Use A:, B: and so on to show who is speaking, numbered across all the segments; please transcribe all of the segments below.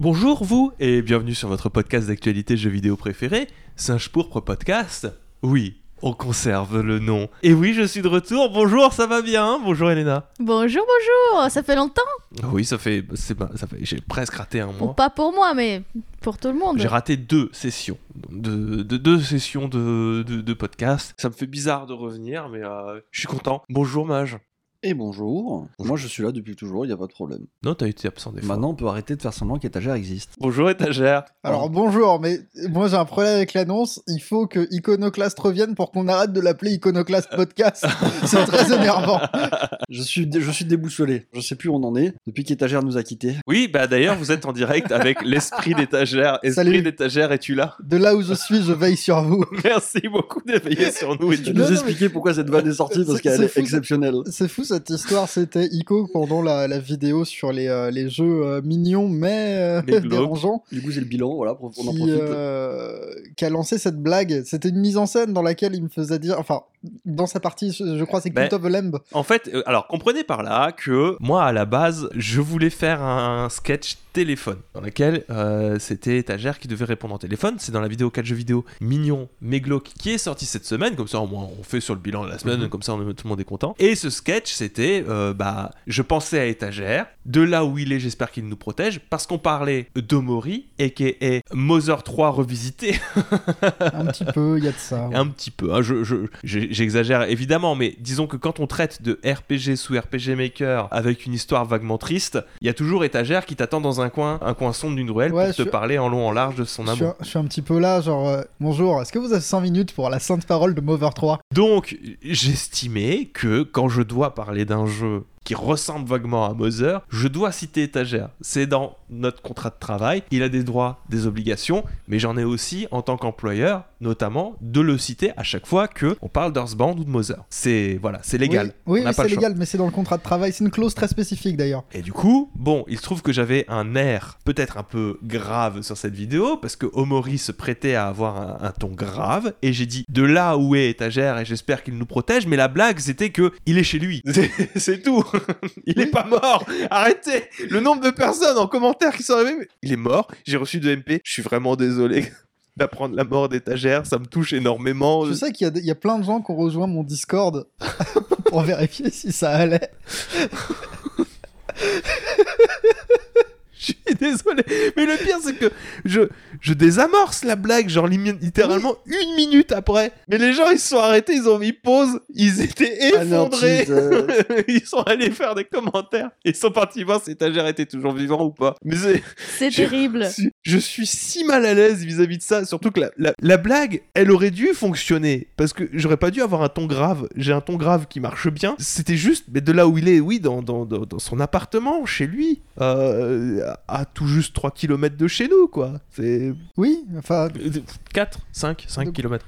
A: Bonjour vous et bienvenue sur votre podcast d'actualité jeux vidéo préféré, Singe Pourpre Podcast. Oui, on conserve le nom. Et oui, je suis de retour. Bonjour, ça va bien Bonjour Elena.
B: Bonjour, bonjour, ça fait longtemps?
A: Oui, ça fait, c'est pas- ça fait, j'ai presque raté un
B: Bon,
A: mois.
B: Pas pour moi, mais pour tout le monde.
A: J'ai raté deux sessions, de, de- deux sessions de, de, de podcast. Ça me fait bizarre de revenir, mais euh, je suis content. Bonjour Mage.
C: Et bonjour. Moi, je suis là depuis toujours, il n'y a pas de problème.
A: Non, t'as été absent des fois.
C: Maintenant, on peut arrêter de faire semblant qu'étagère existe.
A: Bonjour étagère.
D: Alors bonjour, mais moi j'ai un problème avec l'annonce. Il faut que Iconoclast revienne pour qu'on arrête de l'appeler Iconoclast Podcast. C'est très énervant.
C: Je suis, je suis déboussolé. Je sais plus où on en est depuis qu'étagère nous a quittés.
A: Oui, bah d'ailleurs, vous êtes en direct avec l'esprit d'étagère. Esprit
D: Salut.
A: d'étagère, es-tu là?
D: De là où je suis, je veille sur vous.
A: Merci beaucoup de veiller sur nous et
C: Tu
A: de
D: Non,
C: nous
D: non,
C: expliquer pourquoi cette vanne est sortie parce qu'elle est
D: ça.
C: exceptionnelle.
D: C'est fou cette histoire. C'était Ico pendant la, la vidéo sur les, euh, les jeux euh, mignons mais, euh, dérangeants.
C: Du coup, c'est le bilan, voilà, pour- on en
D: Qui,
C: profite.
D: euh, qui a lancé cette blague. C'était une mise en scène dans laquelle il me faisait dire, enfin, dans sa partie, je, crois, c'est
A: Ben,
D: Cult of the Lamb.
A: En fait, alors comprenez par là que moi à la base, je voulais faire un sketch téléphone dans lequel euh, c'était étagère qui devait répondre en téléphone. C'est dans la vidéo 4 jeux vidéo mignon mais glauque qui est sorti cette semaine. Comme ça, au moins, on fait sur le bilan de la semaine.
C: Mhm.
A: Comme ça, on- tout le monde est content. Et ce sketch, c'était, euh, bah, je pensais à étagère. De là où il est, j'espère qu'il nous protège parce qu'on parlait d'Omori est Mother 3 revisité.
D: Un petit peu, il y a de ça. ouais.
A: Un petit peu, hein, je- je- j'ai- j'exagère évidemment, mais disons que quand on traite de RPG sous RPG Maker avec une histoire vaguement triste, il y a toujours étagère qui t'attend dans un coin, un coin sombre d'une ruelle
D: Ouais,
A: pour te parler en long en large de son
D: Je suis,
A: amour.
D: un, je suis un petit peu là, genre, euh, bonjour, est-ce que vous avez 5 minutes pour la sainte parole de Mover 3
A: Donc, j'estimais que quand je dois parler d'un jeu qui ressemble vaguement à Mother, je dois citer étagère. C'est dans notre contrat de travail, il a des droits, des obligations, mais j'en ai aussi en tant qu'employeur, notamment de le citer à chaque fois que on parle d'Earthbound ou de Mother. C'est voilà, c'est légal.
D: Oui, oui, c'est légal, mais c'est dans le contrat de travail. C'est une clause très spécifique d'ailleurs.
A: Et du coup, bon, il se trouve que j'avais un air peut-être un peu grave sur cette vidéo parce que Omori se prêtait à avoir un, un ton grave et j'ai dit de là où est étagère et j'espère qu'il nous protège. Mais la blague c'était que il est chez lui, c'est tout. il est
D: Oui.
A: pas mort. Arrêtez. Le nombre de personnes en commentaire qui sont arrivées, il est mort. J'ai reçu de MP. Je suis vraiment désolé. D'apprendre la mort d'étagère, ça me touche énormément.
D: Je sais qu'il y a plein de gens qui ont rejoint mon Discord pour vérifier si ça allait.
A: Je suis désolé, mais le pire c'est que je, je désamorce la blague, genre littéralement une minute après. Mais les gens ils se sont arrêtés, ils ont mis pause, ils étaient effondrés.
C: Euh.
A: ils sont allés faire des commentaires. Ils sont partis voir si étagère était toujours vivant ou pas. Mais c'est-
B: terrible.
A: je suis si mal à l'aise vis-à-vis de ça, surtout que la, la- la blague, elle aurait dû fonctionner, parce que j'aurais pas dû avoir un ton grave. J'ai un ton grave qui marche bien. C'était juste, mais de là où il est, oui, dans, dans, dans, dans son appartement, chez lui, euh, à, à tout juste 3 km de chez nous, quoi. C'est
D: Oui, enfin,
A: 4, 5, 5
D: De-
A: km.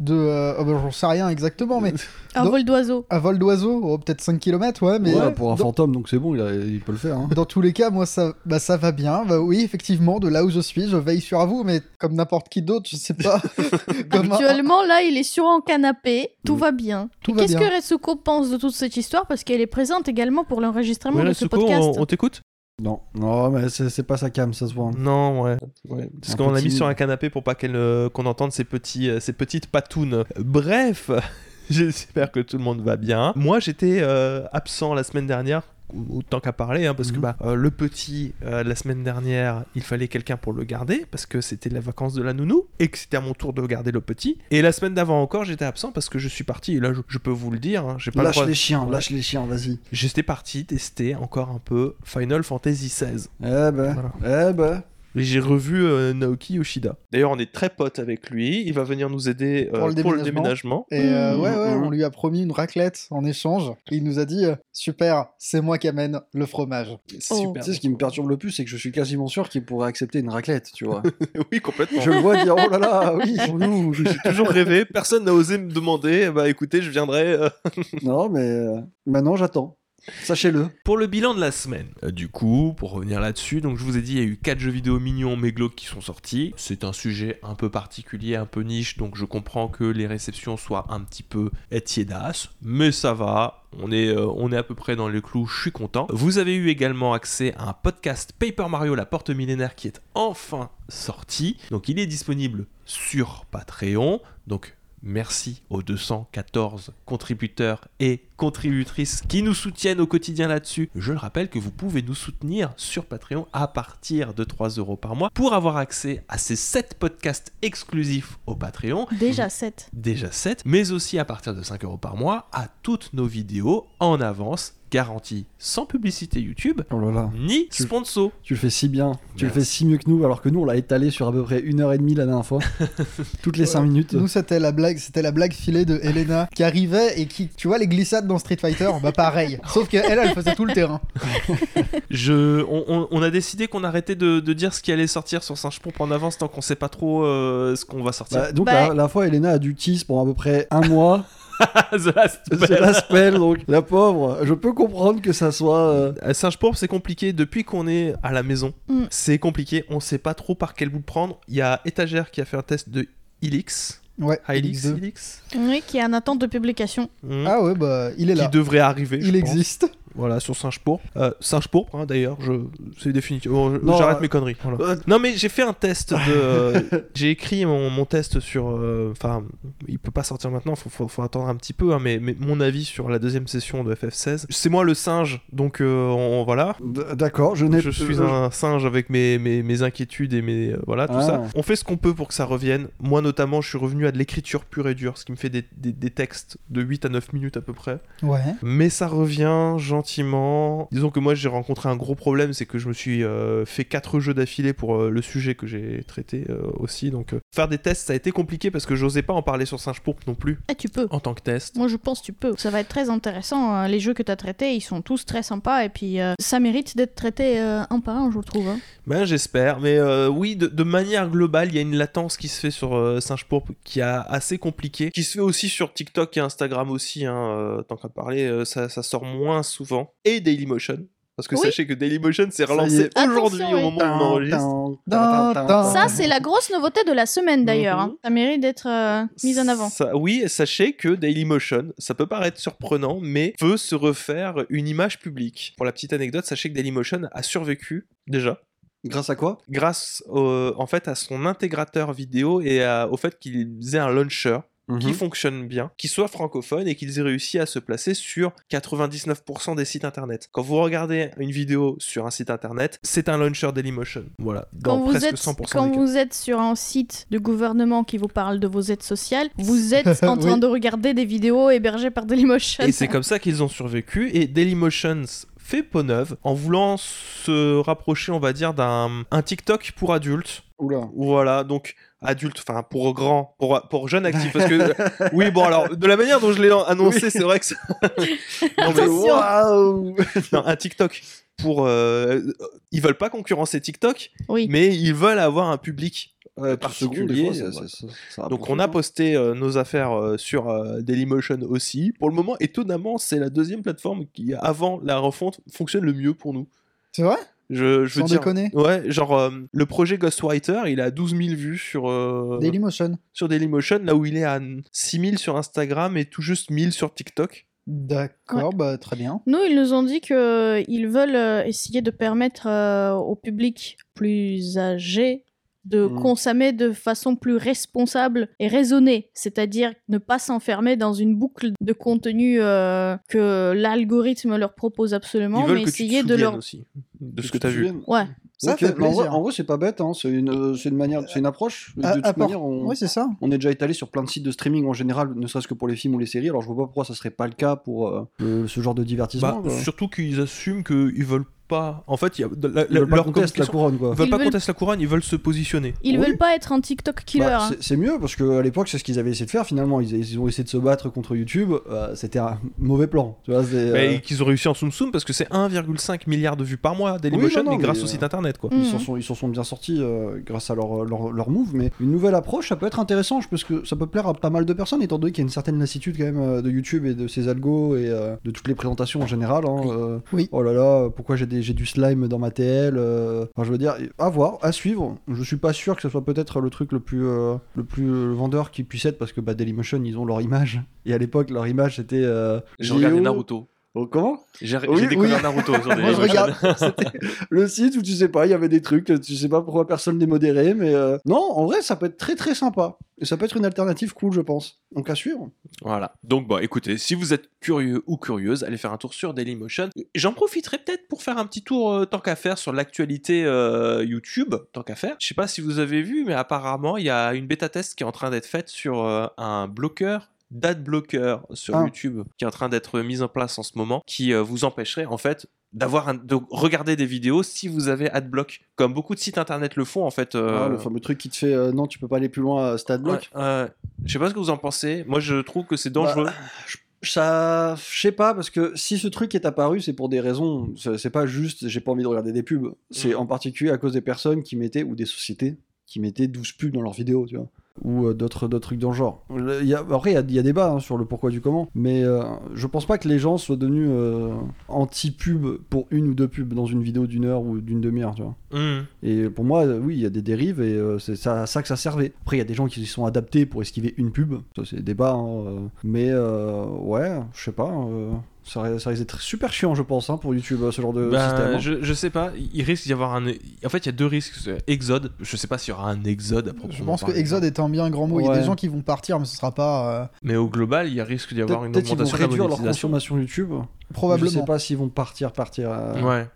D: de. euh, oh, bah, J'en sais rien exactement, mais
B: Un vol d'oiseau.
D: à vol d'oiseau, oh, peut-être 5 km, ouais, mais.
C: Ouais, pour un
D: dans,
C: fantôme, donc c'est bon, il, a- il peut le faire. hein.
D: dans tous les cas, moi, ça, bah, ça va bien. Bah, oui, effectivement, de là où je suis, je veille sur vous, mais comme n'importe qui d'autre, je sais pas. Un-
B: Actuellement, là, il est sur un canapé. Tout
C: Mm.
B: va bien. Qu'est-ce que Retsuko pense de toute cette histoire? Parce qu'elle est présente également pour l'enregistrement
A: Ouais,
B: de ce
A: Retsuko,
B: podcast.
A: on, on t'écoute?
C: Non, non, mais c'est pas sa cam, ça se voit. hein.
A: Non, ouais. Parce
C: Un
A: qu'on l'a mis
C: petit-
A: sur un canapé pour pas qu'elle, euh, qu'on entende ses, petits, euh, ses petites patounes. Bref, j'espère que tout le monde va bien. Moi, j'étais euh, absent la semaine dernière. Autant qu'à parler, hein, parce que
C: Mhm.
A: bah, euh, le petit, euh, la semaine dernière, il fallait quelqu'un pour le garder, parce que c'était les vacances de la nounou, et que c'était à mon tour de garder le petit. Et la semaine d'avant encore, j'étais absent parce que je suis parti, et là, je, je peux vous le dire, hein, j'ai pas le
C: Lâche
A: droit.
C: les chiens, lâche les chiens, vas-y.
A: J'étais parti tester encore un peu Final Fantasy XVI.
C: Eh ben, eh ben.
A: Et j'ai revu euh, Naoki Yoshida. D'ailleurs, on est très potes avec lui. Il va venir nous aider euh,
D: Pour le
A: déménagement.
D: Et euh,
B: Mmh.
D: ouais, ouais,
C: Mmh.
D: on lui a promis une raclette en échange. Et il nous a dit euh, Super, c'est moi qui amène le fromage.
A: C'est
B: Oh.
A: super.
C: Tu sais, ce qui me perturbe le plus, c'est que je suis quasiment sûr qu'il pourrait accepter une raclette, tu vois.
A: oui, complètement.
C: je le vois dire, oh là là, oui.
A: Ouh, je suis toujours rêvé. Personne n'a osé me demander. Bah écoutez, je viendrai. euh.
C: Non, mais euh, maintenant j'attends. Sachez-le.
A: Pour le bilan de la semaine, euh, du coup, pour revenir là-dessus, donc je vous ai dit, il y a eu 4 jeux vidéo mignons mais glauques qui sont sortis. C'est un sujet un peu particulier, un peu niche, donc je comprends que les réceptions soient un petit peu tiédasses, mais ça va. On est, euh, on est à peu près dans les clous, je suis content. Vous avez eu également accès à un podcast Paper Mario, la porte millénaire, qui est enfin sorti. Donc il est disponible sur Patreon. Donc Merci aux 214 contributeurs et contributrices qui nous soutiennent au quotidien là-dessus. Je le rappelle que vous pouvez nous soutenir sur Patreon à partir de 3 euros par mois pour avoir accès à ces 7 podcasts exclusifs au Patreon.
B: Déjà 7.
A: Déjà 7, mais aussi à partir de 5 euros par mois à toutes nos vidéos en avance garantie sans publicité YouTube
C: Oh là là.
A: ni
C: Tu-
A: sponsor.
C: Tu le fais si bien, tu le fais si mieux que nous, alors que nous on l'a étalé sur à peu près une heure et demie la dernière fois. Toutes les 5 minutes.
D: Nous, c'était la blague, c'était la blague filée de Elena qui arrivait et qui, tu vois, les glissades dans Street Fighter, bah pareil. Sauf qu'elle, elle faisait tout le terrain.
A: Je, on, a décidé qu'on arrait de, de dire ce qui allait sortir sur Singe Pompe en avance tant qu'on sait pas trop euh, ce qu'on va sortir.
C: Bah, donc
B: Bah-
C: la, la fois, Elena a dû tease pendant à peu près un mois.
A: The Last
C: C'est
A: Spell.
C: donc la pauvre. Je peux comprendre que ça soit. euh,
A: Singe Pourpre, c'est compliqué. Depuis qu'on est à la maison,
B: Mm.
A: c'est compliqué. On sait pas trop par quel bout prendre. Il y a Étagère qui a fait un test de Ilix.
D: Ouais.
A: Ilix,
D: Ilix2.
A: Ilix
B: Oui, qui est en attente de publication.
A: Mm.
D: Ah ouais, bah il est
A: qui
D: là.
A: devrait arriver.
D: Il
A: je pense. Voilà, sur Singe Pourpre. Euh, Singe Pourpre, hein, d'ailleurs, je... c'est définitif. Bon, J'arrête
C: euh,
A: mes conneries. voilà.
C: euh,
A: Non, mais j'ai fait un test de. j'ai écrit mon, mon test sur. Enfin, il peut pas sortir maintenant, faut, faut, faut attendre un petit peu, hein, mais, mais mon avis sur la deuxième session de FF16. C'est moi le singe, donc on- voilà.
C: D'accord, je n'ai
A: Je suis un singe avec mes, mes, mes inquiétudes et mes. voilà, tout
C: Ah.
A: ça. On fait ce qu'on peut pour que ça revienne. Moi, notamment, je suis revenu à de l'écriture pure et dure, ce qui me fait des, des, des textes de 8 à 9 minutes à peu près.
D: Ouais.
A: Mais ça revient gentiment. Disons que moi j'ai rencontré un gros problème, c'est que je me suis euh, fait quatre jeux d'affilée pour euh, le sujet que j'ai traité euh, aussi. Donc faire des tests ça a été compliqué parce que j'osais pas en parler sur Singe Pourpre non plus
B: Eh, tu peux.
A: en tant que test.
B: Moi, je pense que tu peux. Ça va être très intéressant. euh, Les jeux que tu as traités, ils sont tous très sympas. Et puis, ça mérite d'être traité un par un, je trouve. hein.
A: Ben j'espère, mais oui, de, de manière globale, il y a une latence qui se fait sur Singe Pourpre qui est assez compliquée, qui se fait aussi sur TikTok et Instagram aussi, hein, tant qu'à parler, ça, ça sort moins souvent. Et Dailymotion. Parce que
B: Oui.
A: sachez que Dailymotion s'est relancé aujourd'hui au moment où on enregistre.
B: Ça, c'est la grosse nouveauté de la semaine, d'ailleurs.
A: Mhm.
B: hein. Ça mérite d'être euh, mise en avant.
A: Ça- oui, et sachez que Dailymotion, ça peut paraître surprenant, mais veut se refaire une image publique. Pour la petite anecdote, sachez que Dailymotion a survécu déjà
C: Grâce à quoi?
A: Grâce au- en fait à son intégrateur vidéo et à- au fait qu'il faisait un launcher qui
C: Mhm.
A: fonctionne bien, qui soit francophone et qu'ils aient réussi à se placer sur 99% des sites internet. Quand vous regardez une vidéo sur un site internet, c'est un launcher Dailymotion. Voilà, dans
B: Quand, vous
A: presque
B: êtes,
A: 100%
B: quand
A: des cas.
B: vous êtes sur un site de gouvernement qui vous parle de vos aides sociales, vous êtes en train
D: Oui.
B: de regarder des vidéos hébergées par Dailymotion.
A: Et c'est comme ça qu'ils ont survécu. Et Dailymotion fait peau neuve en voulant se rapprocher, on va dire, d'un un TikTok pour adultes.
C: Oula.
A: Voilà, donc adultes, enfin pour grands, pour, pour jeunes actifs. Parce que, oui, bon, alors, de la manière dont je l'ai annoncé,
C: Oui.
A: c'est vrai que ça... non, mais.
C: Waouh
A: non, un TikTok pour. euh, ils veulent pas concurrencer TikTok,
B: Oui.
A: mais ils veulent avoir un public euh,
C: Par seconde, des
A: particulier.
C: fois, ça-
A: voilà.
C: ça- ça- ça
A: Donc on a posté euh, nos affaires euh, sur euh, Dailymotion aussi. Pour le moment, étonnamment, c'est la deuxième plateforme qui, avant la refonte, fonctionne le mieux pour nous.
D: C'est vrai?
A: Je, je veux
D: Sans
A: dire,
D: déconner
A: Ouais, genre euh, le projet Ghostwriter, il a 12 000 vues sur, euh,
D: Dailymotion.
A: sur Dailymotion, là où il est à 6 000 sur Instagram et tout juste 1000 sur TikTok.
D: D'accord, bah très bien.
B: Nous, ils nous ont dit qu'ils veulent euh, essayer de permettre euh, au public plus âgé de
C: Mm.
B: consommer de façon plus responsable et raisonnée, c'est-à-dire ne pas s'enfermer dans une boucle de contenu euh, que l'algorithme leur propose absolument, mais
A: que tu te
B: essayer de leur...
A: aussi de ce que
C: te
A: tu as vu.
B: Ouais,
D: Ça
C: Ok,
D: fait
C: mais en vrai,
D: plaisir.
C: en vrai, c'est pas bête, hein. c'est une, euh, c'est une manière, c'est une approche. De,
D: À-
C: toute
D: apport-
C: manière, on,
D: Oui, c'est ça.
C: on est déjà étalé sur plein de sites de streaming en général, ne serait-ce que pour les films ou les séries. Alors je vois pas pourquoi ça serait pas le cas pour euh, le- ce genre de divertissement.
A: Bah, surtout qu'ils assument qu'ils veulent pas. En fait, y a la,
C: Ils veulent pas la couronne, quoi.
A: Ils veulent
B: Ils
A: pas
B: veulent-
A: qu'on teste la couronne, ils veulent se positionner.
B: ils
C: Oui.
B: veulent pas être un TikTok killer.
C: Bah,
B: hein.
C: c'est- mieux parce qu'à l'époque, c'est ce qu'ils avaient essayé de faire finalement. Ils, ils ont essayé de se battre contre YouTube. euh, C'était un mauvais plan. Tu vois,
A: Mais
C: euh,
A: qu'ils ont réussi en soum soum parce que c'est 1,5 milliard de vues par mois Dailymotion,
C: Oui, non, non,
A: mais grâce
C: mais,
A: au
C: euh,
A: site internet quoi.
B: Mm.
C: Ils s'en sont, ils s'en sont bien sortis euh, grâce à leur, leur, leur move, mais une nouvelle approche, ça peut être intéressant, je pense que ça peut plaire à pas mal de personnes, étant donné qu'il y a une certaine lassitude quand même euh, de YouTube et de ses algos et euh, de toutes les présentations en général. hein, euh,
D: Oui.
C: Oh là là, pourquoi j'ai des, j'ai du slime dans ma TL. euh, Enfin, je veux dire, à voir, à suivre. Je suis pas sûr que ce soit peut-être le truc le plus, euh, le plus euh, vendeur qui puisse être parce que bah, Dailymotion, ils ont leur image. Et à l'époque, leur image c'était. euh,
A: J'ai regardé Naruto.
C: Oh, comment
A: J'ai
C: Oui,
A: découvert
C: oui.
A: Naruto sur
D: Moi, je regarde.
C: Le site où tu sais pas, il y avait des trucs, tu sais pas pourquoi personne les modérait, mais euh, non, en vrai, ça peut être très très sympa. Et ça peut être une alternative cool, je pense. Donc à suivre.
A: Voilà. Donc, bon, écoutez, si vous êtes curieux ou curieuse, allez faire un tour sur Dailymotion. J'en profiterai peut-être pour faire un petit tour, euh, tant qu'à faire, sur l'actualité euh, YouTube, tant qu'à faire. Je sais pas si vous avez vu, mais apparemment, il y a une bêta test qui est en train d'être faite sur euh, un bloqueur dad blocker sur
C: Ah.
A: YouTube qui est en train d'être mise en place en ce moment qui euh, vous empêcherait en fait d'avoir de regarder des vidéos si vous avez adblock comme beaucoup de sites internet le font en fait euh,
C: Ah, le fameux truc qui te fait euh, non, tu peux pas aller plus loin à Stade Block.
A: ouais, je sais pas ce que vous en pensez moi je trouve que c'est dangereux
C: Bah, je- ça, je sais pas, parce que si ce truc est apparu, c'est pour des raisons. C'est c'est pas juste, j'ai pas envie de regarder des pubs. C'est
A: Mhm.
C: en particulier à cause des personnes qui mettaient, ou des sociétés, qui mettaient 12 pubs dans leurs vidéos, tu vois. Ou euh, d'autres trucs dans le genre. Le- il y a- après, il y a, il y a débat hein, sur le pourquoi du comment, mais euh, je pense pas que les gens soient devenus euh, anti-pub pour une ou deux pubs dans une vidéo d'une heure ou d'une demi-heure, tu vois.
A: Hum.
C: Et pour moi, oui, il y a des dérives et c'est à ça que ça servait. Après, il y a des gens qui s'y sont adaptés pour esquiver une pub. Ça, c'est débat. hein. Mais ouais, je sais pas. Euh, ça, ri- ça risque d'être super chiant, je pense, hein, pour YouTube, euh, ce genre de
A: Bah,
C: système. hein.
A: je, je sais pas, il risque d'y avoir un. En fait, il y a deux risques. Exode, je sais pas s'il y aura un exode à
D: Je
A: proprement
D: pense que. Exode est un bien grand mot. Il y a des gens qui vont partir, mais ce sera pas euh,
A: Mais au global, il y a risque d'y avoir une
C: peut-être qu'ils vont
A: augmentation de la
C: réduire leur consommation YouTube. Je sais
D: probablement.
C: pas s'ils vont partir, partir. euh,
A: Ouais.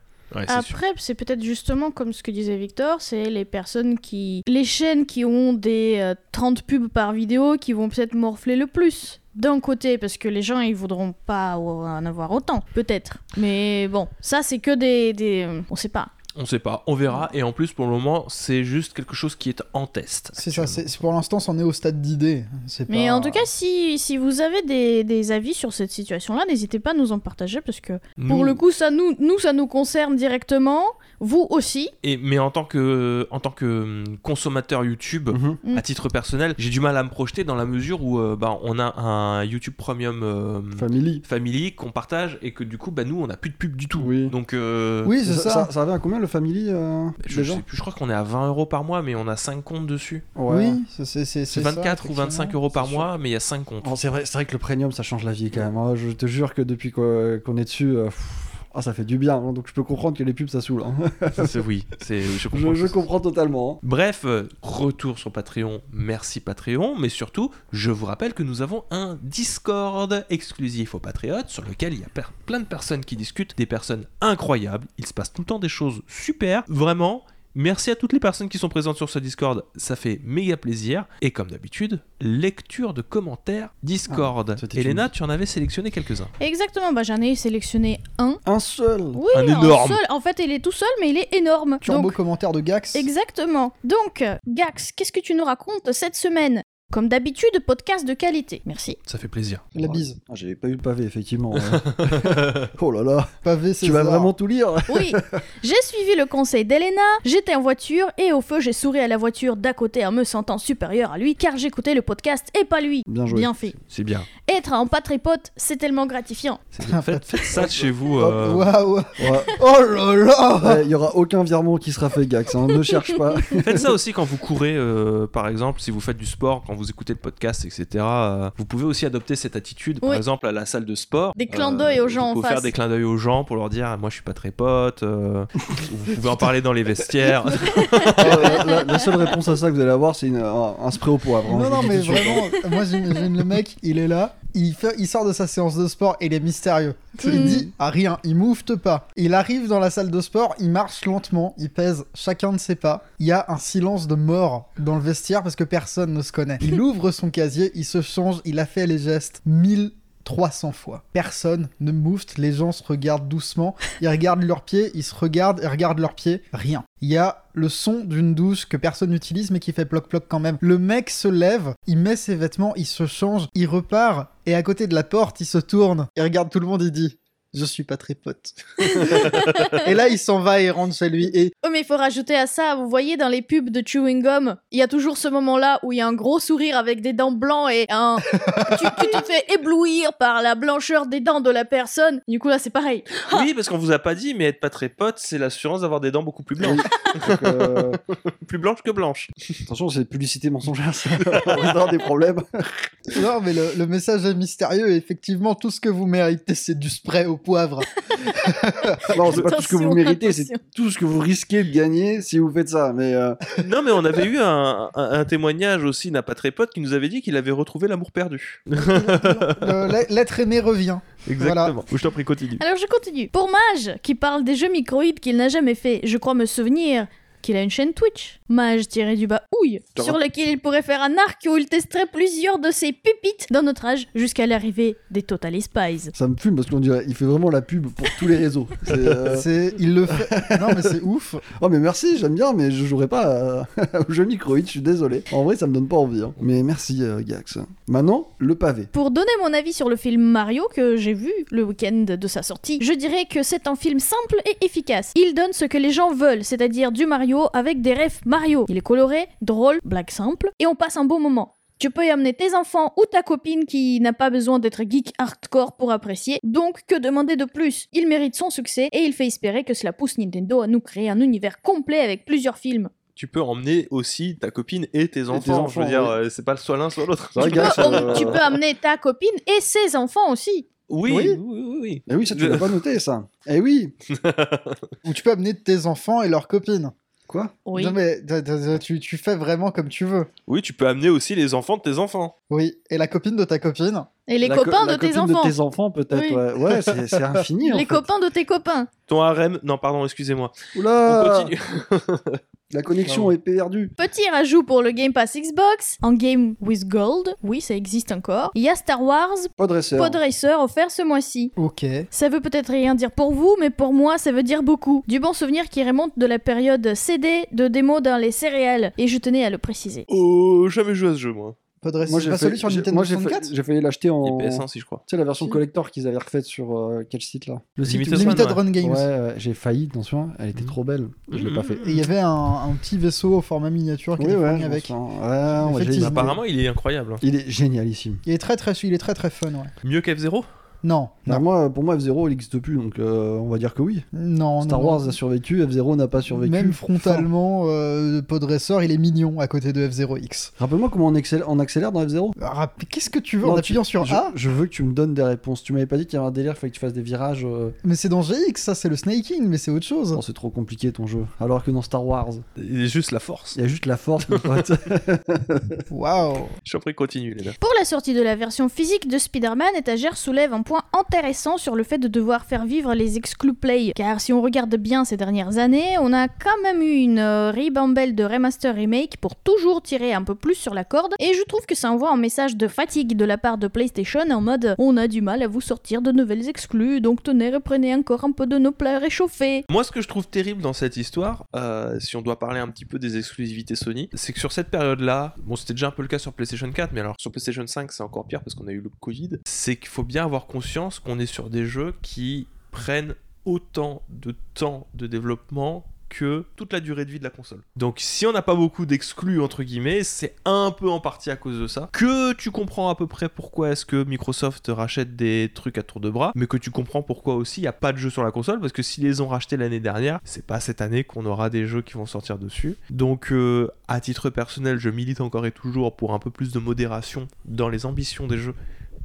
B: Après, c'est peut-être justement comme ce que disait Victor, c'est les personnes qui. Les chaînes qui ont des euh, 30 pubs par vidéo qui vont peut-être morfler le plus. D'un côté, parce que les gens ils voudront pas en avoir autant, peut-être. Mais bon, ça c'est que des. des... On sait pas.
A: On sait pas, on verra. Et en plus, pour le moment, c'est juste quelque chose qui est en test.
D: C'est ça. C'est pour l'instant, c'en est au stade d'idée.
B: Mais
D: pas-
B: en tout cas, si, si vous avez des, des avis sur cette situation-là, n'hésitez pas à nous en partager parce que pour le coup, ça nous, nous, ça nous concerne directement, vous aussi.
A: Et, mais en tant que, en tant que hum, consommateur YouTube,
C: Mhm.
B: Mm.
A: à titre personnel, j'ai du mal à me projeter dans la mesure où euh, bah, on a un YouTube Premium euh,
C: Family.
A: Family qu'on partage et que du coup, bah, nous, on n'a plus de pub du tout.
C: Oui.
A: Donc, euh,
D: Oui, c'est
C: Ça,
D: ça.
C: ça, ça revient à combien le Family euh,
A: je, sais plus, je crois qu'on est à 20 euros par mois, mais on a 5 comptes dessus.
C: Ouais.
D: Oui, c'est c'est- c'est-
A: C'est
D: ça,
A: 24 ou 25
D: effectivement.
A: euros par
D: sûr.
A: mois, mais il y a 5 comptes.
C: Oh, c'est vrai, c'est vrai que le premium ça change la vie quand même. hein. Je te jure que depuis qu'on qu'on est dessus, euh, pff, ah, ça fait du bien. hein. Donc je peux comprendre que les pubs ça saoule. hein.
A: C'est- oui, c'est, je comprends.
C: Je, je comprends totalement. hein.
A: Bref, euh, retour sur Patreon, merci Patreon, mais surtout, je vous rappelle que nous avons un Discord exclusif aux Patriotes sur lequel il y a plein de personnes qui discutent, des personnes incroyables, il se passe tout le temps des choses super, vraiment. Merci à toutes les personnes qui sont présentes sur ce Discord, ça fait méga plaisir. Et comme d'habitude, lecture de commentaires Discord.
C: Ah,
A: Elena,
C: une-
A: tu en avais sélectionné quelques-uns.
B: Exactement, bah, j'en ai sélectionné un.
C: Un seul.
B: Oui,
A: Un énorme.
B: seul. En fait, il est tout seul, mais il est énorme.
D: Turbo
B: Donc,
D: commentaire de Gax.
B: Exactement. Donc, Gax, qu'est-ce que tu nous racontes cette semaine? Comme d'habitude, podcast de qualité. Merci.
A: Ça fait plaisir.
D: La bise.
C: Ah, J'avais pas eu le pavé effectivement. oh là là.
D: Pavé,
C: Tu vas vraiment tout lire
B: Oui, j'ai suivi le conseil d'Elena, j'étais en voiture et au feu j'ai souri à la voiture d'à côté en me sentant supérieur à lui car j'écoutais le podcast et pas lui.
C: Bien joué.
B: Bien fait.
A: C'est bien.
B: Être un patripote, c'est tellement gratifiant.
A: C'est bien. Faites, ça de chez vous.
D: Oh,
A: euh,
D: Waouh.
C: Ouais.
D: Oh là là.
C: Ouais, Il y aura aucun virement qui sera fait, Gax. hein. Ne cherche pas.
A: Faites ça aussi quand vous courez, euh, par exemple, si vous faites du sport, quand vous écoutez le podcast, etc. euh, vous pouvez aussi adopter cette attitude, par
B: Oui.
A: exemple, à la salle de sport.
B: Des clins d'œil aux gens en
A: Vous pouvez faire des clins d'œil aux gens pour leur dire, moi je suis pas très pote. euh, vous pouvez en parler dans les vestiaires.
C: Euh, la, la seule réponse à ça que vous allez avoir, c'est un, un spray au poivre. hein.
D: Non, non, mais vraiment, moi j'imagine le mec, il est là, il, fait, il sort de sa séance de sport et il est mystérieux. Il
B: Mhm.
D: dit à rien, il moufte pas. Il arrive dans la salle de sport, il marche lentement, il pèse chacun de ses pas. Il y a un silence de mort dans le vestiaire parce que personne ne se connaît. Il ouvre son casier, il se change, il a fait les gestes 1300 fois. Personne ne moufte, les gens se regardent doucement, ils regardent leurs pieds, ils se regardent et regardent leurs pieds, rien. Il y a le son d'une douche que personne n'utilise mais qui fait ploc-ploc quand même. Le mec se lève, il met ses vêtements, il se change, il repart et à côté de la porte, il se tourne, il regarde tout le monde, il dit Je suis pas très pote. et là, il s'en va et rentre chez lui. Et
B: Oh, mais il faut rajouter à ça, vous voyez dans les pubs de chewing gum, il y a toujours ce moment-là où il y a un gros sourire avec des dents blancs et un. tu, tu te fais éblouir par la blancheur des dents de la personne. Du coup, là, c'est pareil.
A: Oui, parce qu'on vous a pas dit, mais être pas très pote, c'est l'assurance d'avoir des dents beaucoup plus blanches.
C: Donc, euh,
A: plus blanches que blanches.
C: attention, c'est publicité mensongère, ça. On va avoir des problèmes.
D: non, mais le, le message est mystérieux. Et effectivement, tout ce que vous méritez, c'est du spray au poivre.
C: Non, c'est pas tout ce que vous méritez, c'est tout ce que vous risquez de gagner si vous faites ça. Mais euh,
A: Non, mais on avait eu un, un- un témoignage aussi d'un pas très pote qui nous avait dit qu'il avait retrouvé l'amour perdu.
D: L'être aimé revient.
A: Exactement. Je t'en prie, continue.
B: Alors, je continue. Pour Mage, qui parle des jeux microïdes qu'il n'a jamais fait, je crois me souvenir qu'il a une chaîne Twitch. Mage tiré du bas ouille,
C: T'as
B: sur lequel il pourrait faire un arc où il testerait plusieurs de ses pépites dans notre âge jusqu'à l'arrivée des Total Spies.
C: ça me fume parce qu'on dirait, il fait vraiment la pub pour tous les réseaux. C'est, euh,
D: C'est, il le fait. Non, mais c'est ouf.
C: Oh mais merci, j'aime bien, mais je jouerai pas à- au jeu microïd, je suis désolé. En vrai, ça me donne pas envie. hein. Mais merci, euh, Gax. Maintenant, le pavé.
B: Pour donner mon avis sur le film Mario que j'ai vu le week-end de sa sortie, je dirais que c'est un film simple et efficace. Il donne ce que les gens veulent, c'est-à-dire du Mario avec des refs Mario. Il est coloré, drôle, blague simple, et on passe un bon moment. Tu peux y amener tes enfants ou ta copine qui n'a pas besoin d'être geek hardcore pour apprécier, donc que demander de plus? Il mérite son succès et il fait espérer que cela pousse Nintendo à nous créer un univers complet avec plusieurs films.
A: Tu peux emmener aussi ta copine et tes enfants. je
C: enfants,
A: veux dire,
C: oui.
A: euh, c'est pas soit l'un soit l'autre.
B: Tu peux,
C: Gax, euh,
B: tu peux amener ta copine et ses enfants aussi.
A: Oui,
C: Oui.
A: oui, oui, oui.
C: Eh oui, ça tu l'as pas noté, ça. Eh oui.
D: Ou tu peux amener tes enfants et leurs copines.
C: Quoi?
B: Oui.
D: Non, mais t- t- tu, tu fais vraiment comme tu veux.
A: Oui, tu peux amener aussi les enfants de tes enfants.
D: Oui. Et la copine de ta copine?
B: Et les
C: La co-
B: copains
C: la
B: de tes enfants.
C: de tes enfants, peut-être.
B: Oui.
C: Ouais, Ouais, c'est infini. en
B: Les
C: fait.
B: copains de tes copains.
A: Ton harem. Non, pardon, excusez-moi. On
C: Oula
A: continue.
C: La connexion est perdue.
B: Petit rajout pour le Game Pass Xbox, en Game with Gold, oui ça existe encore, il y a Star Wars
C: Podresseur.
B: Pod Racer offert ce mois-ci.
D: Ok.
B: Ça veut peut-être rien dire pour vous, mais pour moi ça veut dire beaucoup. Du bon souvenir qui remonte de la période CD de démo dans les céréales, et je tenais à le préciser.
A: Oh, jamais joué à ce jeu, moi.
D: Podresse.
C: Moi,
D: C'est
C: j'ai
D: pas
C: fait-
D: celui sur Nintendo
C: moi, j'ai fait-
D: 64
C: J'ai failli l'acheter
A: Et
C: en.
A: PS1 si je crois.
C: Tu sais, la version
B: Si.
C: collector qu'ils avaient refaite sur euh, quel site là Le site
A: Limited
C: où-
A: Run,
D: Limited
A: ouais.
D: Run Games.
C: Ouais, ouais, j'ai failli, attention, elle était
A: Mhm.
C: trop belle. Je l'ai pas fait.
D: Et il y avait un, un petit vaisseau au format miniature qui
C: Oui,
D: était
C: ouais,
D: avec.
C: Ouais.
A: Apparemment, il est incroyable. hein.
C: Il est génialissime.
D: Il est très très, il est très très fun, ouais.
A: Mieux qu'F0
D: Non,
C: Bah,
D: non,
C: moi, pour moi, F0 il n'existe plus, donc euh, on va dire que oui.
D: non.
C: Star
D: non,
C: Wars
D: non.
C: a survécu, F0 n'a pas survécu.
D: Même frontalement, euh, Podressor, il est mignon à côté de F0X.
C: Rappelle-moi comment on, excelle- on accélère dans F0
D: Ah, Qu'est-ce que tu veux
C: Non,
D: en
C: tu-
D: appuyant sur
C: je,
D: A?
C: je veux que tu me donnes des réponses. Tu m'avais pas dit qu'il y avait un délire, il fallait que tu fasses des virages. euh,
D: Mais c'est dans GX, ça, c'est le snaking, mais c'est autre chose.
C: Non, c'est trop compliqué ton jeu. Alors que dans Star Wars,
A: Il est juste la force.
C: il y a juste la force, mon pote.
D: Waouh
A: Je suis prie, continue, les gars.
B: Pour la sortie de la version physique de Spider-Man, Étagère soulève un point intéressant sur le fait de devoir faire vivre les exclus play. Car si on regarde bien ces dernières années, on a quand même eu une euh, ribambelle de remaster remake pour toujours tirer un peu plus sur la corde. Et je trouve que ça envoie un message de fatigue de la part de PlayStation en mode on a du mal à vous sortir de nouvelles exclus, donc tenez, reprenez encore un peu de nos plats réchauffés.
A: Moi, ce que je trouve terrible dans cette histoire, euh, si on doit parler un petit peu des exclusivités Sony, c'est que sur cette période-là, bon, c'était déjà un peu le cas sur PlayStation 4, mais alors sur PlayStation 5, c'est encore pire parce qu'on a eu le Covid. C'est qu'il faut bien avoir conscience qu'on est sur des jeux qui prennent autant de temps de développement que toute la durée de vie de la console. Donc si on n'a pas beaucoup d'exclus entre guillemets, c'est un peu en partie à cause de ça. Que tu comprends à peu près pourquoi est-ce que Microsoft rachète des trucs à tour de bras, mais que tu comprends pourquoi aussi il n'y a pas de jeux sur la console, parce que s'ils les ont rachetés l'année dernière, c'est pas cette année qu'on aura des jeux qui vont sortir dessus. Donc euh, à titre personnel, je milite encore et toujours pour un peu plus de modération dans les ambitions des jeux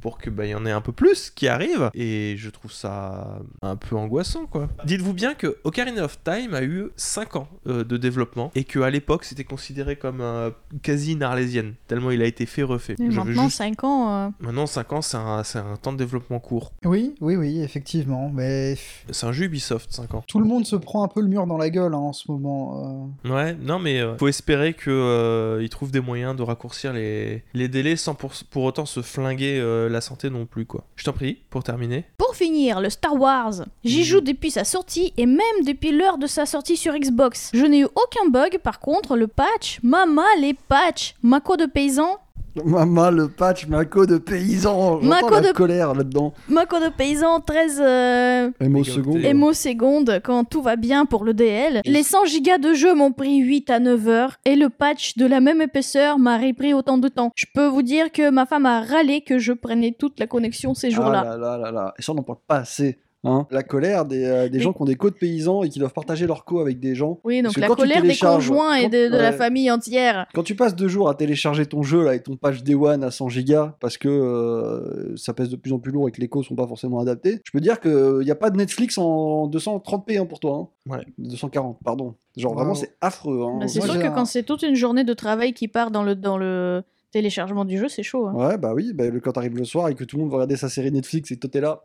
A: pour que bah, y en ait un peu plus qui arrivent et je trouve ça un peu angoissant quoi. Dites-vous bien que Ocarina of Time a eu 5 ans euh, de développement et que à l'époque c'était considéré comme euh, quasi une arlésienne tellement il a été fait refait. Je
B: maintenant,
A: juste-
B: 5 ans. euh,
A: Maintenant 5 ans c'est un, c'est un temps de développement court.
D: Oui, oui, oui, effectivement. Mais
A: C'est un jeu Ubisoft 5 ans.
D: tout le monde se prend un peu le mur dans la gueule hein, en ce moment. euh.
A: Ouais, non mais euh, faut espérer que euh, ils trouvent des moyens de raccourcir les, les délais sans pour, pour autant se flinguer euh, la santé non plus quoi. Je t'en prie pour terminer.
B: Pour finir, le Star Wars. J'y joue depuis sa sortie et même depuis l'heure de sa sortie sur Xbox. Je n'ai eu aucun bug, par contre, le patch, mama les patchs, Mako de paysan,
C: Maman, le patch Mako de paysan.
B: Mako
C: la
B: de-
C: colère là-dedans.
B: Mako de paysan, 13 euh,
C: MO
B: secondes quand tout va bien pour le DL. Les 100 gigas de jeu m'ont pris 8 à 9 heures et le patch de la même épaisseur m'a repris autant de temps. Je peux vous dire que ma femme a râlé que je prenais toute la connexion ces jours-là.
C: Ah là là là là. Et ça, on n'en parle pas assez. Hein. La colère des, euh, des
B: Mais-
C: gens qui ont des codes paysans et qui doivent partager leur co avec des gens.
B: Oui, donc la colère des conjoints et de, la famille entière.
C: Quand tu passes deux jours à télécharger ton jeu là, avec ton patch Day One à 100 gigas parce que euh, ça pèse de plus en plus lourd et que les cos sont pas forcément adaptés, je peux dire qu'il n'y a pas de Netflix en 230p hein, pour toi. Hein.
A: Ouais.
C: 240, pardon. Genre
D: Wow.
C: vraiment, c'est affreux. Hein.
B: Bah, c'est sûr que quand c'est toute une journée de travail qui part dans le, dans le téléchargement du jeu, c'est chaud. hein.
C: Ouais, bah oui, bah, le- quand t'arrives le soir et que tout le monde va regarder sa série Netflix et que toi t'es là,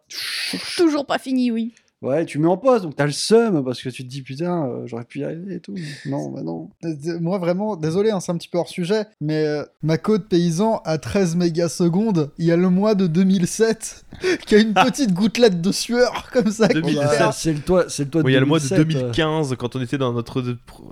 B: Toujours pas fini, oui.
C: Ouais, tu mets en pause, donc t'as le seum parce que tu te dis putain, euh, j'aurais pu y arriver et tout. Non, bah non.
D: Moi, vraiment, désolé, hein, c'est un petit peu hors sujet, mais euh, ma code paysan à 13 mégasecondes, il y a le mois de 2007 qui a une petite gouttelette de sueur comme ça. qui
A: 2007.
D: fait-
C: Bah, c'est le toit, c'est le toit
A: Oui, il y a le mois de
C: 2007, euh.
A: 2015, quand on était dans notre,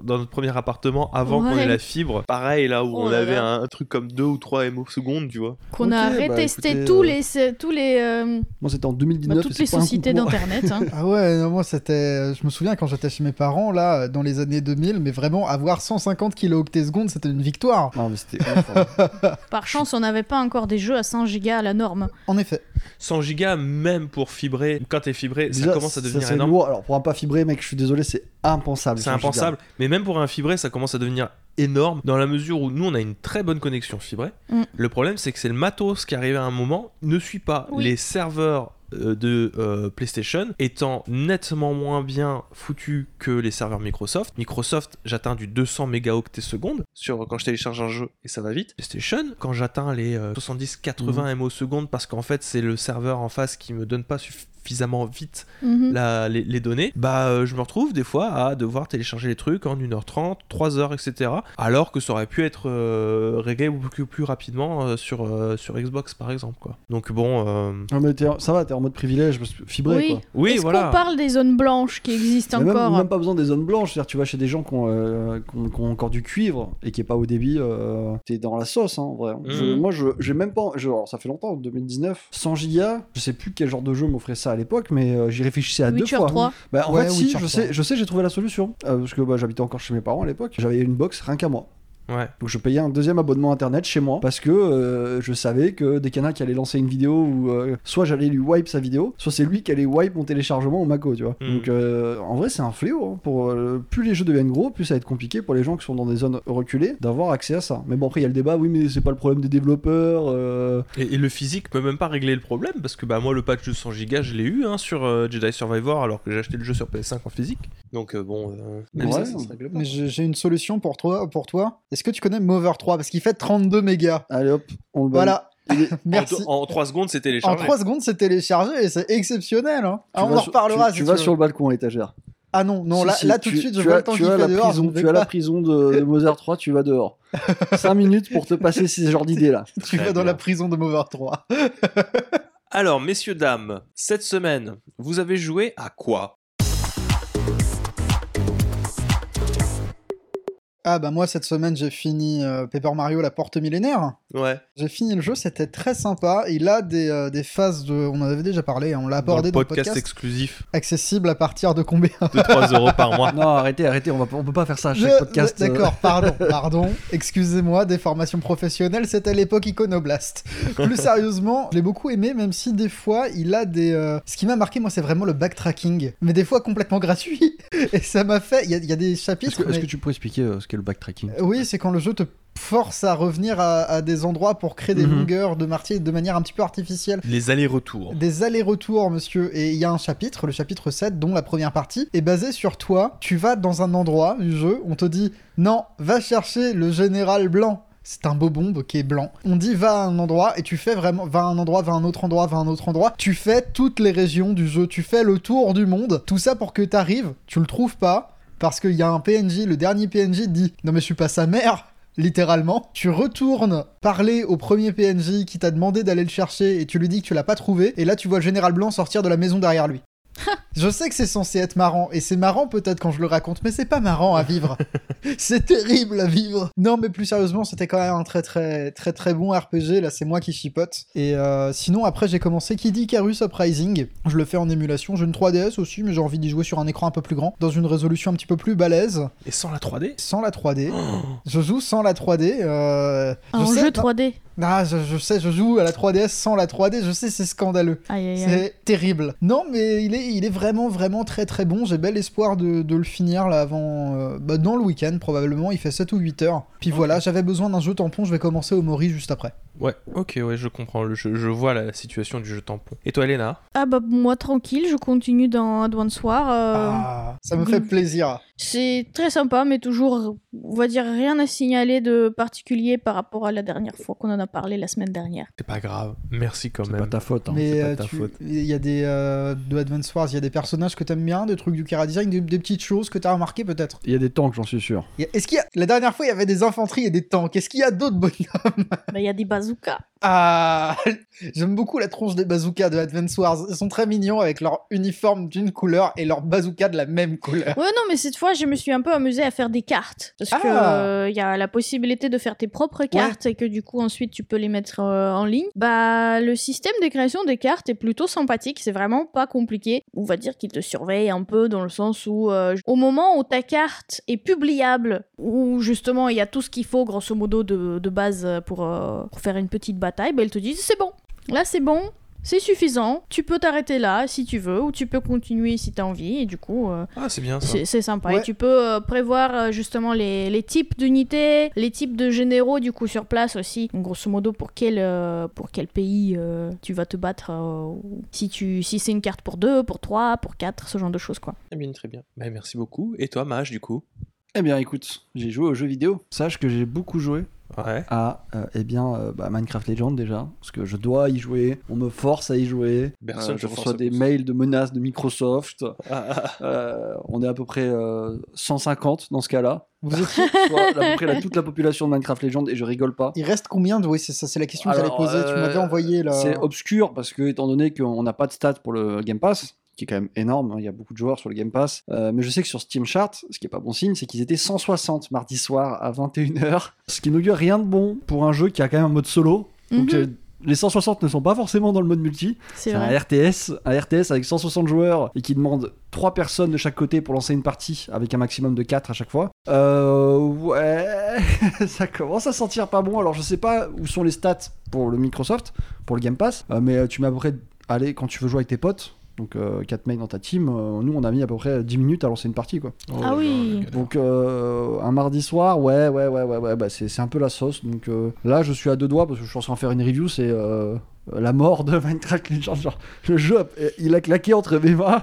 A: dans notre premier appartement, avant qu'on ait la fibre. Pareil, là où
B: Oh
A: on
B: là
A: avait
B: là.
A: un, un truc comme 2 ou 3 MO secondes, tu vois.
B: Qu'on a
C: bah,
B: retesté
C: écoutez,
B: tous
C: euh,
B: les, tous les, euh,
C: Moi, c'était en
B: bah,
C: 2019. et
B: toutes les sociétés d'internet. hein.
D: Ah ouais, non, moi c'était. Je me souviens quand j'étais chez mes parents, là, dans les années 2000, mais vraiment, avoir 150 kilooctets secondes, c'était une victoire.
C: Non, mais c'était ouf, hein.
B: Par chance, on n'avait pas encore des jeux à 100 gigas à la norme.
D: En effet.
A: 100 gigas, même pour fibrer, quand t'es fibré, ça commence à devenir
C: c'est
A: énorme.
C: lourd. Alors, pour un pas fibré, mec, je suis désolé, c'est impensable.
A: C'est
C: 100 gigas.
A: impensable. Mais même pour un fibré, ça commence à devenir énorme dans la mesure où nous, on a une très bonne connexion fibrée.
B: Mm.
A: Le problème, c'est que c'est le matos qui arrive à un moment, ne suit pas
B: Oui.
A: les serveurs euh, de euh, PlayStation étant nettement moins bien foutus que les serveurs Microsoft. Microsoft, j'atteins du 200 mégaoctets secondes sur quand je télécharge un jeu et ça va vite. PlayStation, quand j'atteins les euh, 70-80 MO secondes parce qu'en fait c'est le serveur en face qui me donne pas suffisamment vite
B: Mhm.
A: la- les, les données, bah euh, je me retrouve des fois à devoir télécharger les trucs en 1h30, 3h, etc. Alors que ça aurait pu être euh, réglé beaucoup plus rapidement euh, sur, euh, sur Xbox par exemple. Quoi. Donc bon, euh,
C: Non, mais ça va, t'es en mode privilège, parce que fibré,
B: Oui.
C: quoi.
A: oui
B: Est-ce
A: voilà.
B: qu'on parle des zones blanches qui existent
C: Mais même,
B: encore
C: même pas besoin des zones blanches, c'est-à-dire tu vas chez des gens qui ont, euh, qui ont- qui ont encore du cuivre et qui est pas au débit, euh, t'es dans la sauce hein, en vrai. Je-
A: Mhm.
C: moi je j'ai même pas, je- alors, ça fait longtemps, 2019, 100 gigas, je sais plus quel genre de jeu m'offrait ça à l'époque, mais euh, j'y réfléchissais à deux fois.
B: 3
C: Bah, en
D: Ouais,
C: fait si,
D: Witcher
C: je
D: 3.
C: sais, je sais j'ai trouvé la solution, Euh, parce que bah, j'habitais encore chez mes parents à l'époque, j'avais une box rien qu'à moi.
A: Ouais.
C: Donc je payais un deuxième abonnement internet chez moi parce que euh, je savais que dès qu'il y en a qui allait lancer une vidéo ou euh, soit j'allais lui wipe sa vidéo, soit c'est lui qui allait wipe mon téléchargement au Mako, tu vois.
A: Mm.
C: Donc euh, en vrai c'est un fléau. hein. Pour euh, plus les jeux deviennent gros, plus ça va être compliqué pour les gens qui sont dans des zones reculées d'avoir accès à ça. Mais bon après il y a le débat, oui mais c'est pas le problème des développeurs. euh,
A: Et, et le physique peut même pas régler le problème parce que bah moi le patch de 100 gigas je l'ai eu hein, sur euh, Jedi Survivor alors que j'ai acheté le jeu sur PS5 en physique. Donc euh, bon, euh, même
C: Ouais,
A: ça, ça se règle pas.
D: Mais j'ai j'ai une solution pour toi. Pour toi. Est-ce que tu connais Mover 3 Parce qu'il fait 32 mégas.
C: Allez hop, on le.
D: Voilà.
C: Est-
D: Merci.
A: En, 3 secondes c'est
D: En
A: téléchargé.
D: 3 secondes, c'est téléchargé et c'est exceptionnel. Hein. Ah, on en reparlera.
C: Tu,
D: si
C: tu
D: tu
C: vas
D: veux.
C: sur le balcon à l'étagère.
D: Ah non, non,
C: Si,
D: là,
C: si,
D: là tout
C: tu-
D: de suite, je
C: tu
D: vois
C: as-
D: le temps
C: tu
D: qu'il
C: as
D: fait
C: la
D: dehors.
C: prison, tu
D: vais
C: as la
D: pas.
C: prison de, de Mother 3, tu vas dehors. 5 minutes pour te passer ces genres d'idées là.
D: Tu vas dans la prison de Mover 3.
A: Alors messieurs dames, cette semaine vous avez joué à quoi?
D: Ah bah moi cette semaine j'ai fini euh, Paper Mario la porte millénaire.
A: Ouais.
D: J'ai fini le jeu, c'était très sympa. Il a des, euh, des phases de... On en avait déjà parlé, on l'a
A: Dans
D: abordé
A: le
D: dans le
A: podcast,
D: podcast.
A: exclusif
D: Accessible à partir de combien
A: de 3 euros par mois.
C: Non, arrêtez, arrêtez, on, va, on peut pas faire ça à chaque
D: Je-
C: podcast. euh.
D: D'accord, pardon, pardon. Excusez-moi, des formations professionnelles, c'était l'époque iconoblast. Plus sérieusement, je l'ai beaucoup aimé, même si des fois, il a des... euh, Ce qui m'a marqué, moi, c'est vraiment le backtracking. Mais des fois complètement gratuit. Et ça m'a fait... Il y, a- il y a des
C: Est-ce
D: chapitres...
C: que, est-ce que tu pourrais expliquer euh, ce qu'est le backtracking
D: Euh, Oui, c'est quand le jeu te force à revenir à, à des endroits pour créer des
C: Mhm.
D: longueurs de martyrs de manière un petit peu artificielle.
A: Les allers-retours.
D: Des allers-retours, monsieur. Et il y a un chapitre, le chapitre 7, dont la première partie est basée sur toi. Tu vas dans un endroit du jeu, on te dit non, va chercher le général blanc. C'est un beau bombe qui est blanc. On dit va à un endroit et tu fais vraiment va à un endroit, va à un autre endroit, va à un autre endroit. Tu fais toutes les régions du jeu, tu fais le tour du monde. Tout ça pour que t'arrives, tu le trouves pas parce qu'il y a un PNJ, le dernier PNJ dit non mais je suis pas sa mère. Littéralement, tu retournes parler au premier PNJ qui t'a demandé d'aller le chercher et tu lui dis que tu l'as pas trouvé, et là tu vois le général blanc sortir de la maison derrière lui. Je sais que c'est censé être marrant, et c'est marrant peut-être quand je le raconte, mais c'est pas marrant à vivre. c'est terrible à vivre. Non, mais plus sérieusement, c'était quand même un très très très très bon RPG. Là, c'est moi qui chipote. Et euh, sinon, après, j'ai commencé Kid Icarus Uprising. Je le fais en émulation. J'ai une 3DS aussi, mais j'ai envie d'y jouer sur un écran un peu plus grand, dans une résolution un petit peu plus balèze,
A: Et sans la 3D
D: sans la 3D. Je joue sans la 3D. euh, je
B: Un
D: sais-
B: jeu 3D.
D: Ah, je, je sais, je joue à la 3DS sans la 3D. Je sais, c'est scandaleux. C'est terrible. Non, mais il est, il est vraiment, vraiment très très bon. J'ai bel espoir de, de le finir là avant. euh, bah, dans le week-end, probablement. Il fait 7 ou 8 heures. Puis voilà, j'avais besoin d'un jeu tampon. Je vais commencer au Mori juste après.
A: Ouais, ok, ouais, je comprends. le- Je, je vois la situation du jeu tampon. Et toi, Elena?
B: Ah bah moi tranquille, je continue dans Advance War. euh,
D: Ah, ça me fait plaisir.
B: C'est très sympa, mais toujours, on va dire, rien à signaler de particulier par rapport à la dernière fois qu'on en a parlé la semaine dernière.
A: C'est pas grave. Merci quand
C: C'est
A: même.
C: pas ta faute. hein.
D: mais
A: c'est pas
D: euh,
A: ta
D: tu-
A: faute.
D: il y a des. euh, de Advance Wars, il y a des personnages que t'aimes bien, des trucs du Kara Design, des, des petites choses que t'as remarqué peut-être?
C: Il y a des tanks, j'en suis sûr.
D: A- Est-ce qu'il y a. La dernière fois, il y avait des infanteries et des tanks. Est-ce qu'il y a d'autres bonhommes?
B: Bah il y a des bazookas.
D: Ah J'aime beaucoup la tronche des bazookas de Advance Wars. Ils sont très mignons avec leur uniforme d'une couleur et leur bazooka de la même couleur.
B: Ouais non, mais cette fois je me suis un peu amusée à faire des cartes parce
D: Ah.
B: que euh, il y a la possibilité de faire tes propres cartes et que du coup ensuite tu peux les mettre euh, en ligne. Bah le système de création des cartes est plutôt sympathique, c'est vraiment pas compliqué. On va dire qu'il te surveille un peu dans le sens où euh, au moment où ta carte est publiable, où justement il y a tout ce qu'il faut grosso modo de, de base pour, euh, pour faire une petite bataille, bah ils te disent c'est bon. Là c'est bon. C'est suffisant, tu peux t'arrêter là si tu veux, ou tu peux continuer si t'as envie, et du coup, euh,
A: Ah, c'est bien ça.
B: c'est c'est sympa.
D: Ouais.
B: Et tu peux euh, prévoir euh, justement les, les types d'unités, les types de généraux du coup sur place aussi. Donc, grosso modo pour quel, euh, pour quel pays euh, tu vas te battre. euh, ou si tu si c'est une carte pour 2, pour 3, pour 4, ce genre de choses quoi.
A: Très bien, très bien. Bah, merci beaucoup. Et toi, Mage, du coup?
C: Eh bien, écoute, j'ai joué aux jeux vidéo. Sache que j'ai beaucoup joué
A: Ouais.
C: à euh, eh bien, euh, bah, Minecraft Legends déjà, parce que je dois y jouer, on me force à y jouer.
A: Personne
C: Euh, je reçois des mails de menaces de Microsoft. On est à peu près euh, 150 dans ce cas-là.
D: Vous étiez-
C: à peu près la- toute la population de Minecraft Legends, et je rigole pas.
D: Il reste combien de. Oui, c'est ça, c'est la question que j'allais
C: Alors,
D: poser. Tu m'avais envoyé là.
C: C'est obscur parce que, étant donné qu'on n'a pas de stats pour le Game Pass, qui est quand même énorme, hein, il y a beaucoup de joueurs sur le Game Pass, euh, mais je sais que sur Steam Chart, ce qui est pas bon signe, c'est qu'ils étaient 160 mardi soir à 21h, ce qui n'augure rien de bon pour un jeu qui a quand même un mode solo. Donc
B: Mhm.
C: euh, les 160 ne sont pas forcément dans le mode multi.
B: C'est
C: C'est un
B: vrai.
C: RTS, un RTS avec 160 joueurs et qui demande 3 personnes de chaque côté pour lancer une partie avec un maximum de 4 à chaque fois. Euh, ouais, ça commence à sentir pas bon. Alors je sais pas où sont les stats pour le Microsoft, pour le Game Pass, euh, mais tu mets à peu près, allez, quand tu veux jouer avec tes potes, donc 4 mecs dans ta team, euh, nous on a mis à peu près 10 minutes à lancer une partie quoi.
A: Oh
B: Ah oui.
C: Donc euh, un mardi soir, ouais, ouais, ouais, ouais, ouais, bah c'est c'est un peu la sauce. Donc euh, là, je suis à deux doigts parce que je suis en train de faire une review, c'est euh, la mort de Minecraft Legends. Genre, le jeu, euh, il a claqué entre mes mains.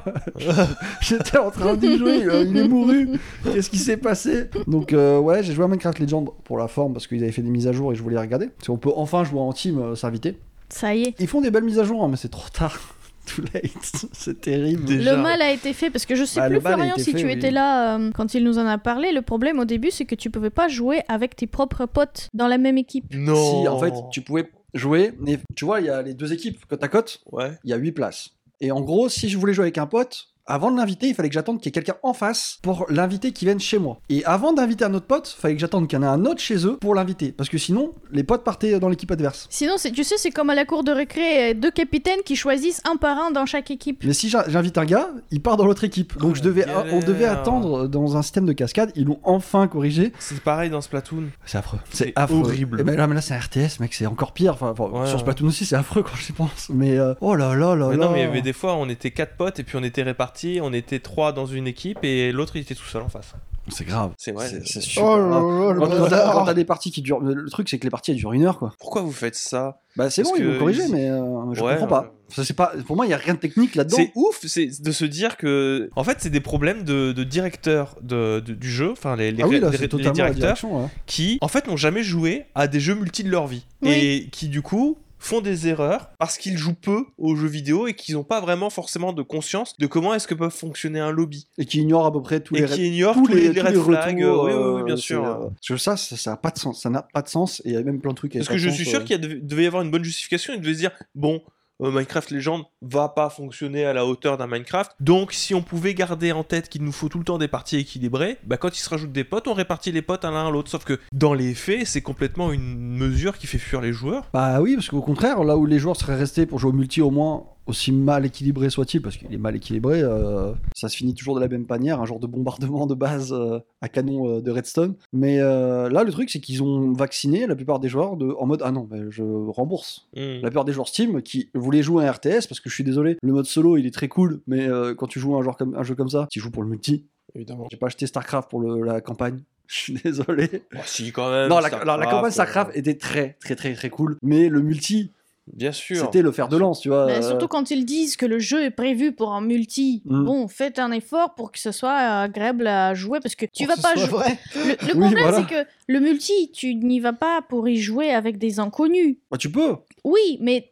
C: J'étais en train d'y jouer, il, il est mouru. Qu'est-ce qui s'est passé? Donc euh, ouais, j'ai joué à Minecraft Legends pour la forme parce qu'ils avaient fait des mises à jour et je voulais les regarder. Parce qu'on peut enfin jouer en team, euh, s'inviter.
B: Ça y est.
C: Ils font des belles mises à jour, hein, mais c'est trop tard. Too late, c'est terrible.
A: Déjà.
B: Le mal a été fait parce que je sais
C: Bah, le
B: plus Florian si
C: fait,
B: tu
C: oui.
B: étais là euh, quand il nous en a parlé. Le problème au début c'est que tu pouvais pas jouer avec tes propres potes dans la même équipe.
A: Non.
C: Si en fait tu pouvais jouer, mais tu vois, il y a les deux équipes côte à côte.
A: Ouais.
C: il y a 8 places. Et en gros, si je voulais jouer avec un pote, avant de l'inviter, il fallait que j'attende qu'il y ait quelqu'un en face pour l'inviter qui vienne chez moi. Et avant d'inviter un autre pote, il fallait que j'attende qu'il y en ait un autre chez eux pour l'inviter. Parce que sinon, les potes partaient dans l'équipe adverse.
B: Sinon, c'est- tu sais, c'est comme à la cour de récré, euh, deux capitaines qui choisissent un par un dans chaque équipe.
C: Mais si j'in- j'invite un gars, il part dans l'autre équipe. Donc
A: Oh,
C: je devais, on devait attendre dans un système de cascade. Ils l'ont enfin corrigé.
A: C'est pareil dans Splatoon.
C: C'est affreux.
A: C'est
C: affreux.
A: horrible.
C: Et ben là, mais là c'est un RTS, mec, c'est encore pire. Enfin, enfin,
A: Ouais,
C: sur
A: ouais.
C: Splatoon aussi, c'est affreux quand j'y pense. Mais euh, oh là là là
A: Mais
C: là.
A: non, mais il y avait des fois, on était quatre potes et puis on était répartis, on était trois dans une équipe et l'autre il était tout seul en face.
C: C'est grave.
A: C'est vrai.
C: C'est c'est
D: Oh
C: super
D: là
C: Quand, t'as- des parties qui durent. Le truc, c'est que les parties elles durent une heure, quoi.
A: Pourquoi vous faites ça?
C: Bah, c'est bon, ils vont corriger,
A: ils-
C: mais euh, je
A: Ouais,
C: comprends pas. Ça, c'est pas. Pour moi, il y a rien de technique là-dedans.
A: C'est ouf c'est de se dire que. En fait, c'est des problèmes de, de directeurs de, de- du jeu, enfin les, les,
C: Ah oui, là,
A: les-
C: c'est
A: les
C: totalement la
A: directeurs
C: ouais.
A: qui, en fait, n'ont jamais joué à des jeux multi de leur vie.
B: Oui.
A: Et qui, du coup, font des erreurs parce qu'ils jouent peu aux jeux vidéo et qu'ils n'ont pas vraiment forcément de conscience de comment est-ce que peuvent fonctionner un lobby.
C: Et qui ignore à peu près tous
A: et
C: les.
A: qui ignorent
C: tous
A: tous les, les
C: tous
A: red flags.
C: retours,
A: oui, oui, oui,
C: euh,
A: bien sûr.
C: euh, Parce que ça, ça, ça a pas de sens. Ça n'a pas de sens. Et il y a même plein de trucs. qui
A: Parce que je suis sûr
C: euh.
A: qu'il devait y avoir une bonne justification. Ils devaient se dire bon, euh, Minecraft Legend va pas fonctionner à la hauteur d'un Minecraft. Donc si on pouvait garder en tête qu'il nous faut tout le temps des parties équilibrées, bah quand il se rajoute des potes, on répartit les potes à l'un à l'autre. Sauf que dans les faits, c'est complètement une mesure qui fait fuir les joueurs.
C: Bah oui, parce qu'au contraire, là où les joueurs seraient restés pour jouer au multi au moins aussi mal équilibré soit-il, parce qu'il est mal équilibré, euh, ça se finit toujours de la même manière, un genre de bombardement de base euh, à canon euh, de Redstone. Mais là, le truc, c'est qu'ils ont vacciné la plupart des joueurs de, en mode ah non, je rembourse.
A: Hmm.
C: La plupart des joueurs Steam qui voulaient jouer un RTS, parce que je suis désolé, le mode solo il est très cool, mais quand tu joues un, genre comme, un jeu comme ça, tu joues pour le multi.
A: Évidemment.
C: J'ai pas acheté StarCraft pour le- la campagne. Je suis désolé.
A: Oh, si, quand même.
C: non, la, campagne StarCraft était très, très, très, très cool. Mais le multi,
A: Bien sûr.
C: c'était le fer de lance, tu vois.
B: Surtout quand ils disent que le jeu est prévu pour un multi.
C: Mm.
B: Bon, faites un effort pour que ce soit agréable à jouer parce que tu
D: Pour
B: vas
D: que
B: pas jouer. Le, le
C: Oui,
B: problème,
C: voilà.
B: c'est que le multi, tu n'y vas pas pour y jouer avec des inconnus.
C: bah, tu peux.
B: Oui, mais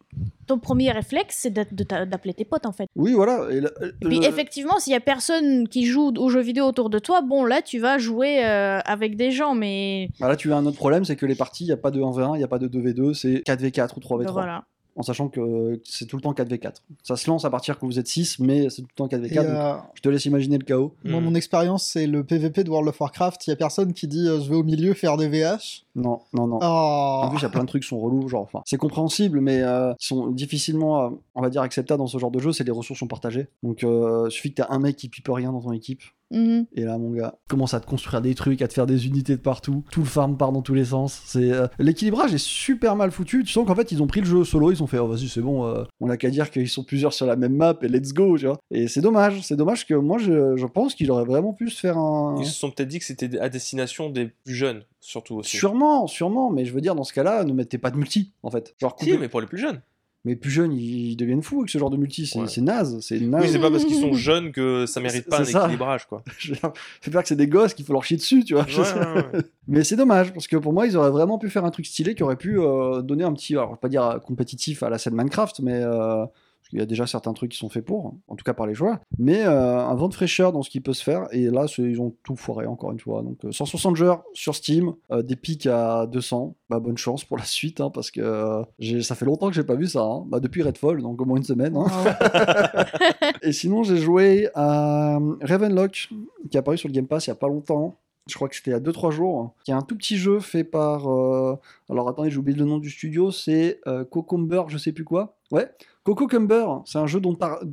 B: ton premier réflexe, c'est d'appeler tes potes en fait.
C: Oui, voilà. Et
B: puis
C: le-
B: effectivement, s'il y a personne qui joue aux jeux vidéo autour de toi, bon là, tu vas jouer euh, avec des gens, mais
C: Bah, là, tu as un autre problème, c'est que les parties, il n'y a pas de 1v1, il n'y a pas de 2v2, c'est 4v4 ou 3v3.
B: ben voilà.
C: En sachant que c'est tout le temps 4v4. Ça se lance à partir que vous êtes 6, mais c'est tout le temps 4v4.
D: Et,
C: donc
D: euh,
C: je te laisse imaginer le chaos.
D: Moi,
A: Hmm.
D: mon expérience, c'est le PVP de World of Warcraft. Il y a personne qui dit euh, je vais au milieu faire des VH.
C: Non, non, non.
D: Oh.
C: En plus, il y a plein de trucs qui sont relous, genre, enfin, c'est compréhensible, mais euh, qui sont difficilement, euh, on va dire, acceptables dans ce genre de jeu, c'est les ressources sont partagées. Donc, euh, suffit que t'as un mec qui pipe rien dans ton équipe,
B: Mhm.
C: et là, mon gars, commence à te construire des trucs, à te faire des unités de partout, tout le farm part dans tous les sens. C'est euh, l'équilibrage est super mal foutu. Tu sens qu'en fait, ils ont pris le jeu solo, ils ont fait, oh vas-y, c'est bon, euh, on a qu'à dire qu'ils sont plusieurs sur la même map et let's go, tu vois. Et c'est dommage, c'est dommage que moi, je, je pense qu'il aurait vraiment pu se faire un.
A: Ils se sont peut-être dit que c'était à destination des plus jeunes, surtout aussi.
C: Sûrement, sûrement, mais je veux dire, dans ce cas-là, ne mettez pas de multi, en fait. Genre,
A: Si, mais pour les plus jeunes.
C: Mais plus jeunes, ils deviennent fous avec ce genre de multi. C'est
A: Ouais.
C: naze. C'est naze.
A: Oui, c'est pas parce qu'ils sont jeunes que ça mérite pas un
C: ça.
A: équilibrage, quoi.
C: C'est pas que c'est des gosses qu'il faut leur chier dessus, tu vois.
A: Ouais, ouais.
C: Mais c'est dommage, parce que pour moi, ils auraient vraiment pu faire un truc stylé qui aurait pu euh, donner un petit, alors je vais pas dire euh, compétitif à la scène Minecraft, mais euh, qu'il y a déjà certains trucs qui sont faits pour, en tout cas par les joueurs, mais euh, un vent de fraîcheur dans ce qui peut se faire, et là, ils ont tout foiré encore une fois. Donc euh, 160 joueurs sur Steam, euh, des pics à 200, bah bonne chance pour la suite, hein, parce que euh, ça fait longtemps que j'ai pas vu ça, hein. bah, depuis Redfall, donc au moins une semaine. hein. Et sinon, j'ai joué à Ravenlock, qui est apparu sur le Game Pass il y a pas longtemps. Je crois que c'était il y a 2-3 jours. Qui est un tout petit jeu fait par. euh, Alors attendez, j'ai oublié le nom du studio. C'est euh, Cocomber, je sais plus quoi. Ouais, Cococumber. C'est un jeu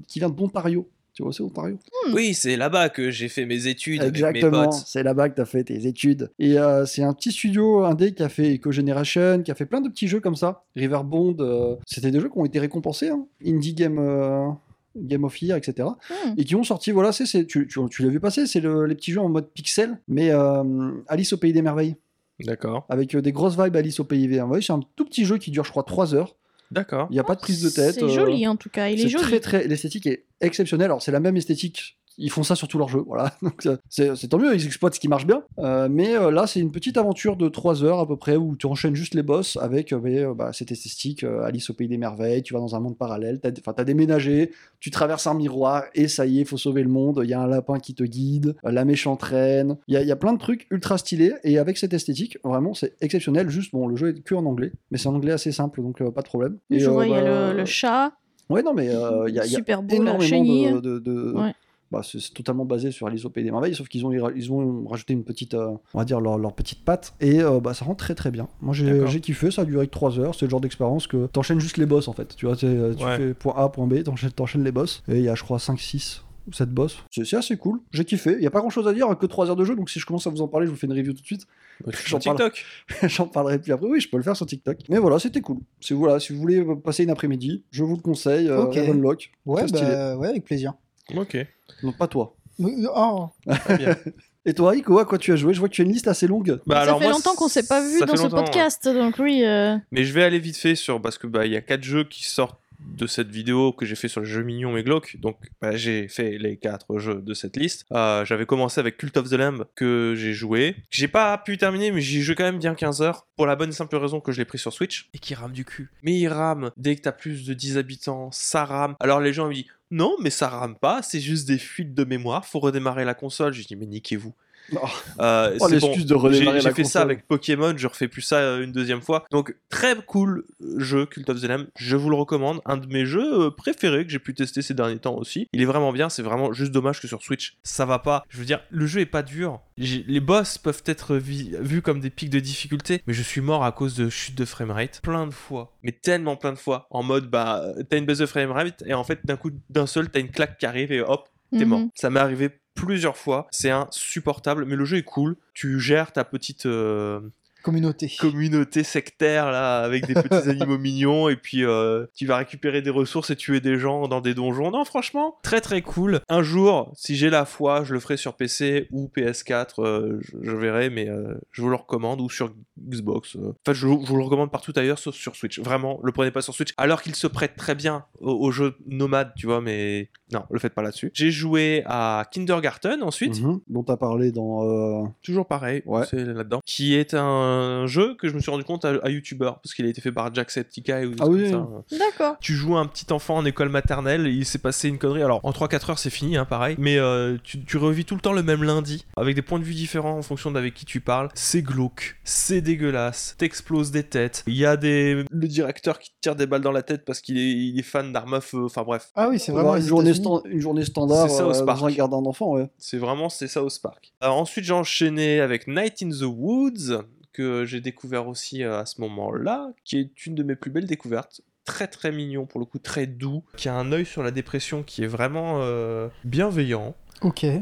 C: qui vient d'Ontario. Tu vois, c'est Ontario
A: Oui, c'est là-bas que j'ai fait mes études avec mes
C: Exactement,
A: potes.
C: c'est là-bas que tu as fait tes études. Et euh, c'est un petit studio indé qui a fait Eco Generation, qui a fait plein de petits jeux comme ça. Riverbond, euh, c'était des jeux qui ont été récompensés. hein. Indie Game, euh, Game of Year, etc.
B: Hmm.
C: Et qui ont sorti, voilà, c'est, c'est- tu, tu, tu l'as vu passer, c'est le- les petits jeux en mode pixel, mais euh, Alice au Pays des Merveilles,
A: D'accord.
C: avec euh, des grosses vibes Alice au Pays des Merveilles. C'est un tout petit jeu qui dure, je crois, 3 heures.
A: D'accord.
C: Il n'y a pas de prise de tête.
B: C'est
C: euh,
B: joli en tout cas, il est, joli.
C: très très l'esthétique est exceptionnelle. Alors c'est la même esthétique. Ils font ça sur tous leurs jeux, voilà. Donc ça- c'est tant mieux, ils exploitent ce qui marche bien. Euh, mais euh, là, c'est une petite aventure de 3 heures à peu près où tu enchaînes juste les boss avec euh, euh, bah, cette esthétique euh, Alice au pays des merveilles. Tu vas dans un monde parallèle, t'as déménagé, tu traverses un miroir et ça y est, il faut sauver le monde. Il y a un lapin qui te guide, euh, la méchante reine. Il y a, y a plein de trucs ultra stylés et avec cette esthétique, vraiment, c'est exceptionnel. Juste, bon, le jeu est que en anglais, mais c'est en anglais assez simple, donc euh, pas de problème. Et,
B: Je
C: euh,
B: vois, il y a
C: bah,
B: le, le chat,
C: Ouais, non, mais euh, il y a, y a
B: super beau, la
C: énormément de. de- de-
B: Ouais.
C: Bah, c'est totalement basé sur Alice au Pays des Merveilles, sauf qu'ils ont, ils ont rajouté une petite, euh, on va dire leur, leur petite patte, et euh, bah, ça rend très très bien. Moi j'ai kiffé, ça a duré que 3 heures, c'est le genre d'expérience que t'enchaînes juste les boss en fait. Tu vois, c'est, tu
A: Ouais.
C: fais point A, point B, t'enchaînes, t'enchaînes les boss, et il y a je crois 5, 6 ou 7 boss. C'est c'est assez cool, j'ai kiffé. Il y a pas grand chose à dire, que 3 heures de jeu, donc si je commence à vous en parler, je vous fais une review tout de suite.
A: Bah,
C: J'en
A: TikTok.
C: J'en parlerai plus après. Oui, je peux le faire sur TikTok. Mais voilà, c'était cool. Si, voilà, si vous voulez passer une après-midi, je vous le conseille. Euh,
D: Ok.
C: Ravenlock.
D: Ouais, bah, ouais, avec plaisir.
A: Ok.
C: Non, pas toi.
D: Oh,
A: Très bien.
C: Et toi, Iko, à quoi tu as joué? Je vois que tu as une liste assez longue.
A: Bah,
B: ça
A: alors
B: fait
A: moi,
B: longtemps qu'on s'est pas vu dans ce
A: longtemps,
B: podcast, donc oui. euh,
A: Mais je vais aller vite fait sur parce que bah il y a quatre jeux qui sortent de cette vidéo que j'ai fait sur les jeux mignons et glauques. Donc bah, j'ai fait les quatre jeux de cette liste. Euh, J'avais commencé avec Cult of the Lamb que j'ai joué. J'ai pas pu terminer mais j'y joué quand même bien 15 heures pour la bonne et simple raison que je l'ai pris sur Switch et qui rame du cul. Mais il rame dès que t'as plus de 10 habitants, ça rame. Alors les gens me disent non mais ça rame pas, c'est juste des fuites de mémoire, faut redémarrer la console. Je dis mais niquez-vous.
C: Oh.
A: Euh,
C: Oh,
A: c'est
C: l'excuse de
A: J'ai
C: redémarrer
A: j'ai
C: la
A: fait ça avec Pokémon, je refais plus ça euh, une deuxième fois. Donc très cool jeu Cult of the Lamb, je vous le recommande. Un de mes jeux euh, préférés que j'ai pu tester ces derniers temps aussi. Il est vraiment bien, c'est vraiment juste dommage que sur Switch ça va pas. Je veux dire, le jeu est pas dur. Les boss peuvent être vus comme des pics de difficulté, mais je suis mort à cause de chute de framerate plein de fois. Mais tellement plein de fois. En mode, bah, t'as une baisse de framerate et en fait, d'un coup, d'un seul, t'as une claque qui arrive et hop, t'es
B: Mhm.
A: mort. Ça m'est arrivé plusieurs fois. C'est insupportable, mais le jeu est cool. Tu gères ta petite euh,
D: Communauté.
A: communauté sectaire là, avec des petits animaux mignons, et puis euh, tu vas récupérer des ressources et tuer des gens dans des donjons. Non, franchement, très très cool. Un jour, si j'ai la foi, je le ferai sur PC ou PS4, euh, je, je verrai, mais euh, je vous le recommande, ou sur Xbox. euh. Enfin, je, vous je vous le recommande partout ailleurs, sauf sur Switch. Vraiment, le prenez pas sur Switch, alors qu'il se prête très bien au, au jeu nomade, tu vois, mais non, le faites pas là-dessus. J'ai joué à Kindergarten ensuite.
C: Mhm. Dont t'as parlé dans.
A: Toujours pareil,
C: Ouais.
A: c'est là-dedans. Qui est un jeu que je me suis rendu compte à, à YouTuber, parce qu'il a été fait par Jacksepticeye ou des
C: Ah
A: trucs
C: oui,
A: comme ça.
B: D'accord.
A: Tu joues un petit enfant en école maternelle, et il s'est passé une connerie. Alors, en 3-4 heures, c'est fini, hein, pareil. Mais euh, tu, tu revis tout le temps le même lundi, avec des points de vue différents en fonction d'avec qui tu parles. C'est glauque, c'est dégueulasse, t'exploses des têtes. Il y a des... le directeur qui te tire des balles dans la tête parce qu'il est, il est fan d'armes à feu. Enfin bref,
D: Ah oui, c'est vraiment
C: une, journée une journée standard
A: C'est ça, au
C: euh,
A: Spark.
C: dans un d'enfants, ouais.
A: C'est vraiment c'est ça au Spark. Alors, ensuite j'ai enchaîné avec Night in the Woods que j'ai découvert aussi euh, à ce moment-là, qui est une de mes plus belles découvertes. Très très mignon pour le coup, très doux, qui a un œil sur la dépression qui est vraiment euh, bienveillant,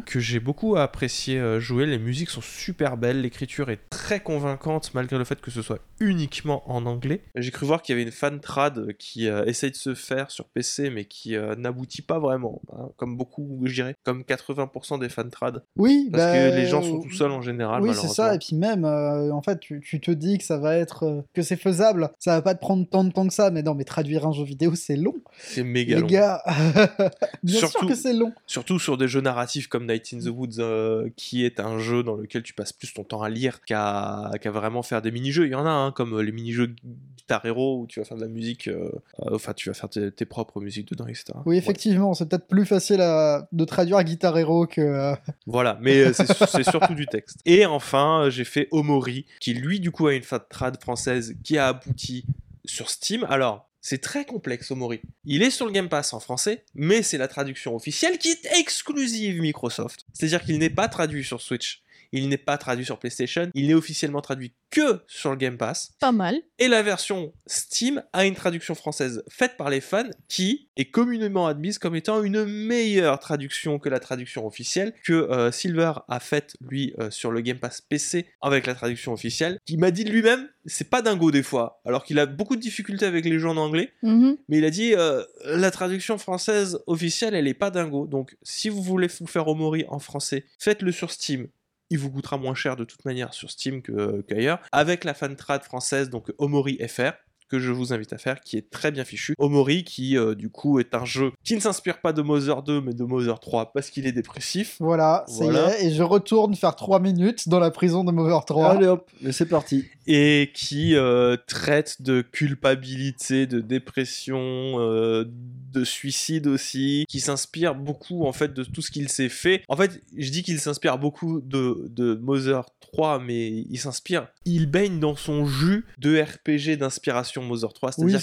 A: Que j'ai beaucoup apprécié euh, jouer. Les musiques sont super belles, l'écriture est très convaincante malgré le fait que ce soit uniquement en anglais. J'ai cru voir qu'il y avait une fan trad qui euh, essaye de se faire sur PC mais qui euh, n'aboutit pas vraiment, hein, comme beaucoup, je dirais, comme 80% des fan trad.
D: Oui,
A: Parce
D: bah,
A: que les gens sont tout seuls en général,
D: Oui, c'est ça. Et puis même, euh, en fait, tu, tu te dis que ça va être, euh, que c'est faisable. Ça va pas te prendre tant de temps que ça. Mais non, mais traduire un jeu vidéo, c'est long.
A: C'est méga
D: Les
A: long.
D: gars, bien sûr
A: Surtout-
D: que c'est long.
A: Surtout sur des jeux narratifs comme Night in the Woods, euh, qui est un jeu dans lequel tu passes plus ton temps à lire qu'à vraiment faire des mini-jeux. Il y en a, hein, comme euh, les mini-jeux Guitar Hero, où tu vas faire de la musique, euh, enfin, tu vas faire tes, tes propres musiques dedans, etc.
D: Oui,
A: Ouais.
D: effectivement, c'est peut-être plus facile à- de traduire Guitar Hero que.
A: Voilà, mais c'est surtout du texte. Et enfin, j'ai fait Omori, qui lui, du coup, a une fat trad française qui a abouti sur Steam. Alors, c'est très complexe, Omori. Il est sur le Game Pass en français, mais c'est la traduction officielle qui est exclusive Microsoft. C'est-à-dire qu'il n'est pas traduit sur Switch. Il n'est pas traduit sur PlayStation, il n'est officiellement traduit que sur le Game Pass.
B: Pas mal.
A: Et la version Steam a une traduction française faite par les fans qui est communément admise comme étant une meilleure traduction que la traduction officielle que euh, Silver a faite lui euh, sur le Game Pass PC avec la traduction officielle. Qui m'a dit lui-même, c'est pas dingo des fois, alors qu'il a beaucoup de difficultés avec les jeux en anglais,
B: Mhm.
A: mais il a dit euh, la traduction française officielle elle est pas dingo. Donc si vous voulez vous faire Omori en français, faites-le sur Steam. Il vous coûtera moins cher de toute manière sur Steam qu'ailleurs. Avec la fan trad française, donc Omori FR, que je vous invite à faire, qui est très bien fichu. Omori, qui euh, du coup est un jeu qui ne s'inspire pas de Mother 2, mais de Mother 3, parce qu'il est dépressif.
D: Voilà, ça
A: Voilà.
D: y est. Et je retourne faire 3 minutes dans la prison de Mover 3.
C: Allez hop, c'est parti.
A: et qui euh, traite de culpabilité, de dépression, euh, de suicide aussi, qui s'inspire beaucoup en fait de tout ce qu'il s'est fait. En fait, je dis qu'il s'inspire beaucoup de, de Mother 3, mais il s'inspire, il baigne dans son jus de RPG d'inspiration Mother 3,
D: Oui,
A: c'est-à-dire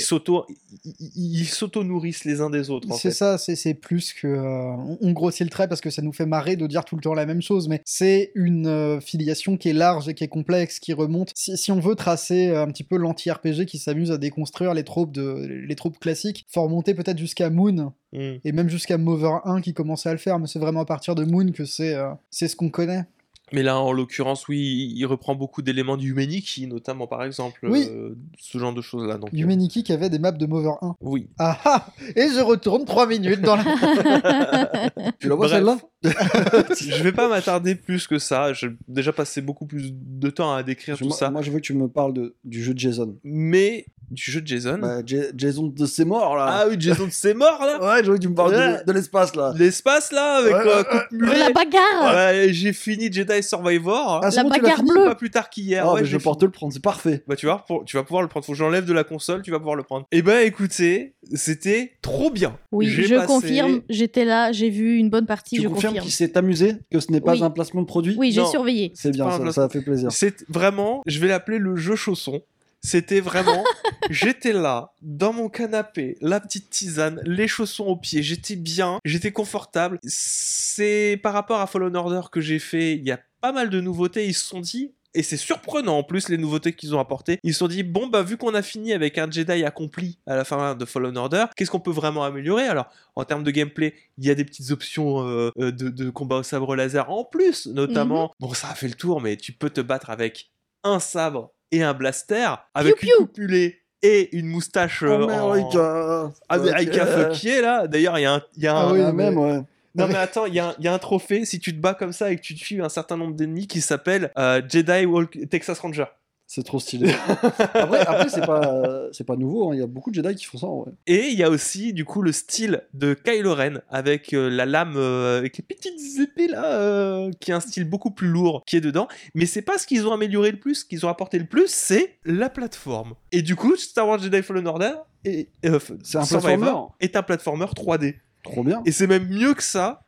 A: s'auto, il, il- il s'auto-nourrissent les uns des autres.
D: C'est ça, c'est plus que. euh, on- grossit le trait parce que ça nous fait marrer de dire tout le temps la même chose, mais c'est une euh, filiation qui est large et qui est complexe, qui remonte. Si, si on veut tracer euh, un petit peu l'anti-RPG qui s'amuse à déconstruire les tropes, de, les tropes classiques, faut remonter peut-être jusqu'à Moon
A: Mm.
D: et même jusqu'à Mover 1 qui commençait à le faire, mais c'est vraiment à partir de Moon que c'est euh, c'est ce qu'on connaît.
A: Mais là, en l'occurrence, oui, il reprend beaucoup d'éléments du Humaniki, notamment par exemple,
D: Oui.
A: euh, ce genre de choses-là. Donc, euh,
D: Humaniki qui avait des maps de Mover 1.
A: oui.
D: Ah ah Et je retourne 3 minutes dans la.
C: Tu la vois celle-là
A: je vais pas m'attarder plus que ça. J'ai déjà passé beaucoup plus de temps à décrire
C: Je-
A: tout ça.
C: moi, je veux que tu me parles de, du jeu de Jason.
A: Mais du jeu de Jason.
C: Bah, Jason de ses morts là.
A: ah oui, Jason c'est mort là
C: Ouais, vois que tu me parles
A: Ouais.
C: de, de l'espace là.
A: L'espace là, avec
C: Ouais,
A: euh,
B: De la bagarre
A: Ouais, j'ai fini Jedi Survivor.
C: Ah, c'est
B: La
C: bon,
B: bagarre bleue.
A: Pas plus tard qu'hier.
C: Ah,
A: ouais, je
C: vais pouvoir te le prendre, c'est parfait.
A: Bah tu vas, pour- tu vas pouvoir le prendre. Faut que j'enlève de la console, tu vas pouvoir le prendre. Et ben écoutez, c'était trop bien.
B: Oui,
A: J'ai
B: je
A: passé-
B: confirme, j'étais là, j'ai vu une bonne partie,
C: Tu
B: je
C: confirmes
B: confirme.
C: qu'il s'est amusé, que ce n'est pas
B: Oui.
C: un placement de produit?
B: Oui, j'ai surveillé.
C: C'est bien, ça, ça fait plaisir.
A: C'est vraiment, je vais l'appeler le jeu chausson. C'était vraiment, j'étais là, dans mon canapé, la petite tisane, les chaussons aux pieds, j'étais bien, j'étais confortable. C'est par rapport à Fallen Order que j'ai fait, il y a pas mal de nouveautés, ils se sont dit, et c'est surprenant en plus les nouveautés qu'ils ont apportées. Ils se sont dit bon bah vu qu'on a fini avec un Jedi accompli à la fin de Fallen Order, qu'est-ce qu'on peut vraiment améliorer? Alors en termes de gameplay, il y a des petites options euh, euh, de, de combat au sabre laser en plus, notamment. Bon ça a fait le tour, mais tu peux te battre avec un sabre et un blaster, avec une mulet et une moustache euh, en-
C: America.
A: America fucké là. D'ailleurs il y a un, il y a
D: Ah
A: un-
D: oui,
C: Ah,
D: mais-
C: même, ouais.
A: non mais attends, il y, a un- il y a un trophée si tu te bats comme ça et que tu tues un certain nombre d'ennemis qui s'appelle euh, Jedi Walk Texas Ranger.
C: C'est trop stylé. après, après c'est pas, c'est pas nouveau, hein, il y a beaucoup de Jedi qui font ça vrai.
A: Et il y a aussi du coup le style de Kylo Ren avec euh, la lame euh, avec les petites épées là, euh, qui est un style beaucoup plus lourd qui est dedans. Mais c'est pas ce qu'ils ont amélioré le plus, ce qu'ils ont apporté le plus, c'est la plateforme. Et du coup, Star Wars Jedi Fallen Order est,
C: un platformer.
A: est un platformer 3D.
C: Trop bien.
A: Et c'est même mieux que ça.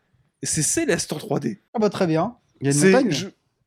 A: C'est Céleste en 3D.
D: Ah bah très bien.
C: Il y a une montagne.
A: je,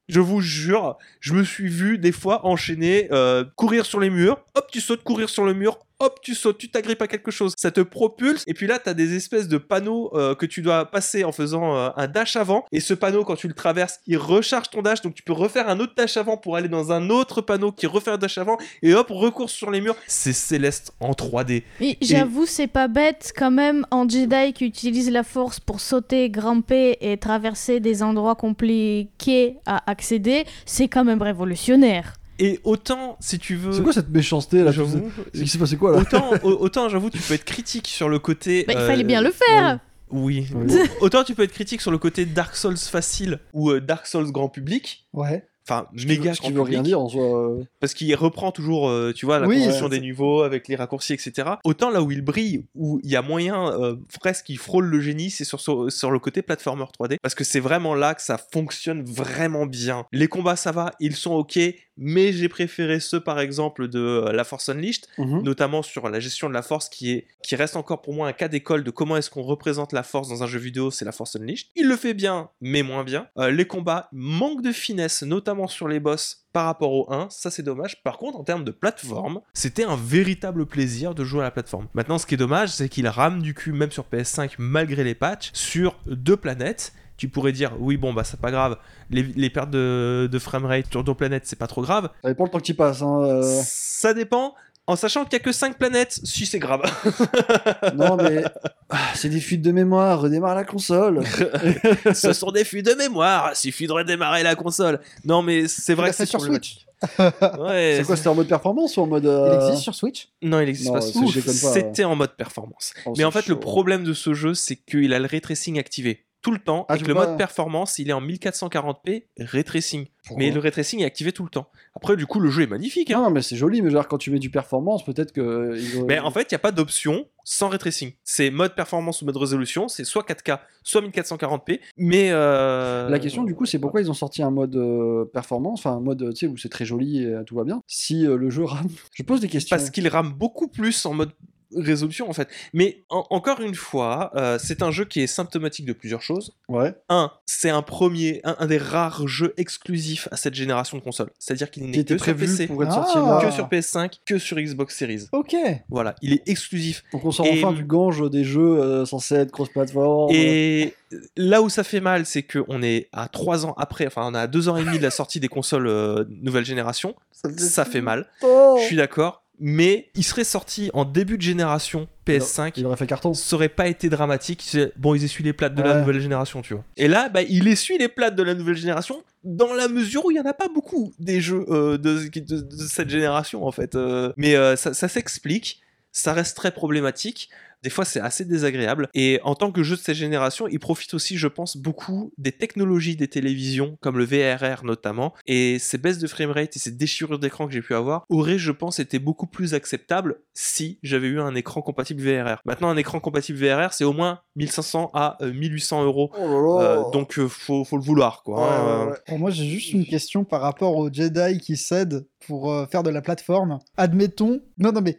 A: je vous jure, je me suis vu des fois enchaîner, euh, courir sur les murs, hop, tu sautes, courir sur le mur, hop, tu sautes, tu t'agrippes à quelque chose, ça te propulse, et puis là, tu as des espèces de panneaux euh, que tu dois passer en faisant euh, un dash avant, et ce panneau, quand tu le traverses, il recharge ton dash, donc tu peux refaire un autre dash avant pour aller dans un autre panneau qui refait un dash avant, et hop, recours sur les murs. C'est Céleste en 3D.
B: Mais j'avoue, c'est pas bête quand même en Jedi qui utilise la force pour sauter, grimper et traverser des endroits compliqués à accéder, c'est quand même révolutionnaire.
A: Et autant, si tu veux...
C: C'est quoi cette méchanceté là
A: J'avoue,
C: C'est qui s'est passé quoi là
A: autant, au- autant j'avoue, tu peux être critique sur le côté.
B: Bah, il
A: euh,
B: fallait bien le faire.
A: Oui.
C: Oui.
A: autant tu peux être critique sur le côté Dark Souls facile ou euh, Dark Souls grand public.
D: Ouais.
A: Enfin, méga grand
C: qui veut rien
A: public,
C: dire en soi. euh.
A: parce qu'il reprend toujours, euh, tu vois, la
D: Oui,
A: construction
C: ouais,
A: des niveaux avec les raccourcis, etc. Autant là où il brille, où il y a moyen euh, presque qu'il frôle le génie, c'est sur, sur, sur le côté platformer 3D, parce que c'est vraiment là que ça fonctionne vraiment bien. Les combats, ça va, ils sont ok, mais j'ai préféré ceux, par exemple, de euh, la Force Unleashed,
C: Mhm.
A: notamment sur la gestion de la force qui est qui reste encore pour moi un cas d'école de comment est-ce qu'on représente la force dans un jeu vidéo, c'est la Force Unleashed. Il le fait bien, mais moins bien. Euh, les combats manquent de finesse, notamment sur les boss par rapport au 1, ça c'est dommage. Par contre, en termes de plateforme, c'était un véritable plaisir de jouer à la plateforme. Maintenant, ce qui est dommage, c'est qu'il rame du cul, même sur PS5, malgré les patchs, sur deux planètes. Tu pourrais dire, oui, bon, bah c'est pas grave, les, les pertes de, de framerate sur deux planètes, c'est pas trop grave.
C: Ça dépend le temps que tu passes. Hein, euh.
A: Ça dépend. En sachant qu'il y a que 5 planètes, si c'est grave.
C: non mais ah, c'est des fuites de mémoire. Redémarre la console.
A: Ce sont des fuites de mémoire, suffit de redémarrer la console. Non, mais c'est vrai
D: Il
A: que c'est
D: sur. Switch.
A: Ouais,
C: c'est quoi C'était en mode performance ou en mode
D: Il
C: euh,
D: existe sur Switch?
A: Non, il n'existe
C: Non,
A: pas. C'était en mode performance.
C: oh,
A: Mais en fait, le problème de ce jeu, c'est qu'il a le ray tracing activé tout le temps
C: Ah,
A: et que le mode performance, il est en 1440p ray tracing.
C: Pourquoi
A: Mais le ray tracing est activé tout le temps. Après, du coup, le jeu est magnifique. hein.
C: Non, mais c'est joli, mais genre quand tu mets du performance, peut-être que. euh,
A: Mais en fait, il n'y a pas d'option sans ray tracing. C'est mode performance ou mode résolution. C'est soit 4K, soit 1440p. Mais. euh,
C: La question du coup, c'est pourquoi ils ont sorti un mode euh, performance, enfin un mode tu sais où c'est très joli et tout va bien. Si euh, le jeu rame, je pose des questions.
A: Parce qu'il rame beaucoup plus en mode résolution en fait. Mais en- encore une fois, euh, c'est un jeu qui est symptomatique de plusieurs choses.
C: Ouais.
A: Un, c'est un premier, un, un des rares jeux exclusifs à cette génération de consoles. C'est-à-dire qu'il
C: Qui
A: n'est que sur PC,
C: pour être
D: Ah.
C: sorti là.
A: que sur PS5, que sur Xbox Series.
D: Ok.
A: Voilà, il est exclusif.
C: Donc on sort
A: Et-
C: enfin du gange des jeux euh, censés être cross-platform.
A: Et là où ça fait mal, c'est qu'on est à 3 ans après, enfin on a à 2 ans et demi de la sortie des consoles euh, nouvelle génération. Ça fait mal,
C: Oh
A: je suis d'accord. Mais il serait sorti en début de génération PS5.
C: Il aurait fait carton.
A: ça aurait pas été dramatique. Bon, ils essuient les plates de la nouvelle génération, tu vois. Et là, bah, il essuie les plates de la nouvelle génération dans la mesure où il y en a pas beaucoup des jeux euh, de, de- de cette génération, en fait. Euh, mais euh, ça, ça s'explique. Ça reste très problématique. Des fois, c'est assez désagréable. Et en tant que jeu de cette génération, il profite aussi, je pense, beaucoup des technologies des télévisions, comme le VRR notamment. Et ces baisses de framerate et ces déchirures d'écran que j'ai pu avoir auraient, je pense, été beaucoup plus acceptables si j'avais eu un écran compatible VRR. Maintenant, un écran compatible VRR, c'est au moins 1500 à euh, 1800 euros.
C: Oh là là.
A: Euh, donc, euh, faut, faut le vouloir, quoi.
C: Ouais,
A: hein.
C: ouais, ouais.
D: Pour moi, j'ai juste une question par rapport aux Jedi qui cèdent pour euh, faire de la plateforme. Admettons. Non, non, mais.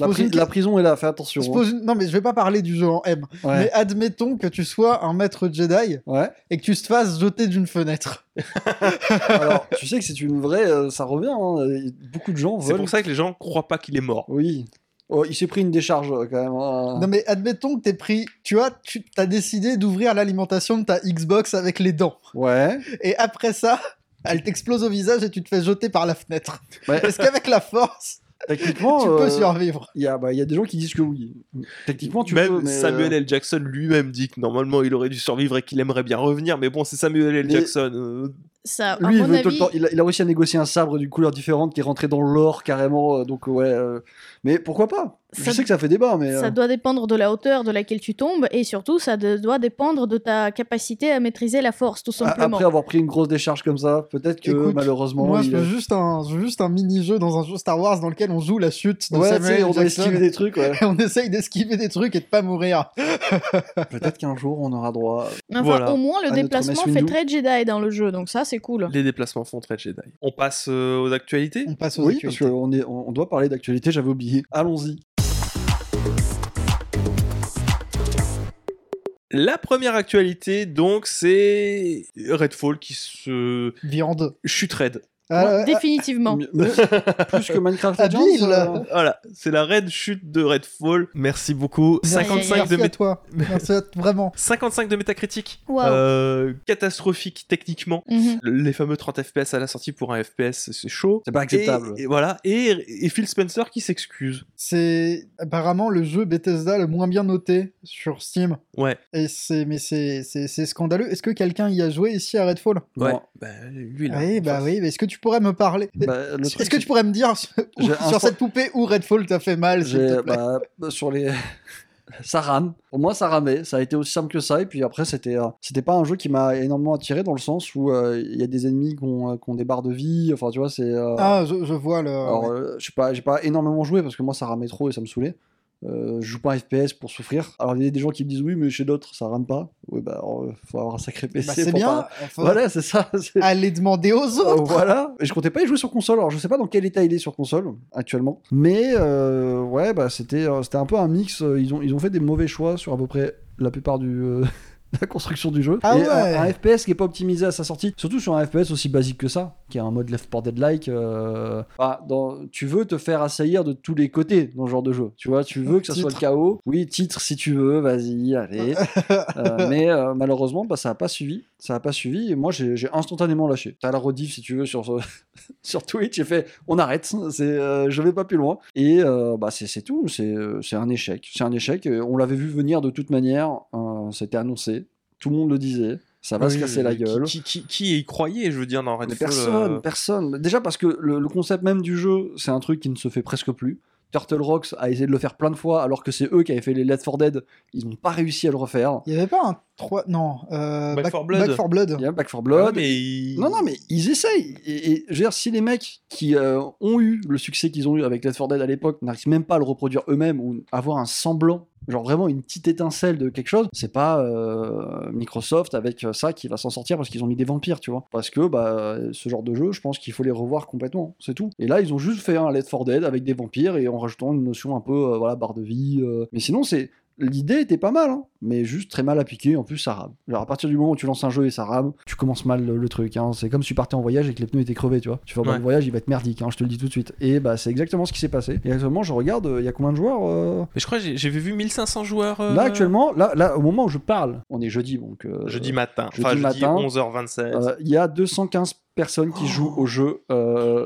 C: La,
D: pose
C: pri-
D: une-
C: la prison est là, fais attention.
D: je
C: hein.
D: une- Non, mais je vais pas parler du jeu en M.
C: Ouais.
D: Mais admettons que tu sois un maître Jedi
C: Ouais.
D: et que tu te fasses jeter d'une fenêtre.
C: Alors, tu sais que c'est une vraie. euh, ça revient. hein. Beaucoup de gens
A: C'est
C: veulent.
A: pour ça que les gens croient pas qu'il est mort.
C: Oui. Oh, il s'est pris une décharge euh, quand même. hein.
D: Non, mais admettons que t'es pris. Tu vois, tu as décidé d'ouvrir l'alimentation de ta Xbox avec les dents.
C: Ouais.
D: Et après ça, elle t'explose au visage et tu te fais jeter par la fenêtre.
C: Ouais.
D: Est-ce qu'avec la force,
C: Techniquement,
D: tu peux
C: euh,
D: survivre
C: il y, a, bah, il y a des gens qui disent que oui. Techniquement, tu
A: Même
C: peux. Mais,
A: Samuel
C: euh,
A: L. Jackson lui-même dit que normalement il aurait dû survivre et qu'il aimerait bien revenir, mais bon, c'est Samuel L.
C: Mais-
A: Jackson. euh,
B: Ça, à
C: Lui, il, veut tout le temps, il, a, il a réussi à négocier un sabre d'une couleur différente qui est rentré dans l'or carrément. euh, donc, ouais. euh, Mais pourquoi pas? Je sais que ça fait débat, mais.
B: ça
C: euh,
B: doit dépendre de la hauteur de laquelle tu tombes et surtout ça de- doit dépendre de ta capacité à maîtriser la force, tout
C: a-
B: simplement.
C: Après avoir pris une grosse décharge comme ça, peut-être que
D: Écoute,
C: malheureusement.
D: Moi, je veux juste un, juste mini-jeu dans un jeu Star Wars dans lequel on joue la chute de
C: Ouais, tu
D: Samuel
C: sais, on doit esquiver des trucs, ouais.
D: On essaye d'esquiver des trucs et de pas mourir.
C: Peut-être qu'un jour on aura droit.
B: Enfin,
A: Voilà.
B: au moins le déplacement fait très Jedi dans le jeu, donc ça c'est cool.
A: les déplacements font très Jedi. On passe euh, aux actualités?
D: On passe aux
C: Oui, parce
D: actualités.
C: qu'on est, on on doit parler d'actualité, j'avais oublié. Allons-y.
A: La première actualité, donc, c'est Redfall qui se
D: Viande.
A: chute raide.
D: Ah, ouais,
B: Définitivement.
C: Plus que Minecraft. Legends, euh,
A: Voilà, c'est la raid chute de Redfall. Merci beaucoup.
B: Merci.
A: 55
D: Merci
A: de,
D: à
A: mé-
D: toi. Merci à vraiment.
A: 55 de métacritique. Euh, catastrophique techniquement.
B: Mhm.
A: Les fameux 30 FPS à la sortie pour un FPS, c'est chaud.
C: C'est pas acceptable.
A: Et, et voilà. Et, et Phil Spencer qui s'excuse.
D: C'est apparemment le jeu Bethesda le moins bien noté sur Steam.
A: Ouais.
D: Et c'est, mais c'est, scandaleux. Est-ce que quelqu'un y a joué ici à Redfall?
A: Ouais.
C: Bon,
A: Bah, lui là.
D: Oui, bah
A: Enfin,
D: oui. mais Est-ce que tu pourrais me parler
C: bah, truc,
D: Est-ce que tu pourrais me dire sur, cette poupée où Redfall t'a fait mal, s'il te
C: j'ai,
D: plaît
C: bah, sur les. ça rame. Pour moi, ça ramait. Ça a été aussi simple que ça. Et puis après, c'était, euh, c'était pas un jeu qui m'a énormément attiré dans le sens où euh, il y a des ennemis qui ont, qui ont des barres de vie. Enfin, tu vois, c'est. euh,
D: Ah, je, je vois le.
C: Alors, je sais pas, j'ai pas énormément joué parce que moi ça ramait trop et ça me saoulait. Euh, je joue pas un FPS pour souffrir. Alors il y a des gens qui me disent oui, mais chez d'autres ça rame pas. Oui, bah alors, euh, faut avoir un sacré PC.
D: Bah, c'est
C: pour
D: bien.
C: pas-
D: Enfin,
C: Voilà, c'est ça.
D: Allez demander aux
C: Euh,
D: autres.
C: voilà. Et je comptais pas y jouer sur console. Alors je sais pas dans quel état il est sur console actuellement. Mais euh, ouais, bah c'était c'était un peu un mix. Ils ont ils ont fait des mauvais choix sur à peu près la plupart du euh, la construction du jeu.
D: Ah
C: et
D: ouais.
C: un, un FPS qui est pas optimisé à sa sortie, surtout sur un FPS aussi basique que ça, qui est un mode Left 4 Dead-like. euh, ah, dans, tu veux te faire assaillir de tous les côtés dans ce genre de jeu. Tu vois, tu veux que ça soit le chaos. Oui, titre si tu veux, vas-y, allez. Euh, mais euh, malheureusement, bah, ça a pas suivi. Ça a pas suivi. Et moi, j'ai instantanément lâché. T'as la rediff si tu veux sur, sur Twitch. J'ai fait, on arrête. Euh, je vais pas plus loin. Et euh, bah, c'est tout. C'est euh, c'est un échec. C'est un échec. On l'avait vu venir de toute manière. Euh, C'était annoncé. Tout le monde le disait. Ça va se casser la gueule.
A: Qui, qui, qui y croyait, je veux dire, dans Redfall
C: personne,
A: euh,
C: personne. Déjà parce que le, le concept même du jeu, c'est un truc qui ne se fait presque plus. Turtle Rocks a essayé de le faire plein de fois, alors que c'est eux qui avaient fait les Left 4 Dead. Ils n'ont pas réussi à le refaire.
D: Il y avait pas un 3. Non. euh,
A: Back 4 Blood.
D: Back 4 Blood.
C: Il y a Back 4
A: ah,
C: Blood.
A: mais
C: Non, non, mais ils essayent. Et, et je veux dire, si les mecs qui euh, ont eu le succès qu'ils ont eu avec Left 4 Dead à l'époque n'arrivent même pas à le reproduire eux-mêmes ou avoir un semblant, genre vraiment une petite étincelle de quelque chose, c'est pas euh, Microsoft avec ça qui va s'en sortir parce qu'ils ont mis des vampires, tu vois. Parce que bah, ce genre de jeu, je pense qu'il faut les revoir complètement, c'est tout. Et là, ils ont juste fait un Left 4 Dead avec des vampires et en rajoutant une notion un peu, euh, voilà, barre de vie. euh. Mais sinon, c'est L'idée était pas mal, hein, mais juste très mal appliquée. En plus, ça rame. Genre, à partir du moment où tu lances un jeu et ça rame, tu commences mal le, le truc. hein. C'est comme si tu partais en voyage et que les pneus étaient crevés, tu vois. Tu fais
A: Ouais.
C: le voyage, il va être merdique, hein, je te le dis tout de suite. Et bah, c'est exactement ce qui s'est passé. Et actuellement, je regarde, euh, il y a combien de joueurs euh,
A: Mais je crois que j'ai- j'avais vu 1500 joueurs. euh,
C: Là, actuellement, là, là, au moment où je parle, on est jeudi, donc. euh,
A: Jeudi matin.
C: jeudi
A: enfin, jeudi
C: matin,
A: 11h27.
C: euh, Il y a 215 personnes qui jouent au jeu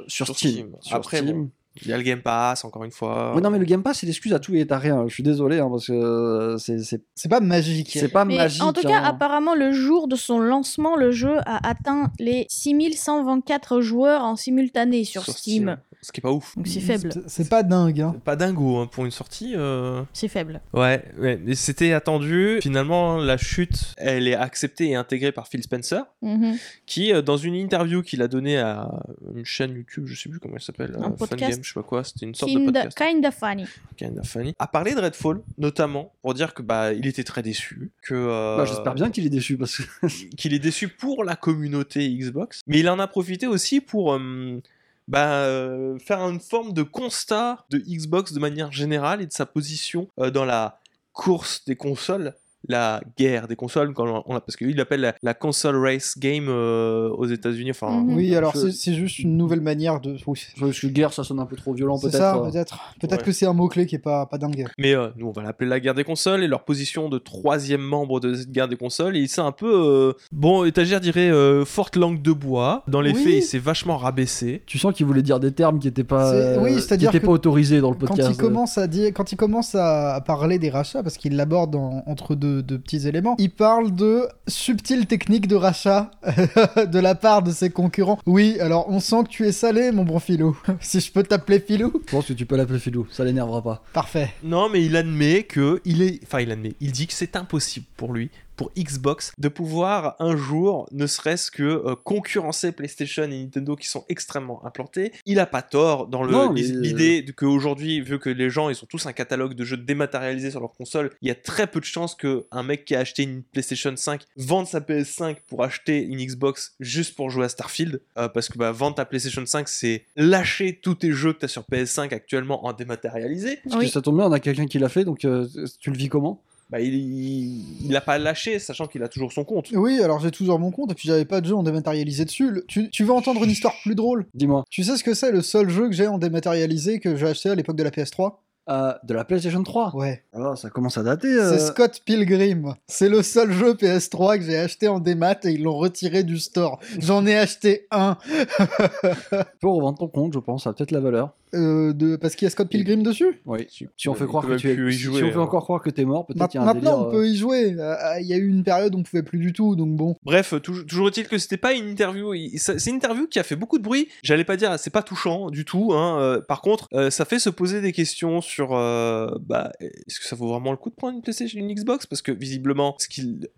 C: sur,
A: Sur
C: Steam.
A: Steam.
C: Sur
A: Après,
C: Steam.
A: bon. Il y a le Game Pass, encore une fois.
C: Oui, non, mais le Game Pass, c'est l'excuse à tout et à rien. Je suis désolé, hein, parce que c'est c'est-
D: C'est pas magique.
C: c'est pas
B: Mais
C: magique.
B: en tout cas,
C: hein.
B: apparemment, le jour de son lancement, le jeu a atteint les 6124 joueurs en simultané sur, Steam.
A: Ce qui est pas ouf.
B: Donc c'est faible.
D: C'est- C'est pas dingue. Hein.
A: Pas dingo hein, pour une sortie. euh.
B: C'est faible.
A: Ouais, ouais, mais c'était attendu. Finalement, la chute, elle est acceptée et intégrée par Phil Spencer,
B: Mhm.
A: qui, euh, dans une interview qu'il a donnée à une chaîne YouTube, je sais plus comment elle s'appelle,
B: Un
A: euh,
B: podcast.
A: Fun Game, je sais pas quoi, c'était une sorte de
B: Kinda,
A: podcast.
B: kinda funny.
A: Kinda funny. A parlé de Redfall, notamment, pour dire que bah il était très déçu, que euh,
C: Bah, J'espère bien qu'il est déçu parce que.
A: qu'il est déçu pour la communauté Xbox, mais il en a profité aussi pour euh, bah, euh, faire une forme de constat de Xbox de manière générale et de sa position euh, dans la course des consoles. La guerre des consoles, quand on, on- parce qu'il appelle la, la console race game euh, aux États-Unis. Enfin,
B: Mhm.
D: Oui, alors
C: Je-
D: c'est c'est juste une nouvelle manière de. oui,
C: Parce que guerre, ça sonne un peu trop violent,
D: C'est
C: peut-être.
D: ça,
C: euh.
D: peut-être. Peut-être
A: Ouais.
D: que c'est un mot-clé qui est pas, pas dingue.
A: Mais euh, nous, on va l'appeler la guerre des consoles et leur position de troisième membre de cette guerre des consoles. Et il s'est un peu. euh, bon, étagère dirait euh, forte langue de bois. Dans les
D: Oui.
A: faits, il s'est vachement rabaissé.
C: Tu sens qu'il voulait dire des termes qui n'étaient pas,
D: C'est- oui, c'est-à-dire
C: qui étaient pas autorisés dans le
D: Quand
C: podcast.
D: il commence à dire, quand il commence à parler des rachats, parce qu'il l'aborde en- entre deux, deux petits éléments, il parle de subtiles techniques de rachat de la part de ses concurrents. Oui, alors on sent que tu es salé, mon bon filou. si je peux t'appeler filou,
C: Je pense que tu peux l'appeler Philou, ça l'énervera pas.
D: parfait.
A: Non, mais il admet que il est, enfin il admet, il dit que c'est impossible pour lui, pour Xbox, de pouvoir un jour, ne serait-ce que euh, concurrencer PlayStation et Nintendo qui sont extrêmement implantés. Il a pas tort dans
C: mais-
A: l'idée de qu'aujourd'hui, vu que les gens ils ont tous un catalogue de jeux dématérialisés sur leur console, il y a très peu de chances que un mec qui a acheté une PlayStation 5 vende sa PS5 pour acheter une Xbox juste pour jouer à Starfield, Euh, parce que bah, vendre ta PlayStation 5 c'est lâcher tous tes jeux que tu as sur PS5 actuellement en dématérialisé.
C: Parce
B: Oui.
C: que ça tombe bien, on a quelqu'un qui l'a fait, donc euh, tu le vis comment?
A: Bah, il, il, il a pas lâché, sachant qu'il a toujours son compte.
D: Oui, alors j'ai toujours mon compte et puis j'avais pas de jeu en dématérialisé dessus. Le- Tu, tu veux entendre une histoire plus drôle?
C: Dis-moi.
D: Tu sais ce que c'est le seul jeu que j'ai en dématérialisé que j'ai acheté à l'époque de la PS3
C: Euh, de la PlayStation 3
D: Ouais.
C: Alors, ça commence à dater. euh.
D: C'est Scott Pilgrim. C'est le seul jeu PS3 que j'ai acheté en démat et ils l'ont retiré du store. J'en ai acheté un
C: Tu peux revendre ton compte, je pense, ça a peut-être la valeur.
D: Euh, de... parce qu'il y a Scott Pilgrim dessus.
C: Oui.
A: Tu-
C: Si on fait croire que tu es. si
A: jouer,
C: on fait
A: hein.
C: encore croire que t'es mort, peut-être y a un
D: Maintenant,
C: délire.
D: on peut y jouer. Euh, Il y a eu une période où on pouvait plus du tout, donc bon.
A: Bref, tou- toujours est-il que c'était pas une interview. C'est une interview qui a fait beaucoup de bruit. J'allais pas dire, c'est pas touchant du tout. Hein. euh, par contre, euh, ça fait se poser des questions sur, euh, bah, est-ce que ça vaut vraiment le coup de prendre une PlayStation, une Xbox? Parce que visiblement, ce qu'il,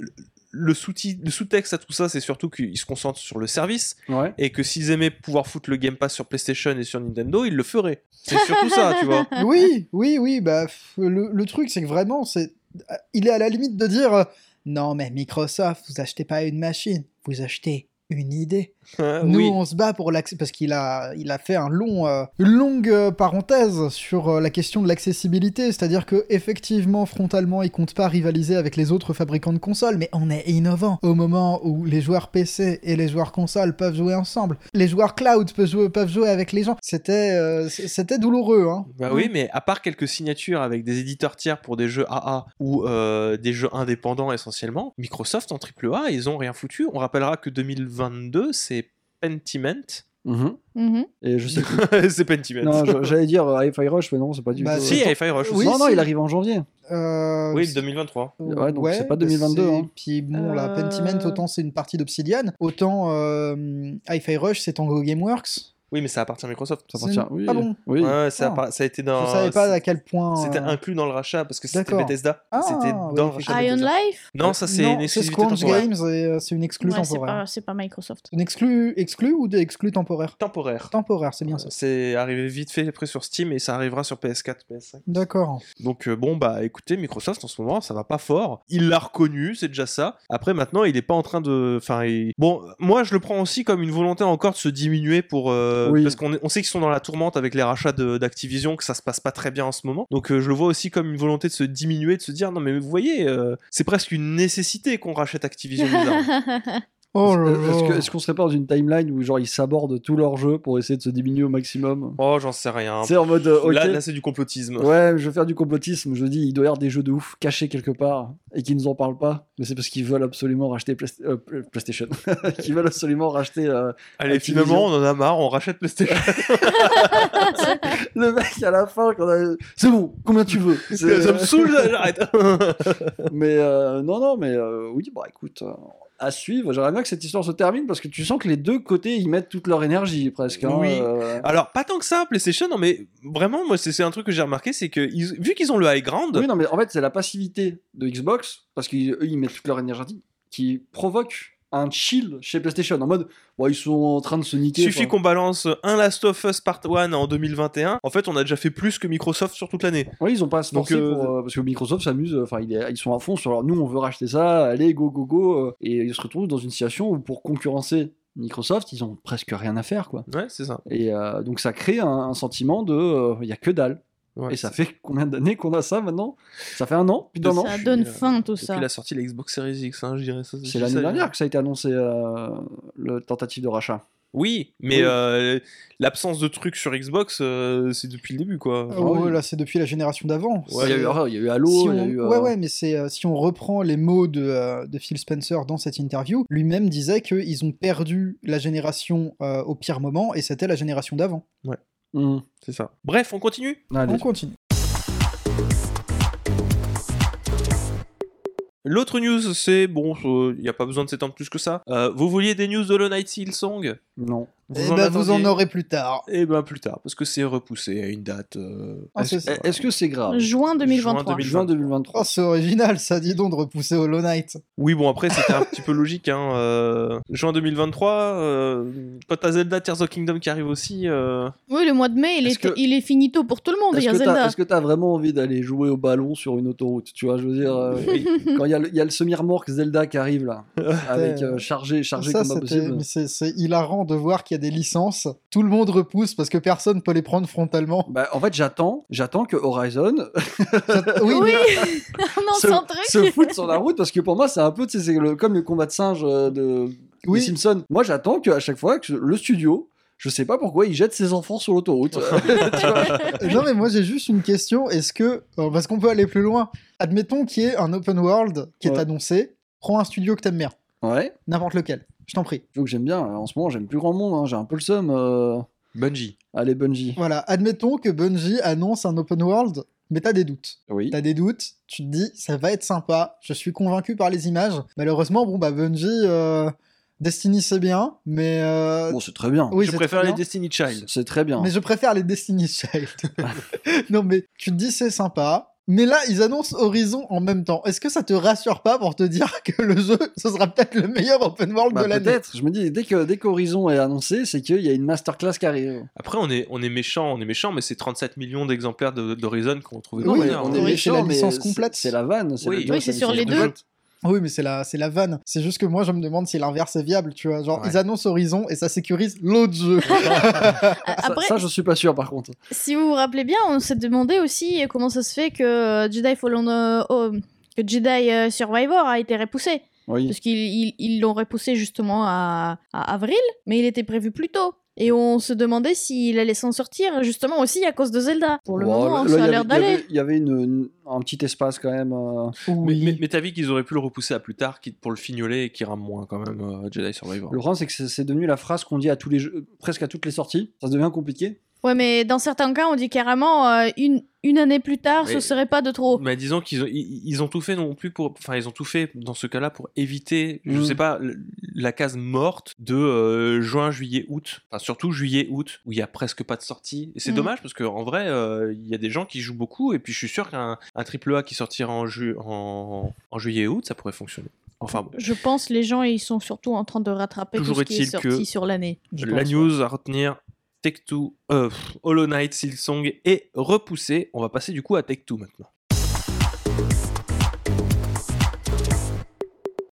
A: le- le sous le sous-texte à tout ça, c'est surtout qu'ils se concentrent sur le service
C: Ouais.
A: et que s'ils aimaient pouvoir foutre le Game Pass sur PlayStation et sur Nintendo, ils le feraient. C'est surtout ça, tu vois.
D: Oui, oui, oui. Bah, le, le truc, c'est que vraiment, c'est, il est à la limite de dire, euh, non mais Microsoft, vous achetez pas une machine, vous achetez une idée.
A: Ah,
D: Nous,
A: oui.
D: on se bat pour l'accès parce qu'il a, il a fait un long, euh, une longue euh, parenthèse sur euh, la question de l'accessibilité, c'est-à-dire que effectivement, frontalement, il compte pas rivaliser avec les autres fabricants de consoles, mais on est innovant au moment où les joueurs PC et les joueurs consoles peuvent jouer ensemble, les joueurs cloud peuvent jouer, peuvent jouer avec les gens. C'était, c'était douloureux, hein.
A: Bah oui, mais à part quelques signatures avec des éditeurs tiers pour des jeux AA ou des jeux indépendants essentiellement, Microsoft en AAA, ils ont rien foutu. On rappellera que 2022, c'est Pentiment.
C: Mhm.
B: Mhm.
C: Et je sais plus.
A: c'est Pentiment.
C: non, je- j'allais dire euh, Hi-Fi Rush, mais non, c'est pas du
D: Bah,
C: tout.
A: si,
C: euh,
A: Hi-Fi Rush
D: Oui,
A: aussi.
C: non, non, il arrive en janvier.
D: Euh,
A: Oui, 2023.
C: Ouais, donc c'est pas 2022,
D: c'est-
C: hein.
D: Puis bon, la
B: Euh.
D: Pentiment, autant c'est une partie d'Obsidian, autant euh, Hi-Fi Rush, c'est Tango Gameworks.
A: Oui, mais ça appartient à Microsoft.
C: Ça appartient. Oui.
D: Ah bon
C: Oui.
A: Ouais, ça,
D: Ah.
A: a, ça a été dans.
D: Je savais pas à quel point.
A: C'était
D: euh,
A: inclus dans le rachat parce que c'était. Bethesda.
D: Ah,
A: c'était
D: oui,
A: dans le rachat de
B: Iron. Life
A: Non, ça c'est une
D: c'est
A: exclusivité temporaire.
D: Games et euh, c'est une exclue
B: Ouais,
D: temporaire.
B: pas, c'est pas Microsoft.
D: Une exclue, exclue ou des exclus temporaires?
A: Temporaire.
D: Temporaire, c'est bien ça.
A: C'est arrivé vite fait après sur Steam et ça arrivera sur PS4, PS5.
D: D'accord.
A: Donc euh, bon bah écoutez Microsoft en ce moment ça va pas fort. Il l'a reconnu, c'est déjà ça. Après maintenant il est pas en train de, enfin il- bon moi je le prends aussi comme une volonté encore de se diminuer pour euh,
C: Oui.
A: parce qu'on est- on sait qu'ils sont dans la tourmente avec les rachats de- d'Activision que ça se passe pas très bien en ce moment. Donc euh, je le vois aussi comme une volonté de se diminuer, de se dire non mais vous voyez euh, c'est presque une nécessité qu'on rachète Activision.
D: Oh
C: Est-ce qu'on serait pas dans une timeline où genre ils s'abordent tous leurs jeux pour essayer de se diminuer au maximum
A: oh j'en sais rien.
C: C'est en mode euh.
A: Là, là c'est du complotisme.
C: Ouais, je vais faire du complotisme. Je dis, il doit y avoir des jeux de ouf cachés quelque part et qui nous en parlent pas. Mais c'est parce qu'ils veulent absolument racheter euh, Pl- PlayStation. qu'ils veulent absolument racheter. euh,
A: Allez
C: Activision.
A: finalement on en a marre, on rachète PlayStation.
C: Le mec à la fin, quand on a- c'est bon, combien tu veux?
A: Ça me saoule, j'arrête.
C: Mais euh, non, non, mais euh, oui, bah écoute, euh, à suivre. J'aimerais bien que cette histoire se termine parce que tu sens que les deux côtés ils mettent toute leur énergie presque. hein,
A: Oui.
C: euh.
A: Alors, pas tant que ça, PlayStation, non, mais vraiment, moi, c'est un truc que j'ai remarqué, c'est que ils- vu qu'ils ont le high ground,
C: Oui, non, mais en fait, c'est la passivité de Xbox parce qu'eux ils mettent toute leur énergie qui provoque un chill chez PlayStation en mode ouais, ils sont en train de se niquer.
A: suffit qu'on balance un Last of Us Part 1 en 2021. En fait, on a déjà fait plus que Microsoft sur toute l'année.
C: Oui, ils ont pas à se
A: Donc, euh,
C: pour, euh, parce que Microsoft s'amuse, euh, enfin ils, ils sont à fond sur leur nous on veut racheter ça, allez go go go euh, et ils se retrouvent dans une situation où pour concurrencer Microsoft, ils ont presque rien à faire quoi.
A: Ouais, c'est ça.
C: Et euh, donc ça crée un, un sentiment de euh, il y a que dalle.
A: Ouais,
C: et ça fait combien d'années qu'on a ça maintenant? Ça fait un an, plus d'un an.
B: Ça donne
A: euh,
B: fin tout
A: Depuis
B: ça.
A: la sortie de la Xbox Series X, hein, je dirais ça.
C: C'est l'année dernière que ça a été annoncé euh, le tentative de rachat.
A: Oui, mais
C: Oui.
A: euh, l'absence de trucs sur Xbox, euh, c'est depuis le début, quoi.
D: Oh,
C: oui.
D: ouais, là, c'est depuis la génération d'avant.
C: Ouais, il y a eu,
D: C'est-
C: il y a eu Halo,
D: si on...
C: y a eu. euh,
D: Ouais, ouais, mais c'est euh, si on reprend les mots de, euh, de Phil Spencer dans cette interview, lui-même disait qu'ils ont perdu la génération euh, au pire moment et c'était la génération d'avant.
C: Hum,
A: C'est ça. Bref, on continue?
C: Allez.
D: On continue.
A: L'autre news, c'est bon, il n'y a pas besoin de s'étendre plus que ça. Euh, vous vouliez des news de Hollow Knight Silksong
C: Non.
A: Vous
D: Eh
A: en
D: ben, vous en aurez plus tard.
A: Eh ben plus tard, parce que c'est repoussé à une date. euh,
D: Ah.
C: Est-ce que c'est grave?
B: Juin 2023.
A: Juin 2023.
C: Juin 2023.
D: Oh, c'est original, ça, dis donc, de repousser Hollow Knight.
A: Oui, bon, après, c'était un petit peu logique. Hein. euh, Juin 2023, euh, quand t'as Zelda Tears of Kingdom qui arrive aussi. euh,
B: Oui, le mois de mai, il
C: Est-ce
B: est,
C: que-
B: il est finito pour tout le monde.
C: Est-ce
B: a
C: que t'as vraiment envie d'aller jouer au ballon sur une autoroute Tu vois, je veux dire, euh, quand il y a le, il y a le semi-remorque Zelda qui arrive là, avec euh, chargé, chargé
D: ça,
C: comme pas possible.
D: c'est hilarant de voir qu'il y a des licences. Tout le monde repousse parce que personne peut les prendre frontalement.
C: Bah, en fait, j'attends, j'attends que Horizon
D: oui,
B: Oui,
D: mais
B: non,
C: se,
B: sans truc.
C: se foute sur la route parce que pour moi, c'est un peu, tu sais, c'est le- comme le combat de singe euh, de
D: Oui.
C: des Simpsons. Moi, j'attends qu'à chaque fois que le studio, je sais pas pourquoi, il jette ses enfants sur l'autoroute.
D: Non, mais moi j'ai juste une question. Est-ce que. euh, Parce qu'on peut aller plus loin. Admettons qu'il y ait un open world qui est annoncé. Prends un studio que t'aimes bien.
C: ouais.
D: N'importe lequel. Je t'en prie.
C: Faut que j'aime bien. En ce moment, j'aime plus grand monde. hein, J'ai un peu le seum. euh,
A: Bungie.
C: Allez, Bungie.
D: Voilà. Admettons que Bungie annonce un open world, mais t'as des doutes.
C: Oui.
D: T'as des doutes, tu te dis, ça va être sympa. Je suis convaincu par les images. Malheureusement, bon, bah Bungie. euh, Destiny c'est bien, mais. euh,
C: Bon, c'est très bien.
D: oui,
A: je
D: c'est
A: préfère
D: très
A: les
D: bien.
A: Destiny Child.
C: C'est très bien.
D: Mais je préfère les Destiny's Child. non, mais tu te dis c'est sympa. Mais là, ils annoncent Horizon en même temps. Est-ce que ça te rassure pas pour te dire que le jeu, ce sera peut-être le meilleur open world
C: Bah,
D: de l'année
C: peut-être. Je me dis, dès que dès qu'Horizon est annoncé, c'est qu'il y a une masterclass qui arrive.
A: Après, on est, on est méchant, on est méchant, mais c'est 37 millions d'exemplaires de- d'Horizon qu'on trouve
D: Oui,
A: derrière,
C: on
A: hein.
C: est méchant,
D: la
C: mais
D: licence
C: c'est-
D: complète.
C: C'est la vanne.
A: Oui.
C: la-
B: Oui, c'est sur les deux.
C: complète.
D: Oui, mais c'est la, c'est la vanne. C'est juste que moi, je me demande si l'inverse est viable, tu vois. Genre,
A: Ouais.
D: ils annoncent Horizon et ça sécurise l'autre jeu.
C: Ça,
B: Après,
C: ça, je suis pas sûr par contre.
B: si vous vous rappelez bien, on s'est demandé aussi comment ça se fait que euh, Jedi Fallen euh, oh, que Jedi euh, Survivor a été repoussé.
C: Oui.
B: Parce qu'ils ils- ils l'ont repoussé justement à, à avril, mais il était prévu plus tôt. Et on se demandait s'il allait s'en sortir, justement aussi à cause de Zelda. Pour le moment,
C: là,
B: ça
C: il y
B: a
C: avait-
B: l'air
C: il y avait-
B: d'aller.
C: Il y avait une, une- un petit espace quand même. euh,
A: Mais,
D: Oui.
A: mais, mais t'as vu qu'ils auraient pu le repousser à plus tard pour le fignoler et qui rame moins quand même euh, Jedi Survivor.
C: Le problème, c'est que c'est- c'est devenu la phrase qu'on dit à tous les jeux, presque à toutes les sorties. Ça devient compliqué.
B: Ouais, mais dans certains cas, on dit carrément euh, une, une année plus tard,
A: Mais-
B: ce serait pas de trop.
A: Mais disons qu'ils ont, ils, ils ont tout fait non plus pour, enfin ils ont tout fait dans ce cas-là pour éviter, je
C: Mm.
A: sais pas, la case morte de euh, juin, juillet, août, enfin surtout juillet, août où il y a presque pas de sortie. Et c'est
B: Mm.
A: dommage parce que en vrai, euh, il y a des gens qui jouent beaucoup et puis je suis sûr qu'un un triple A qui sortira en, ju en, en juillet, août, ça pourrait fonctionner. Enfin bon.
B: Je pense les gens ils sont surtout en train de rattraper
A: Toujours
B: tout ce qui est
A: est-il
B: sorti
A: que-
B: sur l'année.
A: La
B: pense.
A: news à retenir, Take-Two, euh, pff, Hollow Knight, Silksong est repoussé. On va passer du coup à Take-Two maintenant.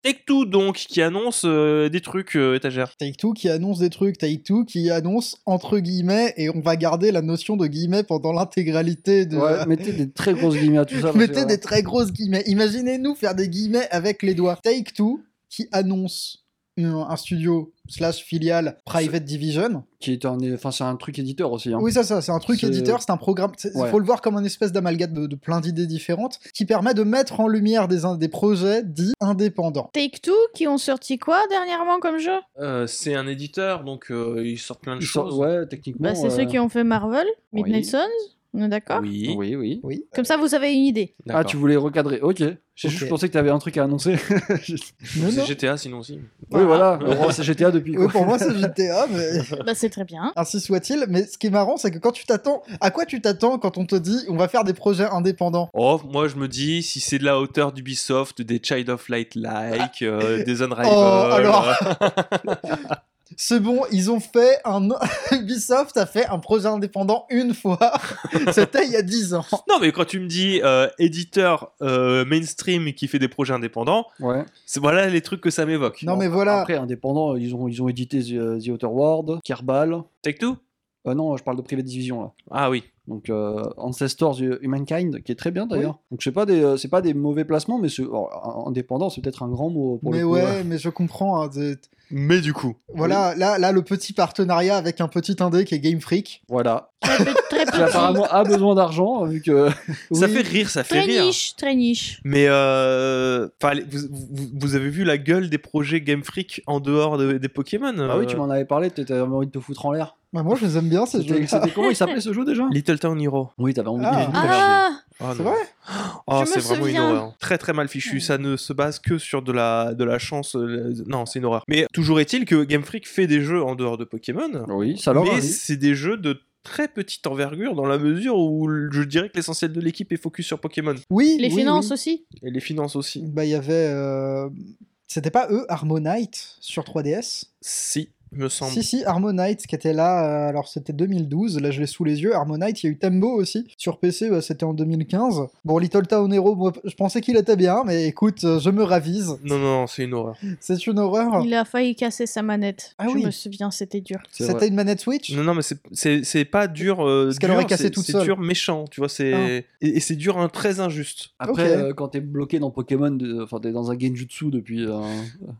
A: Take-Two donc, qui annonce euh, des trucs euh, étagères.
D: Take-Two qui annonce des trucs, Take-Two qui annonce entre guillemets, et on va garder la notion de guillemets pendant l'intégralité de...
C: Ouais, mettez des très grosses guillemets à tout ça.
D: Mettez
C: euh,
D: des très grosses guillemets. Imaginez-nous faire des guillemets avec les doigts. Take-Two qui annonce un studio slash filiale Private Division.
C: Qui est un, enfin, c'est un truc éditeur aussi. hein.
D: Oui, ça, ça, c'est un truc éditeur, c'est un programme. Il
C: Ouais.
D: faut le voir comme un espèce d'amalgame de, de plein d'idées différentes qui permet de mettre en lumière des, des projets dits indépendants.
B: Take-Two qui ont sorti quoi dernièrement comme jeu?
A: Euh, c'est un éditeur, donc euh, ils sortent plein de
C: Ils
A: choses.
C: sortent- ouais, techniquement.
B: bah, C'est
C: euh,
B: ceux qui ont fait Marvel, Midnight
C: oui.
B: Suns. On est d'accord?
A: Oui.
C: Oui, oui.
D: Oui.
B: Comme ça, vous avez une idée.
C: Ah, tu voulais recadrer. Ok. J'ai
D: Ok.
C: juste pensé que tu avais un truc à annoncer.
D: Non,
A: C'est. GTA sinon aussi.
C: oui, voilà. C'est GTA depuis.
D: Oui, pour moi, c'est GTA, mais
B: Bah, c'est très bien.
D: ainsi soit-il. Mais ce qui est marrant, c'est que quand tu t'attends, à quoi tu t'attends quand on te dit on va faire des projets indépendants?
A: Oh, moi je me dis, si c'est de la hauteur d'Ubisoft, des Child of Light like, euh, des Unrival.
D: Oh, alors.
A: euh,
D: C'est bon, ils ont fait un. Ubisoft a fait un projet indépendant une fois. C'était il y a 10 ans.
A: Non, mais quand tu me dis euh, éditeur euh, mainstream qui fait des projets indépendants,
C: Ouais.
A: c'est voilà les trucs que ça m'évoque.
D: Non, mais voilà.
C: Après, indépendant, ils ont, ils ont édité The, The Outer World, Kerbal.
A: Take Two?
C: Euh, non, je parle de Private Division là.
A: Ah oui.
C: Donc euh, Ancestors Humankind, qui est très bien d'ailleurs. Donc c'est pas des, euh, c'est pas des mauvais placements, mais alors, indépendant, c'est peut-être un grand mot pour
D: mais
C: le coup.
D: ouais, mais je comprends. hein,
A: Mais du coup.
D: Voilà, là, là, le petit partenariat avec un petit indé qui est Game Freak.
C: Voilà.
B: Très, très
C: Qui
B: petit.
C: apparemment a besoin d'argent vu que.
A: Ça
D: Oui.
A: fait rire, ça fait
B: Très
A: rire.
B: niche, très niche.
A: Mais euh, vous, vous- vous avez vu la gueule des projets Game Freak en dehors de- des Pokémon
C: Ah oui,
A: euh,
C: tu m'en avais parlé, t'avais envie de te foutre en l'air.
D: Bah, moi, je les aime bien, ces
C: C'était
D: jeux
C: c'était comment il s'appelait ce jeu déjà
A: Little Town Hero.
C: Oui, t'avais envie
D: Ah.
C: de.
B: Ah
A: Ah,
D: C'est vrai
A: Oh, c'est vraiment une horreur. Très très mal fichu. Ça ne se base que sur de la, de la chance. euh, Non, c'est une horreur. Mais toujours est-il que Game Freak fait des jeux en dehors de Pokémon.
C: Oui, ça leur
A: mais c'est des jeux de très petite envergure dans la mesure où je dirais que l'essentiel de l'équipe est focus sur Pokémon.
D: Oui.
B: Les
D: oui,
B: finances
D: oui.
B: aussi
A: Et les finances aussi.
D: Bah, il y avait. euh, C'était pas eux, Harmonite sur 3DS
A: Si, me semble.
D: Si, si, Harmonite qui était là, euh, alors c'était 2012, là je l'ai sous les yeux. Harmonite, il y a eu Tembo aussi. Sur PC, bah, c'était en 2015. Bon, Little Town Hero, moi, je pensais qu'il était bien, mais écoute, euh, je me ravise.
A: Non, non, c'est une horreur.
D: C'est une horreur.
B: Il a failli casser sa manette.
D: Ah
B: Je
D: oui.
B: me souviens, c'était dur.
C: C'est vrai.
D: C'était une manette Switch?
A: Non, non, mais c'est- c'est c'est pas dur. euh,
D: Parce qu'elle aurait cassé
A: c'est-
D: toute
A: C'est
D: seule.
A: dur méchant, tu vois. c'est
D: Ah.
A: Et, et c'est dur un très injuste.
C: Après, euh, quand t'es bloqué dans Pokémon, enfin t'es dans un Genjutsu depuis euh,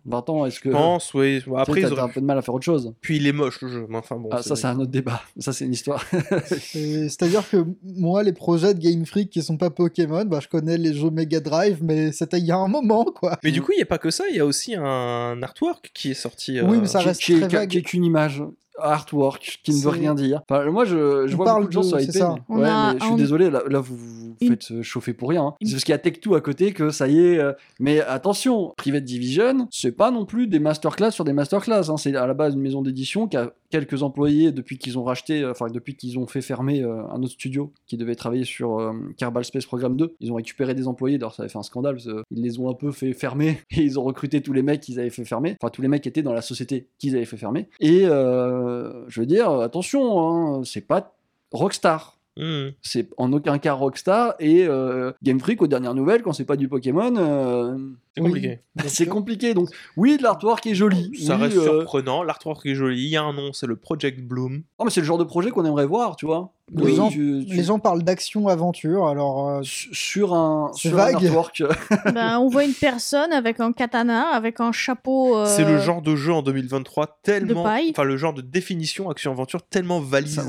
C: 20 ans, est-ce que.
A: Je pense, oui. Après,
C: t'as
A: ils
C: t'as un
A: auraient-
C: peu de mal à faire autre chose.
A: puis il est moche le jeu. Mais enfin bon.
C: ah, ça, c'est un autre débat. Ça, c'est une histoire.
D: C'est-à-dire que moi, les projets de Game Freak qui sont pas Pokémon, bah, je connais les jeux Mega Drive, mais c'était il y a un moment, quoi.
A: Mais du coup, il n'y a pas que ça, il y a aussi un artwork qui est sorti.
D: Oui,
A: euh,
D: mais ça
C: qui,
D: reste
C: qui
D: très
C: qui
D: vague.
C: qui est une image artwork qui ne veut rien dire. Enfin, moi, je, je
D: On
C: vois
D: parle
C: beaucoup de gens sur IP.
D: ça.
C: mais- ouais,
B: a
C: mais je suis désolé, là, là, vous vous
B: Une-
C: faites euh, chauffer pour rien. hein.
B: Une-
C: C'est parce qu'il y a Tech2 à côté que ça y est. euh, Mais attention, Private Division, c'est pas non plus des masterclass sur des masterclass. hein. C'est à la base une maison d'édition qui a quelques employés depuis qu'ils ont racheté, euh, enfin depuis qu'ils ont fait fermer euh, un autre studio qui devait travailler sur euh, Kerbal Space Program 2. Ils ont récupéré des employés, d'ailleurs ça avait fait un scandale, ils les ont un peu fait fermer et ils ont recruté tous les mecs qu'ils avaient fait fermer, enfin tous les mecs qui étaient dans la société qu'ils avaient fait fermer. Et euh, je veux dire, attention, hein, c'est pas Rockstar.
A: hmm.
C: C'est en aucun cas Rockstar et euh, Game Freak aux dernières nouvelles quand c'est pas du Pokémon. euh,
A: C'est
D: Oui.
A: compliqué.
C: c'est compliqué donc oui de l'artwork est joli
A: Ça
C: oui,
A: reste
C: euh,
A: surprenant. L'artwork est joli. Il y a un nom, c'est le Project Bloom.
C: non, mais c'est le genre de projet qu'on aimerait voir tu vois
D: Les gens-
C: tu- tu-
D: Les gens parlent d'action-aventure, alors... euh,
C: su- sur un
D: C'est
C: sur un
D: vague.
C: artwork
B: Ben, on voit une personne avec un katana, avec un chapeau. euh,
A: C'est le genre de jeu en 2023 tellement.
B: paille.
A: Enfin, le genre de définition action-aveture tellement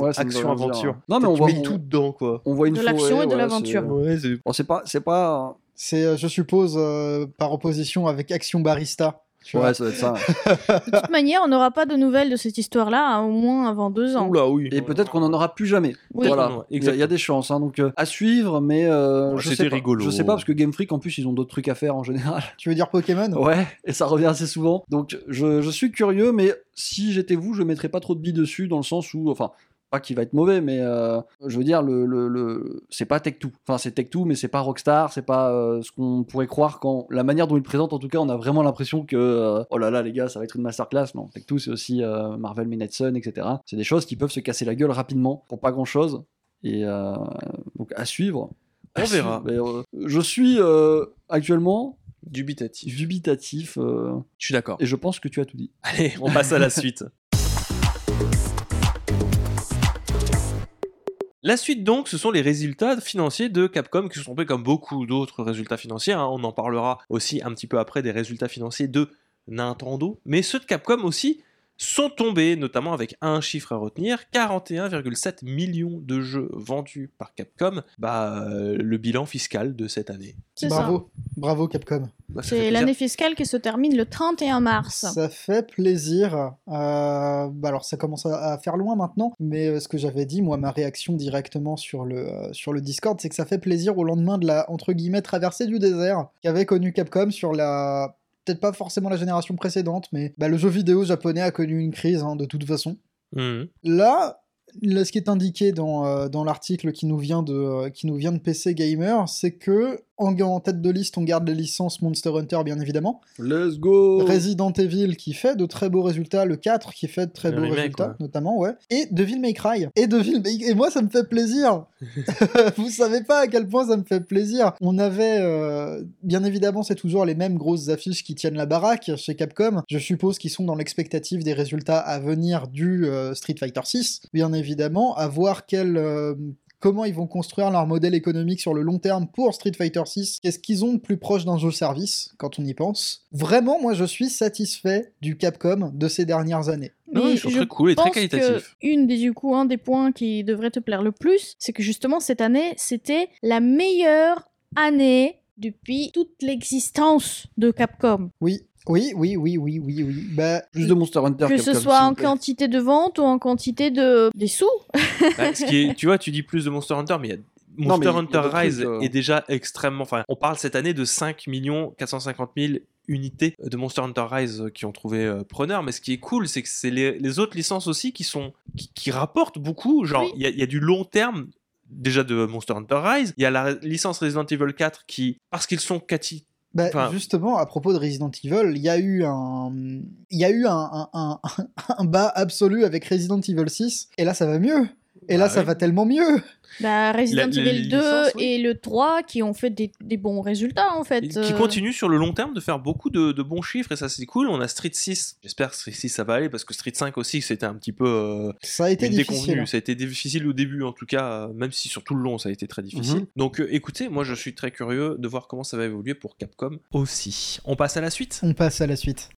C: ouais, rien
A: action-aventure.
C: Non, mais on voit-
A: mets
C: on-
A: tout dedans, quoi.
C: on voit une
B: De l'action
C: ouais,
B: et de
C: ouais,
B: l'aventure.
C: c'est-
A: Ouais, c'est.
C: bon c'est pas c'est pas
D: C'est, euh, je suppose, euh, par opposition avec Action Barista. Tu vois.
C: ouais ça doit être ça
B: De toute manière, on n'aura pas de nouvelles de cette histoire-là hein, au moins avant deux ans.
A: Oula, oui.
C: et peut-être qu'on en aura plus jamais
B: Oui.
C: voilà il y, a- y des chances hein, donc euh, à suivre mais euh,
A: Ouais,
C: je pas
A: rigolo.
C: je sais pas parce que Game Freak en plus ils ont d'autres trucs à faire en général
D: Tu veux dire Pokémon?
C: Ouais, et ça revient assez souvent. Donc je, je suis curieux, mais si j'étais vous, je mettrais pas trop de billes dessus, dans le sens où, enfin, pas qu'il va être mauvais, mais euh, je veux dire, le, le, le- c'est pas Tech2. Enfin, c'est Tech2, mais c'est pas Rockstar, c'est pas euh, ce qu'on pourrait croire quand. La manière dont il présente, en tout cas, on a vraiment l'impression que, euh, oh là là, les gars, ça va être une masterclass. Non, Tech2, c'est aussi Marvel Midnight Sun, etc. C'est des choses qui peuvent se casser la gueule rapidement pour pas grand chose. Et donc, à suivre.
A: On
C: À
A: verra.
C: suivre. Mais, je suis actuellement
A: Dubitatif.
C: dubitatif. euh,
A: Je suis d'accord.
C: et je pense que tu as tout dit.
A: Allez, on passe à la suite. La suite donc, ce sont les résultats financiers de Capcom qui sont faits comme beaucoup d'autres résultats financiers. hein. On en parlera aussi un petit peu après des résultats financiers de Nintendo. Mais ceux de Capcom aussi sont tombés, notamment avec un chiffre à retenir 41,7 millions de jeux vendus par Capcom. Bah, euh, le bilan fiscal de cette année.
B: Ça.
D: Bravo, bravo Capcom.
A: Bah,
B: C'est l'année fiscale qui se termine le 31 mars.
D: Ça fait plaisir. Euh, bah alors ça commence à, à faire loin maintenant, mais euh, ce que j'avais dit, moi, ma réaction directement sur le, euh, sur le Discord, c'est que ça fait plaisir au lendemain de la, entre guillemets, traversée du désert qu'avait connu Capcom sur la... Peut-être pas forcément la génération précédente, mais bah, le jeu vidéo japonais a connu une crise, hein, de toute façon.
A: Mhm.
D: Là, là, ce qui est indiqué dans, euh, dans l'article qui, nous vient de, euh, qui nous vient de PC Gamer, c'est que en, en tête de liste, on garde les licences Monster Hunter, bien évidemment.
C: Let's go
D: Resident Evil qui fait de très beaux résultats, le 4 qui fait de très
A: Le
D: beaux
A: remake,
D: résultats,
A: ouais.
D: notamment, ouais. Et Devil May Cry. Et Devil May... Et moi, ça me fait plaisir Vous savez pas à quel point ça me fait plaisir On avait... euh, Bien évidemment, c'est toujours les mêmes grosses affiches qui tiennent la baraque chez Capcom. Je suppose qu'ils sont dans l'expectative des résultats à venir du euh, Street Fighter 6. Bien évidemment, à voir quel... euh, Comment ils vont construire leur modèle économique sur le long terme pour Street Fighter 6 Qu'est-ce qu'ils ont de plus proche d'un jeu service quand on y pense? Vraiment, moi je suis satisfait du Capcom de ces dernières années.
B: Mais
A: ils sont
B: je
A: très cool et très
B: que une des du coup un des points qui devrait te plaire le plus, c'est que justement cette année c'était la meilleure année depuis toute l'existence de Capcom.
D: Oui, oui, oui, oui, oui, oui, oui. Bah,
C: Plus de Monster Hunter.
B: que ce
C: Capcom,
B: soit
C: s'il
B: en quantité de vente ou en quantité de des sous.
A: Bah, ce qui est, tu vois, tu dis plus de Monster Hunter, mais il y a
C: Non, mais
A: Monster Hunter Rise
C: trucs, euh.
A: est déjà extrêmement. Enfin, on parle cette année de 5 450 000 unités de Monster Hunter Rise qui ont trouvé euh, preneur. Mais ce qui est cool, c'est que c'est les, les autres licences aussi qui sont qui, qui rapportent beaucoup. Genre,
B: Oui.
A: il y, a- il y a du long terme. Déjà de Monster Hunter Rise, il y a la licence Resident Evil 4 qui, parce qu'ils sont cati-
D: bah,
A: Enfin-
D: justement, à propos de Resident Evil, il y a eu un, il y a eu un, un, un, un bas absolu avec Resident Evil 6, et là ça va mieux. Et là
A: Bah
D: ça
A: oui.
D: va tellement mieux.
B: Bah, Resident
A: La-
B: Evil 2
A: licence, oui.
B: et le 3 qui ont fait des, des bons résultats en fait.
A: qui
B: euh.
A: continue sur le long terme de faire beaucoup de, de bons chiffres et ça c'est cool. On a Street 6, j'espère que Street 6 ça va aller parce que Street 5 aussi c'était un petit peu euh,
D: Ça a été
A: une
D: difficile.
A: déconvenue. Ça a été difficile au début, en tout cas, euh, même si sur tout le long, ça a été très difficile.
C: Mhm.
A: Donc, euh, écoutez, moi, je suis très curieux de voir comment ça va évoluer pour Capcom aussi. On passe à la suite?
D: On passe à la suite.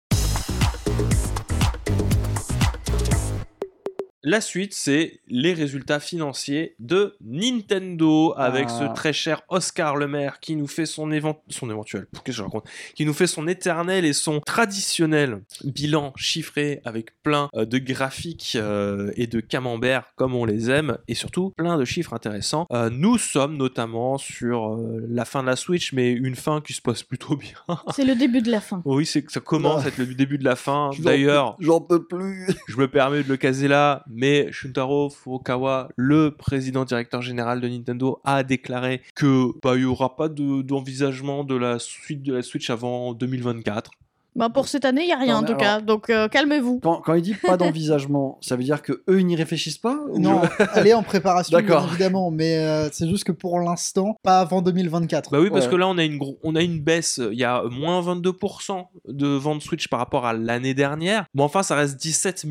A: La suite, c'est les résultats financiers de Nintendo avec
C: Ah.
A: ce très cher Oscar Lemaire qui nous fait son, évent- son éventuel, qu'est-ce que je raconte Qui nous fait son éternel et son traditionnel bilan chiffré avec plein euh, de graphiques euh, et de camemberts comme on les aime et surtout plein de chiffres intéressants. Euh, nous sommes notamment sur euh, la fin de la Switch, mais une fin qui se passe plutôt bien.
B: C'est le début de la fin.
A: oui, c'est que ça commence
C: Ah.
A: à être le début de la fin. D'ailleurs,
C: J'en peux plus.
A: je me permets de le caser là, mais Shuntaro Furukawa, le président directeur général de Nintendo, a déclaré que bah, il y aura pas de- d'envisagement de, la suite de la Switch avant 2024.
B: Bah, pour cette année, il n'y a rien
C: Non,
B: en tout cas, donc euh, calmez-vous.
C: Quand, quand il dit pas d'envisagement, ça veut dire que eux ils n'y réfléchissent pas ou-
D: Non, elle est en préparation, bien évidemment, mais euh, c'est juste que pour l'instant, pas avant 2024.
A: Bah oui, parce
C: Ouais.
A: que là on a une gros- on a une baisse, il y a moins 22% de ventes Switch par rapport à l'année dernière. Mais enfin, ça reste 17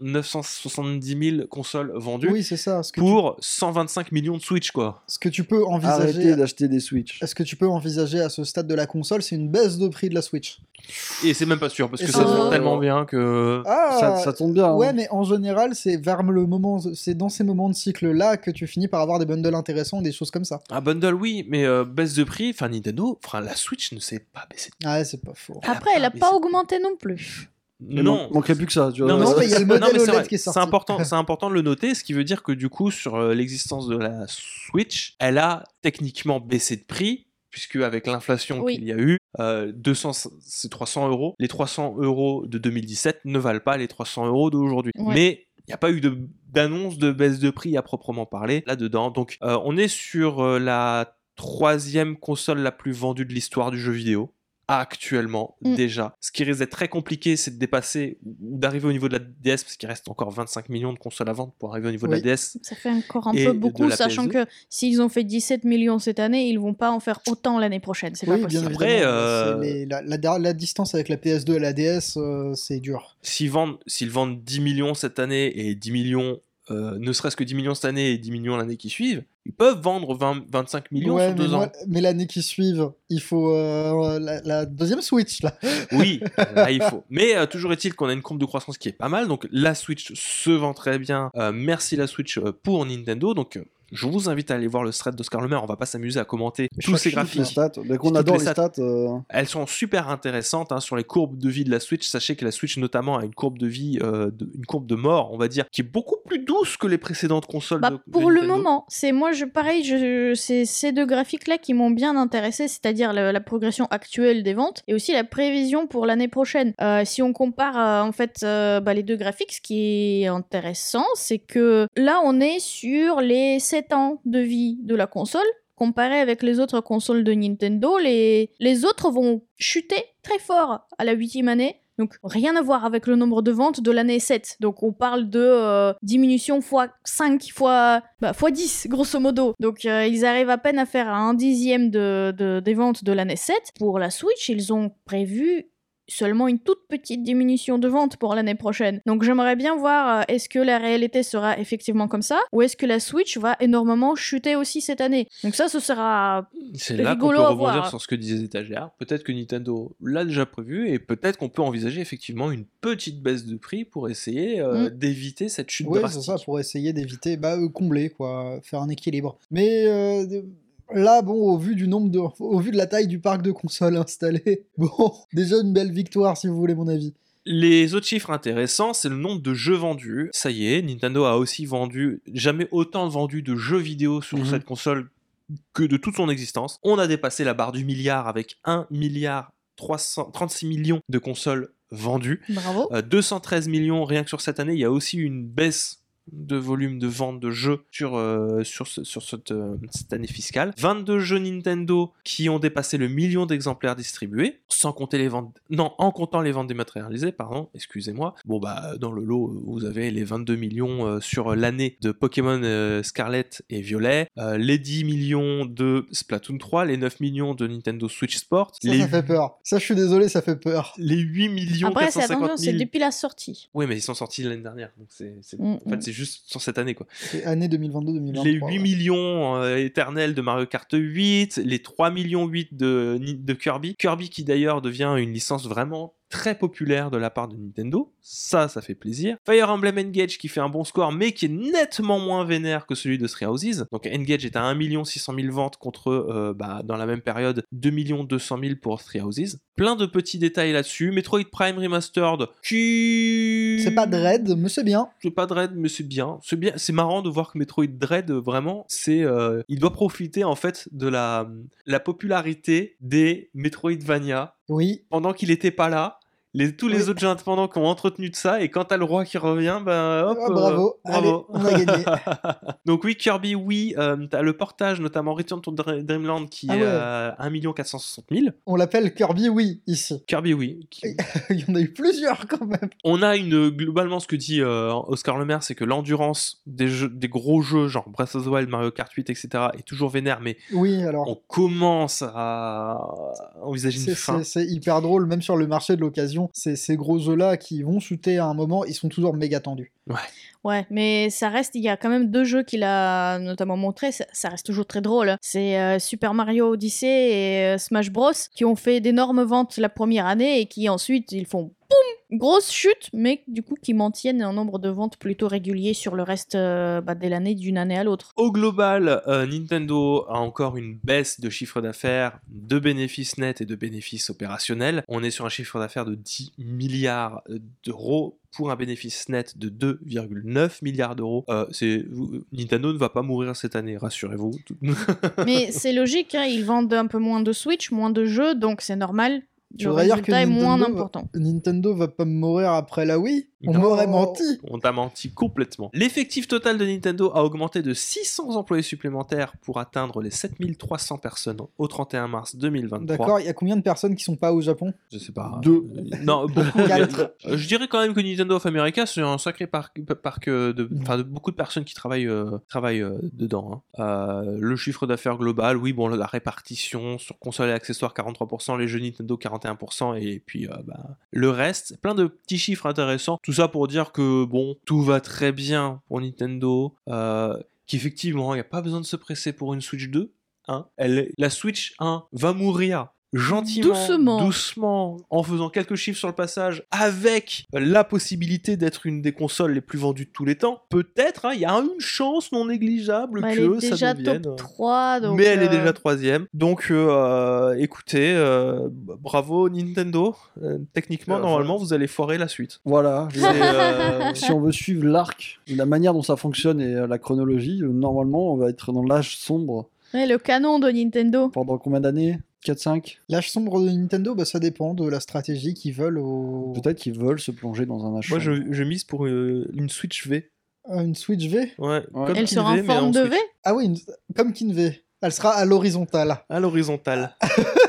A: 970 000 consoles vendues
D: oui, c'est ça. Ce que, tu,
A: pour 125 millions de Switch quoi.
D: ce que tu peux envisager.
C: Arrêtez d'acheter des Switch.
D: Ce que tu peux envisager à ce stade de la console, c'est une baisse de prix de la Switch?
A: Et c'est même pas sûr parce que
D: ça-
A: ça se vend
B: Euh,
A: tellement bien que
D: Ah,
C: Ça, ça tombe bien. hein.
D: Ouais, mais en général, c'est vers le moment, c'est dans ces moments de cycle là que tu finis par avoir des bundles intéressants, des choses comme ça.
A: un bundle oui, mais euh, baisse de prix, enfin Nintendo, enfin la Switch ne s'est pas baissé.
D: Ouais, c'est pas faux.
B: Après, elle a
A: mais
B: pas augmenté non plus.
C: Il
A: Non,
C: man- manquerait plus que ça. Tu vois.
A: Non,
D: Non, mais il y a le modèle
A: Non, mais c'est
D: OLED
A: vrai,
D: qui est sorti.
A: C'est important, c'est important de le noter, ce qui veut dire que du coup, sur euh, l'existence de la Switch, elle a techniquement baissé de prix, puisque avec l'inflation
B: Oui.
A: qu'il y a eu, euh, 200, c'est 300 euros. Les 300 euros de 2017 ne valent pas les 300 euros d'aujourd'hui.
B: Ouais.
A: Mais il n'y a pas eu de- d'annonce de baisse de prix à proprement parler là-dedans. Donc, euh, on est sur euh, la troisième console la plus vendue de l'histoire du jeu vidéo actuellement
B: Mm.
A: déjà. Ce qui risque d'être très compliqué, c'est de dépasser ou d'arriver au niveau de la DS, parce qu'il reste encore 25 millions de consoles à vendre pour arriver au niveau de la DS.
B: Ça fait encore un peu beaucoup, sachant
A: PS2.
B: que s'ils ont fait 17 millions cette année, ils vont pas en faire autant l'année prochaine. C'est
D: Oui,
B: pas
D: bien
B: possible.
A: Après, euh,
D: c'est les- la, la- la distance avec la PS2 et la DS, euh, c'est dur.
A: S'ils vendent, s'ils vendent 10 millions cette année et 10 millions euh, ne serait-ce que 10 millions cette année et 10 millions l'année qui suit, ils peuvent vendre 20, 25 millions
D: Ouais,
A: sur
D: mais,
A: deux
D: moi-
A: ans.
D: mais l'année qui suive, il faut euh, la, la deuxième Switch là.
A: Oui, là il faut. Mais euh, toujours est-il qu'on a une courbe de croissance qui est pas mal. Donc la Switch se vend très bien. Merci la Switch pour Nintendo. Donc je vous invite à aller voir le thread d'Oscar Lemaire. On va pas s'amuser à commenter tous ces
C: Toutes les
A: graphiques.
C: stats, dès qu'on
A: Toutes
C: adore
A: les stats.
C: stats, euh,
A: Elles sont super intéressantes hein, sur les courbes de vie de la Switch. Sachez que la Switch notamment a une courbe de vie, euh, de- une courbe de mort, on va dire, qui est beaucoup plus douce que les précédentes consoles.
B: Bah,
A: de- de
B: pour le moment, c'est moi, je, pareil, je, c'est ces deux graphiques-là qui m'ont bien intéressé, c'est-à-dire la, la progression actuelle des ventes et aussi la prévision pour l'année prochaine. Euh, si on compare euh, en fait euh, bah, les deux graphiques, ce qui est intéressant, c'est que là, on est sur les 7 ans de vie de la console. Comparé avec les autres consoles de Nintendo, les, les autres vont chuter très fort à la huitième année. Donc rien à voir avec le nombre de ventes de l'année 7. Donc on parle de euh, diminution fois 5, fois, bah, fois 10, grosso modo. Donc euh, ils arrivent à peine à faire un dixième de- des ventes de l'année 7. Pour la Switch, ils ont prévu seulement une toute petite diminution de ventes pour l'année prochaine. Donc j'aimerais bien voir euh, est-ce que la réalité sera effectivement comme ça ou est-ce que la Switch va énormément chuter aussi cette année? Donc ça ce sera
A: C'est là qu'on peut
B: rigolo à
A: rebondir
B: voir.
A: sur ce que disait les étagères. Peut-être que Nintendo l'a déjà prévu et peut-être qu'on peut envisager effectivement une petite baisse de prix pour essayer euh,
B: Mm.
A: d'éviter cette chute
D: Oui, c'est
A: drastique.
D: ça, pour essayer d'éviter, bah, euh, combler, quoi, faire un équilibre. Mais euh, de- là, bon, au vu du nombre de, au vu de la taille du parc de consoles installé, bon, déjà une belle victoire, si vous voulez mon avis.
A: Les autres chiffres intéressants, c'est le nombre de jeux vendus. Ça y est, Nintendo a aussi vendu jamais autant vendu de jeux vidéo sur
C: Mhm.
A: cette console que de toute son existence. On a dépassé la barre du milliard avec 1 milliard 300 36 millions de consoles vendues.
B: bravo.
A: Euh, 213 millions rien que sur cette année. Il y a aussi une baisse de volume de vente de jeux sur, euh, sur, ce- sur cette, euh, cette année fiscale. 22 jeux Nintendo qui ont dépassé le million d'exemplaires distribués, sans compter les ventes... Non, en comptant les ventes dématérialisées, pardon, excusez-moi. Bon, bah, dans le lot, vous avez les 22 millions euh, sur l'année de Pokémon euh, Scarlet et Violet, euh, les 10 millions de Splatoon 3, les 9 millions de Nintendo Switch Sport,
D: Ça,
A: les,
D: ça fait peur. Ça, je suis désolé, ça fait peur.
A: les 8 millions
B: Après c'est
A: 450
B: attention,
A: 000...
B: c'est depuis la sortie.
A: Oui, mais ils sont sortis l'année dernière. Donc c'est, c'est-
B: Mm,
A: En fait,
B: mm.
A: c'est juste sur cette année, quoi.
D: C'est année 2022-2023.
A: Les 8
D: ouais.
A: millions euh, éternels de Mario Kart 8, les 3 millions 8 de, de Kirby. Kirby qui d'ailleurs devient une licence vraiment très populaire de la part de Nintendo. Ça, ça fait plaisir. Fire Emblem Engage qui fait un bon score, mais qui est nettement moins vénère que celui de Three Houses. Donc Engage est à 1 600 000 ventes contre, euh, bah, dans la même période, 2 200 000 pour Three Houses. Plein de petits détails là-dessus. Metroid Prime Remastered qui...
D: C'est pas Dread, mais c'est bien.
A: C'est pas Dread, mais c'est bien. C'est bien. C'est marrant de voir que Metroid Dread, vraiment, c'est, euh, il doit profiter en fait de la, la popularité des Metroidvania
D: Oui.
A: pendant qu'il était pas là. Les, tous les autres jeux indépendants qui ont entretenu de ça, et quand t'as le roi qui revient, ben hop,
D: Ah, bravo.
A: euh, bravo.
D: Allez, on a gagné.
A: Donc oui, Kirby, oui, euh, t'as le portage, notamment Return to Dre- Dreamland, qui
D: Ah
A: est
D: ouais.
A: à 1 460 000.
D: On l'appelle Kirby, oui, ici.
A: Kirby, oui. qui-
D: Il y en a eu plusieurs quand même.
A: On a une globalement ce que dit euh, Oscar Lemaire, c'est que l'endurance des jeux, des gros jeux genre Breath of the Wild, Mario Kart 8, etc. est toujours vénère, mais
D: Oui, alors.
A: on commence à envisager une fin.
D: C'est hyper drôle, même sur le marché de l'occasion. Ces, ces gros jeux-là qui vont chuter à un moment, ils sont toujours méga tendus.
B: Ouais, mais ça reste, il y a quand même deux jeux qu'il a notamment montré, ça, ça reste toujours très drôle. C'est euh, Super Mario Odyssey et euh, Smash Bros qui ont fait d'énormes ventes la première année et qui ensuite ils font boum, grosse chute, mais du coup qui maintiennent un nombre de ventes plutôt régulier sur le reste euh, bah, de l'année d'une année à l'autre.
A: Au global, euh, Nintendo a encore une baisse de chiffre d'affaires, de bénéfices nets et de bénéfices opérationnels. On est sur un chiffre d'affaires de 10 milliards d'euros pour un bénéfice net de 2,9 milliards d'euros. Euh, c'est- Nintendo ne va pas mourir cette année, rassurez-vous.
B: Mais c'est logique, hein, ils vendent un peu moins de Switch, moins de jeux, donc c'est normal.
D: Tu
B: Le
D: voudrais dire que
B: résultat est moins
D: Nintendo va-
B: important.
D: Nintendo va pas mourir après la Wii? On m'aurait menti.
A: On t'a menti complètement. L'effectif total de Nintendo a augmenté de 600 employés supplémentaires pour atteindre les 7300 personnes au 31 mars 2023.
D: D'accord, il y a combien de personnes qui sont pas au Japon?
A: Je sais pas.
C: Deux.
A: Euh, Non, beaucoup.
D: Quatre.
A: Euh, Je dirais quand même que Nintendo of America, c'est un sacré parc, parc euh, de, enfin, de beaucoup de personnes qui travaillent, euh, travaillent euh, dedans. hein. Euh, le chiffre d'affaires global, oui, bon, la répartition sur consoles et accessoires 43%, les jeux Nintendo 41%, et puis euh, bah, le reste, plein de petits chiffres intéressants. Tout Tout ça pour dire que bon, tout va très bien pour Nintendo. Euh, Qu'effectivement, il n'y a pas besoin de se presser pour une Switch 2. Hein. Elle, la Switch 1 va mourir gentiment,
B: Doucement.
A: doucement, en faisant quelques chiffres sur le passage, avec la possibilité d'être une des consoles les plus vendues de tous les temps. Peut-être, hein, il y a une chance non négligeable
B: Bah, elle
A: que
B: est
A: ça
B: déjà
A: devienne.
B: top 3. Donc,
A: mais elle est
B: euh,
A: déjà troisième. Donc, euh, écoutez, euh, bravo Nintendo. Euh, techniquement,
C: Euh,
A: normalement, vous allez foirer la suite.
C: Voilà.
A: Euh,
C: si on veut suivre l'arc, la manière dont ça fonctionne et euh, la chronologie, euh, normalement, on va être dans l'âge sombre
B: ouais, le canon de Nintendo.
C: pendant combien d'années? 4-5
D: L'âge sombre de Nintendo, bah, ça dépend de la stratégie qu'ils veulent au...
C: Peut-être qu'ils veulent se plonger dans un âge
A: Moi, je, je mise pour euh, une Switch V.
D: Euh, Une Switch V?
A: Ouais, comme
B: Elle sera en forme de
A: Switch.
B: V?
D: Ah oui, une- comme Kin V. Elle sera à l'horizontale.
A: À l'horizontale.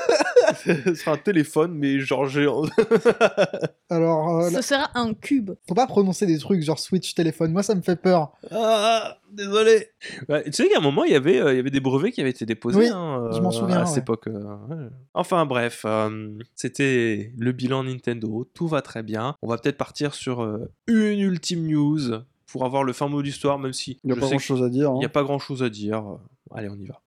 A: Ce sera un téléphone, mais genre géant.
D: Alors, euh, là,
B: Ce sera un cube.
D: faut pas prononcer des trucs genre Switch téléphone. Moi, ça me fait peur.
A: Ah, désolé. Ouais, tu sais qu'à un moment, il y avait, euh, il y avait des brevets qui avaient été déposés.
D: Oui,
A: hein,
D: je m'en
A: euh,
D: souviens,
A: À cette époque. euh, ouais. Enfin bref, euh, c'était le bilan Nintendo. Tout va très bien. On va peut-être partir sur euh, une ultime news pour avoir le fin mot d'histoire, même si
C: Il n'y a
A: je
C: pas grand chose à dire. hein.
A: n'y a pas grand chose à dire. Allez, on y va.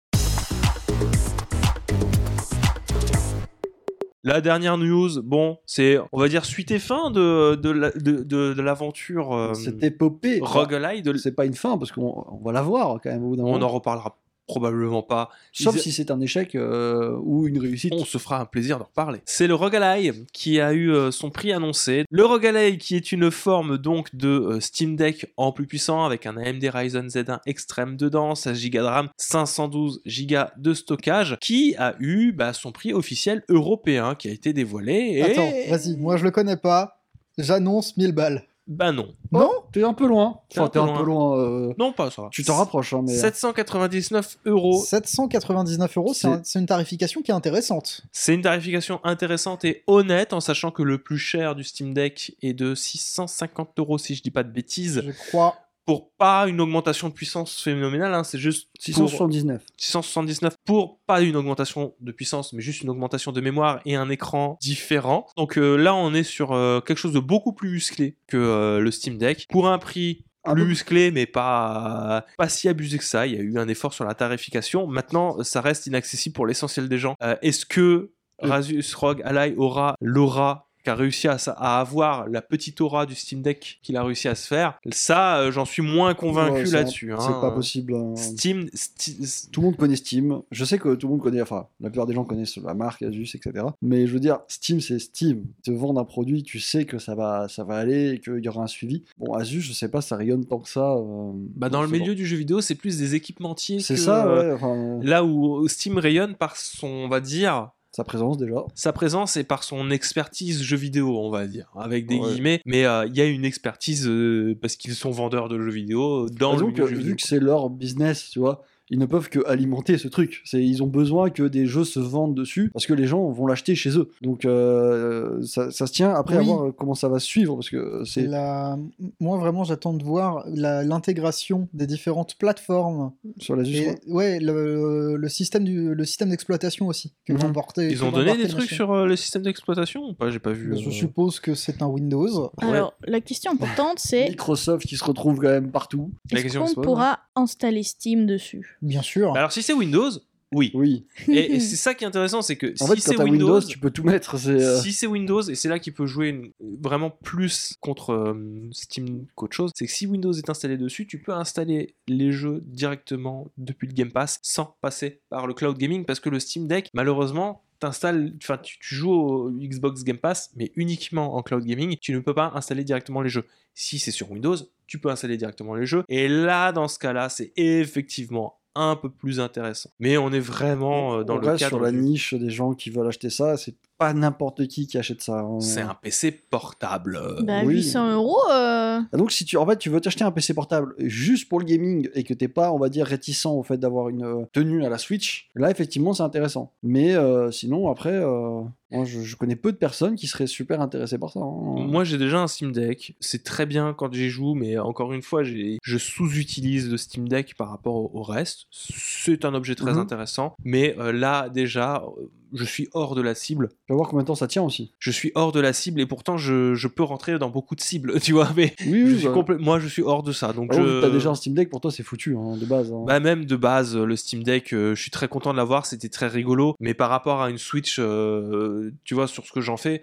A: La dernière news, bon, c'est, on va dire, suite et fin de, de, la- de, de- de l'aventure euh,
C: Cette épopée,
A: roguelite.
C: c'est pas une fin parce qu'on on va la voir quand même au bout d'un
A: On
C: moment.
A: n'en reparlera probablement pas.
C: Sauf
A: Ils-
C: si c'est un échec euh, ou une réussite.
A: On se fera un plaisir d'en reparler. C'est le Rogalai qui a eu euh, son prix annoncé. Le Rogalai qui est une forme donc de euh, Steam Deck en plus puissant avec un AMD Ryzen Z1 Extreme dedans, 16 Go de RAM, 512 Go de stockage, qui a eu bah, son prix officiel européen qui a été dévoilé. Et...
D: Attends, vas-y, moi je le connais pas. J'annonce 1000 balles.
A: Bah non.
D: Non
C: T'es un peu loin.
A: T'es
C: Enfin,
A: un
C: t'es
A: peu
C: un peu loin. euh,
A: Non, pas ça.
C: Tu t'en rapproches, hein, mais.
A: 799 euros.
D: 799 euros, c'est
C: C'est-
D: un- c'est une tarification qui est intéressante.
A: C'est une tarification intéressante et honnête en sachant que le plus cher du Steam Deck est de 650 euros si je dis pas de bêtises.
D: Je crois.
A: Pour pas une augmentation de puissance phénoménale, hein, c'est juste pour
C: 679.
A: 679 pour pas une augmentation de puissance, mais juste une augmentation de mémoire et un écran différent. Donc euh, là, on est sur euh, quelque chose de beaucoup plus musclé que euh, le Steam Deck pour un prix
C: Un
A: plus musclé, mais pas pas si abusé que ça. Il y a eu un effort sur la tarification. Maintenant, ça reste inaccessible pour l'essentiel des gens. Est-ce que. Razus Rogue Ally aura l'aura qu'a réussi à, avoir la petite aura du Steam Deck qu'il a réussi à se faire Ça, euh, j'en suis moins convaincu
C: Ouais, c'est-
A: là-dessus.
C: C'est
A: hein.
C: pas possible. hein.
A: Steam, Sti-
C: Tout le monde connaît Steam. Je sais que tout le monde connaît, enfin, la plupart des gens connaissent la marque Asus, etc. Mais je veux dire, Steam, c'est Steam. Te vendre un produit, tu sais que ça va, ça va aller et qu'il y aura un suivi. Bon, Asus, je sais pas, ça rayonne tant que ça. euh,
A: bah, dans le
C: c'est
A: milieu du jeu vidéo, c'est plus des équipementiers.
C: C'est ça,
A: euh,
C: ouais. Enfin,
A: Là où Steam rayonne par son, on va dire,
C: sa présence déjà.
A: sa présence et par son expertise jeu vidéo, on va dire, avec des
C: Ouais.
A: guillemets. Mais euh, il y a une expertise euh, parce qu'ils sont vendeurs de jeux vidéo dans le
C: Disons
A: milieu
C: que,
A: jeu
C: vu
A: vidéo.
C: que c'est leur business, tu vois, ils ne peuvent que alimenter ce truc. C'est, ils ont besoin que des jeux se vendent dessus parce que les gens vont l'acheter chez eux. Donc euh, ça, ça se tient après
D: Oui.
C: à voir comment ça va se suivre parce que c'est.
D: La... Moi, vraiment, j'attends de voir la- l'intégration des différentes plateformes.
C: Sur la
D: Et, ouais, le, le système du- le système d'exploitation aussi. Que
C: Mhm.
D: vont porter,
A: Ils ont donné des trucs sur euh, le système d'exploitation ou pas? J'ai pas vu.
D: Je
A: euh,
D: suppose que c'est un Windows.
A: Ouais.
B: Alors, la question importante, c'est
C: Microsoft qui se retrouve quand même partout.
A: La
B: est-ce qu'on pourra installer Steam dessus?
D: Bien sûr.
A: Bah Alors si c'est Windows, oui.
C: Oui.
A: Et, et c'est ça qui est intéressant, c'est que
C: En
A: si c'est Windows,
C: Windows, tu peux tout mettre. Euh,
A: Si c'est Windows, et c'est là qu'il peut jouer une- vraiment plus contre euh, Steam qu'autre chose, c'est que si Windows est installé dessus, tu peux installer les jeux directement depuis le Game Pass sans passer par le cloud gaming parce que le Steam Deck, malheureusement, t'installes, enfin tu, tu joues au Xbox Game Pass, mais uniquement en cloud gaming, tu ne peux pas installer directement les jeux. Si c'est sur Windows, tu peux installer directement les jeux. Et là, dans ce cas-là, c'est effectivement un peu plus intéressant. Mais on est vraiment euh, dans
C: on
A: le
C: reste
A: cadre
C: sur la
A: du-
C: niche des gens qui veulent acheter ça. C'est pas n'importe qui qui achète ça. hein.
A: C'est un PC portable.
B: Bah,
C: oui.
B: 800 euros, euh,
C: Ah, Donc si tu en fait tu veux t'acheter un PC portable juste pour le gaming et que t'es pas on va dire réticent au fait d'avoir une euh, tenue à la Switch, là effectivement c'est intéressant. Mais euh, sinon après euh, moi je, je connais peu de personnes qui seraient super intéressées par ça. hein.
A: Moi, j'ai déjà un Steam Deck. C'est très bien quand j'y joue, mais encore une fois, j'ai- je sous-utilise le Steam Deck par rapport au, au reste. C'est un objet très
C: Mhm.
A: intéressant. Mais euh, là, déjà, euh, je suis hors de la cible.
C: Tu vas voir combien de temps ça tient aussi.
A: Je suis hors de la cible et pourtant je, je peux rentrer dans beaucoup de cibles, tu vois. Mais
C: Oui,
A: je
C: oui.
A: suis
C: bah.
A: moi, je suis hors de ça. Donc,
C: Ah
A: je...
C: T'as déjà un Steam Deck, pour toi c'est foutu hein, de base. hein.
A: Bah même de base, le Steam Deck, euh, je suis très content de l'avoir, c'était très rigolo. Mais par rapport à une Switch, euh, tu vois, sur ce que j'en fais,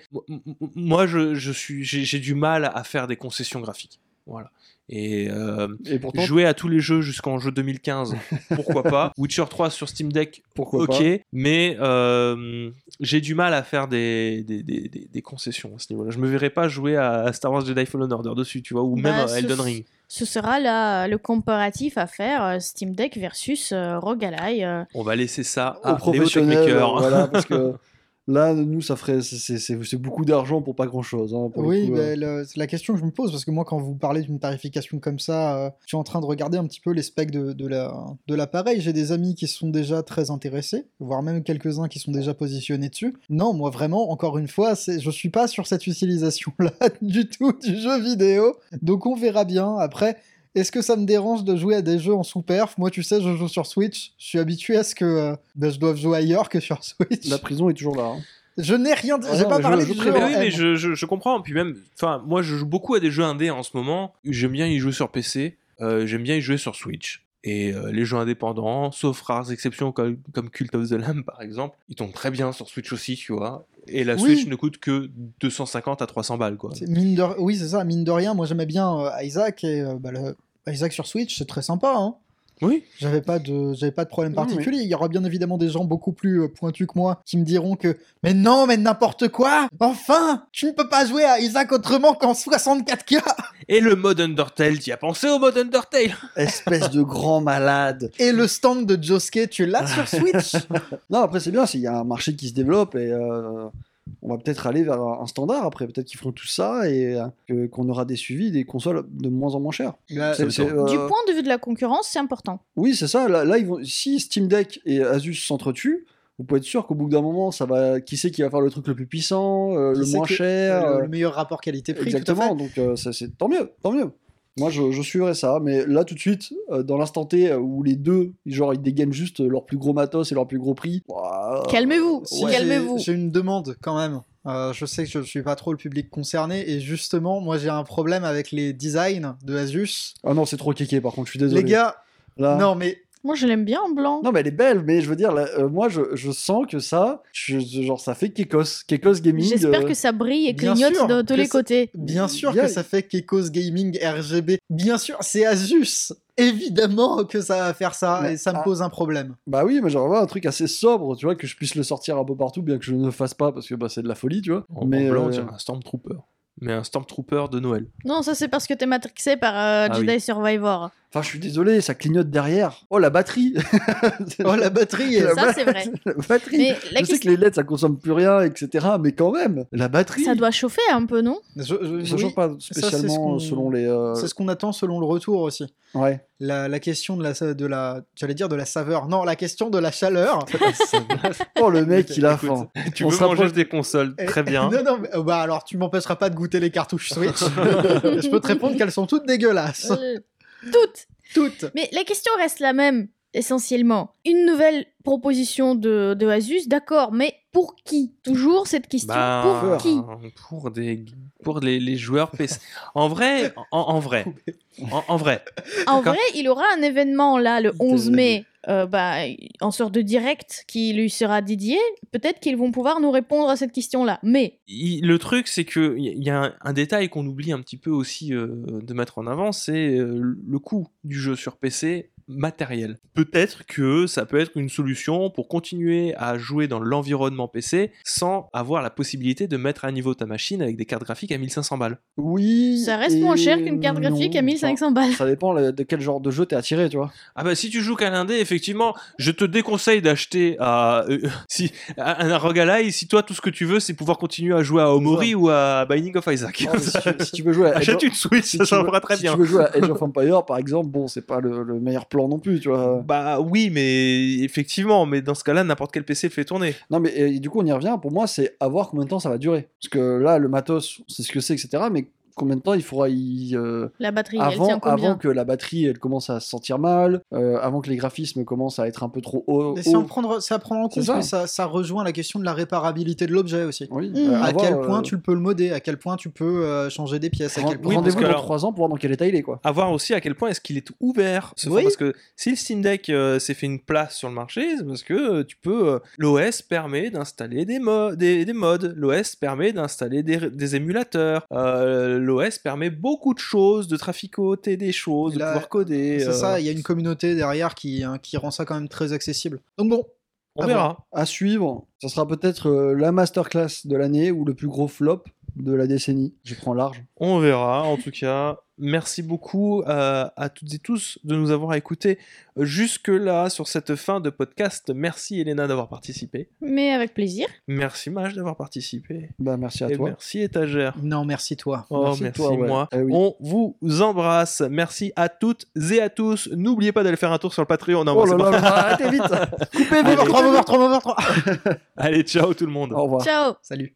A: moi, je, je suis, j'ai du mal à faire des concessions graphiques. Voilà. Et euh,
C: Et pourtant,
A: jouer à tous les jeux jusqu'en jeu 2015, pourquoi pas? Witcher 3 sur Steam Deck,
C: pourquoi
A: ok.
C: pas
A: Mais euh, j'ai du mal à faire des, des, des- des- des concessions à ce niveau-là. Je me verrais pas jouer à Star Wars Jedi Fallen Order dessus, tu vois, ou
B: Bah,
A: même à
B: ce-
A: Elden Ring.
B: Ce sera là le comparatif à faire euh, Steam Deck versus euh, Rogue Ally. euh.
A: On va laisser ça
C: Aux
A: à
C: professionnels, euh, voilà, parce que là, nous, ça ferait, c'est- beaucoup d'argent pour pas grand chose. Hein, pour
D: Oui, bah,
C: euh.
D: le- c'est la question que je me pose, parce que moi, quand vous parlez d'une tarification comme ça, euh, je suis en train de regarder un petit peu les specs de, de la- de l'appareil. J'ai des amis qui sont déjà très intéressés, voire même quelques-uns qui sont déjà positionnés dessus. Non, moi, vraiment, encore une fois, je suis pas sur cette utilisation-là du tout du jeu vidéo. Donc, on verra bien. Après, est-ce que ça me dérange de jouer à des jeux en sous-perf? Moi, tu sais, je joue sur Switch. Je suis habitué à ce que euh, bah, je doive jouer ailleurs que sur Switch.
C: La prison est toujours là. hein.
D: Je n'ai rien dit.
C: Ah
D: J'ai pas parlé
C: je-
D: du
C: je
D: jeu.
A: Mais oui, mais
D: M.
A: je, je, je comprends. Puis même, enfin, moi, je joue beaucoup à des jeux indés en ce moment. J'aime bien y jouer sur PC. Euh, J'aime bien y jouer sur Switch. Et euh, les jeux indépendants, sauf rares exceptions comme, comme Cult of the Lamb par exemple, ils tombent très bien sur Switch aussi, tu vois. Et la
D: Oui.
A: Switch ne coûte que 250 à 300 balles, quoi.
D: C'est Mine de... Oui, c'est ça, mine de rien. Moi, j'aimais bien euh, Isaac et euh, bah, le- Isaac sur Switch, c'est très sympa. Hein.
A: Oui.
D: J'avais pas de, j'avais pas de problème
C: oui.
D: particulier. Il y aura bien évidemment des gens beaucoup plus euh, pointus que moi qui me diront que, mais non, mais n'importe quoi. Enfin, tu ne peux pas jouer à Isaac autrement qu'en 64K.
A: Et le mode Undertale, tu as pensé au mode Undertale?
C: Espèce de grand malade.
D: Et le stand de Josuke, tu l'as sur Switch?
C: Non, après, c'est bien, s'il y a un marché qui se développe et euh, on va peut-être aller vers un standard après. Peut-être qu'ils feront tout ça et euh, qu'on aura des suivis, des consoles de moins en moins chères.
D: Là,
C: C'est- c'est, euh,
B: Du point de vue de la concurrence, c'est important.
C: Oui, c'est ça. Là, là, ils vont... si Steam Deck et Asus s'entretuent, vous pouvez être sûr qu'au bout d'un moment, ça va. Qui c'est qui va faire le truc le plus puissant, euh, le
D: sait
C: moins
D: que-
C: cher
D: le,
C: euh,
D: le meilleur rapport qualité-prix. tout à
C: Exactement.
D: fait.
C: Donc, euh, ça, c'est tant mieux, tant mieux. Moi, je, je suivrai ça, mais là, tout de suite, euh, dans l'instant T euh, où les deux, genre, ils dégainent juste leur plus gros matos et leur plus gros prix.
B: Calmez-vous,
D: Si,
C: ouais.
B: calmez-vous.
D: J'ai une demande quand même. Euh, je sais que je ne suis pas trop le public concerné et justement, moi j'ai un problème avec les designs de Asus.
C: Ah non, c'est trop kéké, par contre, je suis désolé.
D: Les gars,
C: Là-
D: non mais
B: Moi, je l'aime bien en blanc.
C: Non, mais elle est belle, mais je veux dire, là, euh, moi, je, je sens que ça, je- genre, ça fait Kekos. Kekos Gaming.
B: J'espère
C: euh,
B: que ça brille et
D: bien
B: clignote
D: sûr
B: de tous les
D: ça-
B: côtés.
D: bien sûr
C: Bien-
D: que ça fait Kekos Gaming RGB. Bien sûr, c'est Asus. Évidemment que ça va faire ça
C: Mais-
D: et ça me
C: ah.
D: pose un problème.
C: Bah oui, mais j'aimerais voir un truc assez sobre, tu vois, que je puisse le sortir un peu partout, bien que je ne le fasse pas, parce que bah, c'est de la folie, tu vois.
A: En,
C: mais
A: en blanc, on
C: euh,
A: dirait un Stormtrooper. Mais un Stormtrooper de Noël.
B: Non, ça c'est parce que t'es matrixé par euh,
A: Ah
B: Jedi
A: oui.
B: Survivor.
C: Enfin, je suis désolé, ça clignote derrière. Oh, la batterie
D: Oh la batterie.
C: La
B: Ça, c'est vrai.
C: La batterie
B: Mais la
C: Je sais que les LED, ça consomme plus rien, etc. Mais quand même, la batterie
B: ça doit chauffer un peu, non?
D: Je- je-
C: Ça
D: oui,
C: change pas
D: c'est ce
C: spécialement
D: qu'on-
C: selon les... euh,
D: C'est ce qu'on attend selon le retour aussi.
C: Ouais.
D: La, la question de la, de la, j'allais dire de la saveur. Non, la question de la chaleur.
C: oh, le mec, il a faim.
A: Tu
C: On
A: veux manger des consoles, très bien.
D: non, non, mais, euh, bah alors tu m'empêcheras pas de goûter les cartouches Switch. Je peux te répondre qu'elles sont toutes dégueulasses.
B: Toutes
D: Toutes.
B: Mais la question reste la même, essentiellement. Une nouvelle proposition de, de Asus, d'accord, mais pour qui? Toujours cette question,
A: Bah,
B: pour qui?
A: pour des pour les, les joueurs PC. En vrai, en, en vrai, en, en vrai.
B: En vrai, il aura un événement là, le 11
C: Désolé.
B: mai, euh, bah, en sorte de direct qui lui sera dédié. Peut-être qu'ils vont pouvoir nous répondre à cette question-là. Mais
A: le truc, c'est que il y a- un détail qu'on oublie un petit peu aussi euh, de mettre en avant, c'est euh, le coût du jeu sur PC matériel. Peut-être que ça peut être une solution pour continuer à jouer dans l'environnement PC sans avoir la possibilité de mettre à niveau ta machine avec des cartes graphiques à 1500 balles.
C: Oui.
B: ça reste moins cher qu'une carte
C: non.
B: graphique à 1500 balles.
C: Ça dépend de quel genre de jeu t'es attiré, tu vois.
A: Ah bah si tu joues qu'à l'indé, effectivement, je te déconseille d'acheter à, euh, si, à un roguelike si toi tout ce que tu veux c'est pouvoir continuer à jouer à Omori ou à Binding of Isaac.
C: Ah, si, tu, si tu veux jouer à Age
A: Achète
C: of-
A: une Switch,
C: si
A: ça, ça fera très
C: si
A: bien.
C: tu veux jouer à Age of Empire, par exemple, bon, c'est pas le, le meilleur plan non plus, tu vois.
A: Bah oui, mais effectivement, mais dans ce cas-là, n'importe quel PC le fait tourner.
C: Non, mais et du coup, on y revient. Pour moi, c'est à voir combien de temps ça va durer. Parce que là, le matos, c'est ce que c'est, etc. Mais combien de temps il faudra y. euh,
B: La batterie, elle
C: avant,
B: tient combien
C: avant que la batterie elle commence à se sentir mal, euh, avant que les graphismes commencent à être un peu trop hauts.
D: Et c'est, en
C: hauts.
D: prendre, à prendre en compte,
C: ça.
D: mais ça, ça rejoint la question de la réparabilité de l'objet aussi.
C: Oui,
B: Mm.
C: euh,
D: à
C: avoir,
D: quel
C: euh,
D: point tu peux le modder, à quel point tu peux euh, changer des pièces, à quel point.
A: Oui,
C: Rendez-vous dans
A: alors-
C: 3 ans pour voir dans quel état il est, quoi.
A: À voir aussi à quel point est-ce qu'il est ouvert ce
D: Oui.
A: parce que si le Steam Deck euh, s'est fait une place sur le marché, c'est parce que euh, tu peux euh, l'OS permet d'installer des, mo- des, des mods, l'OS permet d'installer des, des émulateurs, euh, l'OS permet beaucoup de choses, de traficoter des choses,
D: là,
A: de pouvoir coder.
D: C'est
A: euh,
D: ça, il y a une communauté derrière qui, hein, qui rend ça quand même très accessible. Donc bon,
A: on
D: à
A: verra.
C: À suivre, ça sera peut-être euh, la masterclass de l'année ou le plus gros flop de la décennie. Je prends large.
A: On verra. En tout cas, merci beaucoup euh, à toutes et tous de nous avoir écoutés jusque-là sur cette fin de podcast. Merci Elena d'avoir participé.
B: Mais avec plaisir.
A: Merci Mage d'avoir participé.
C: Bah, merci à
A: Et
C: toi.
A: merci Étagère.
D: non, merci toi.
A: Oh,
C: Merci
A: merci,
C: toi, ouais.
A: moi.
C: Eh oui.
A: On vous embrasse. Merci à toutes et à tous. N'oubliez pas d'aller faire un tour sur le Patreon. Non,
C: Oh
A: bon,
C: là arrêtez vite Coupez
D: Moment
C: vite
D: 3, moment 3, moment 3.
A: Allez, ciao tout le monde.
C: Au revoir.
B: Ciao
D: Salut.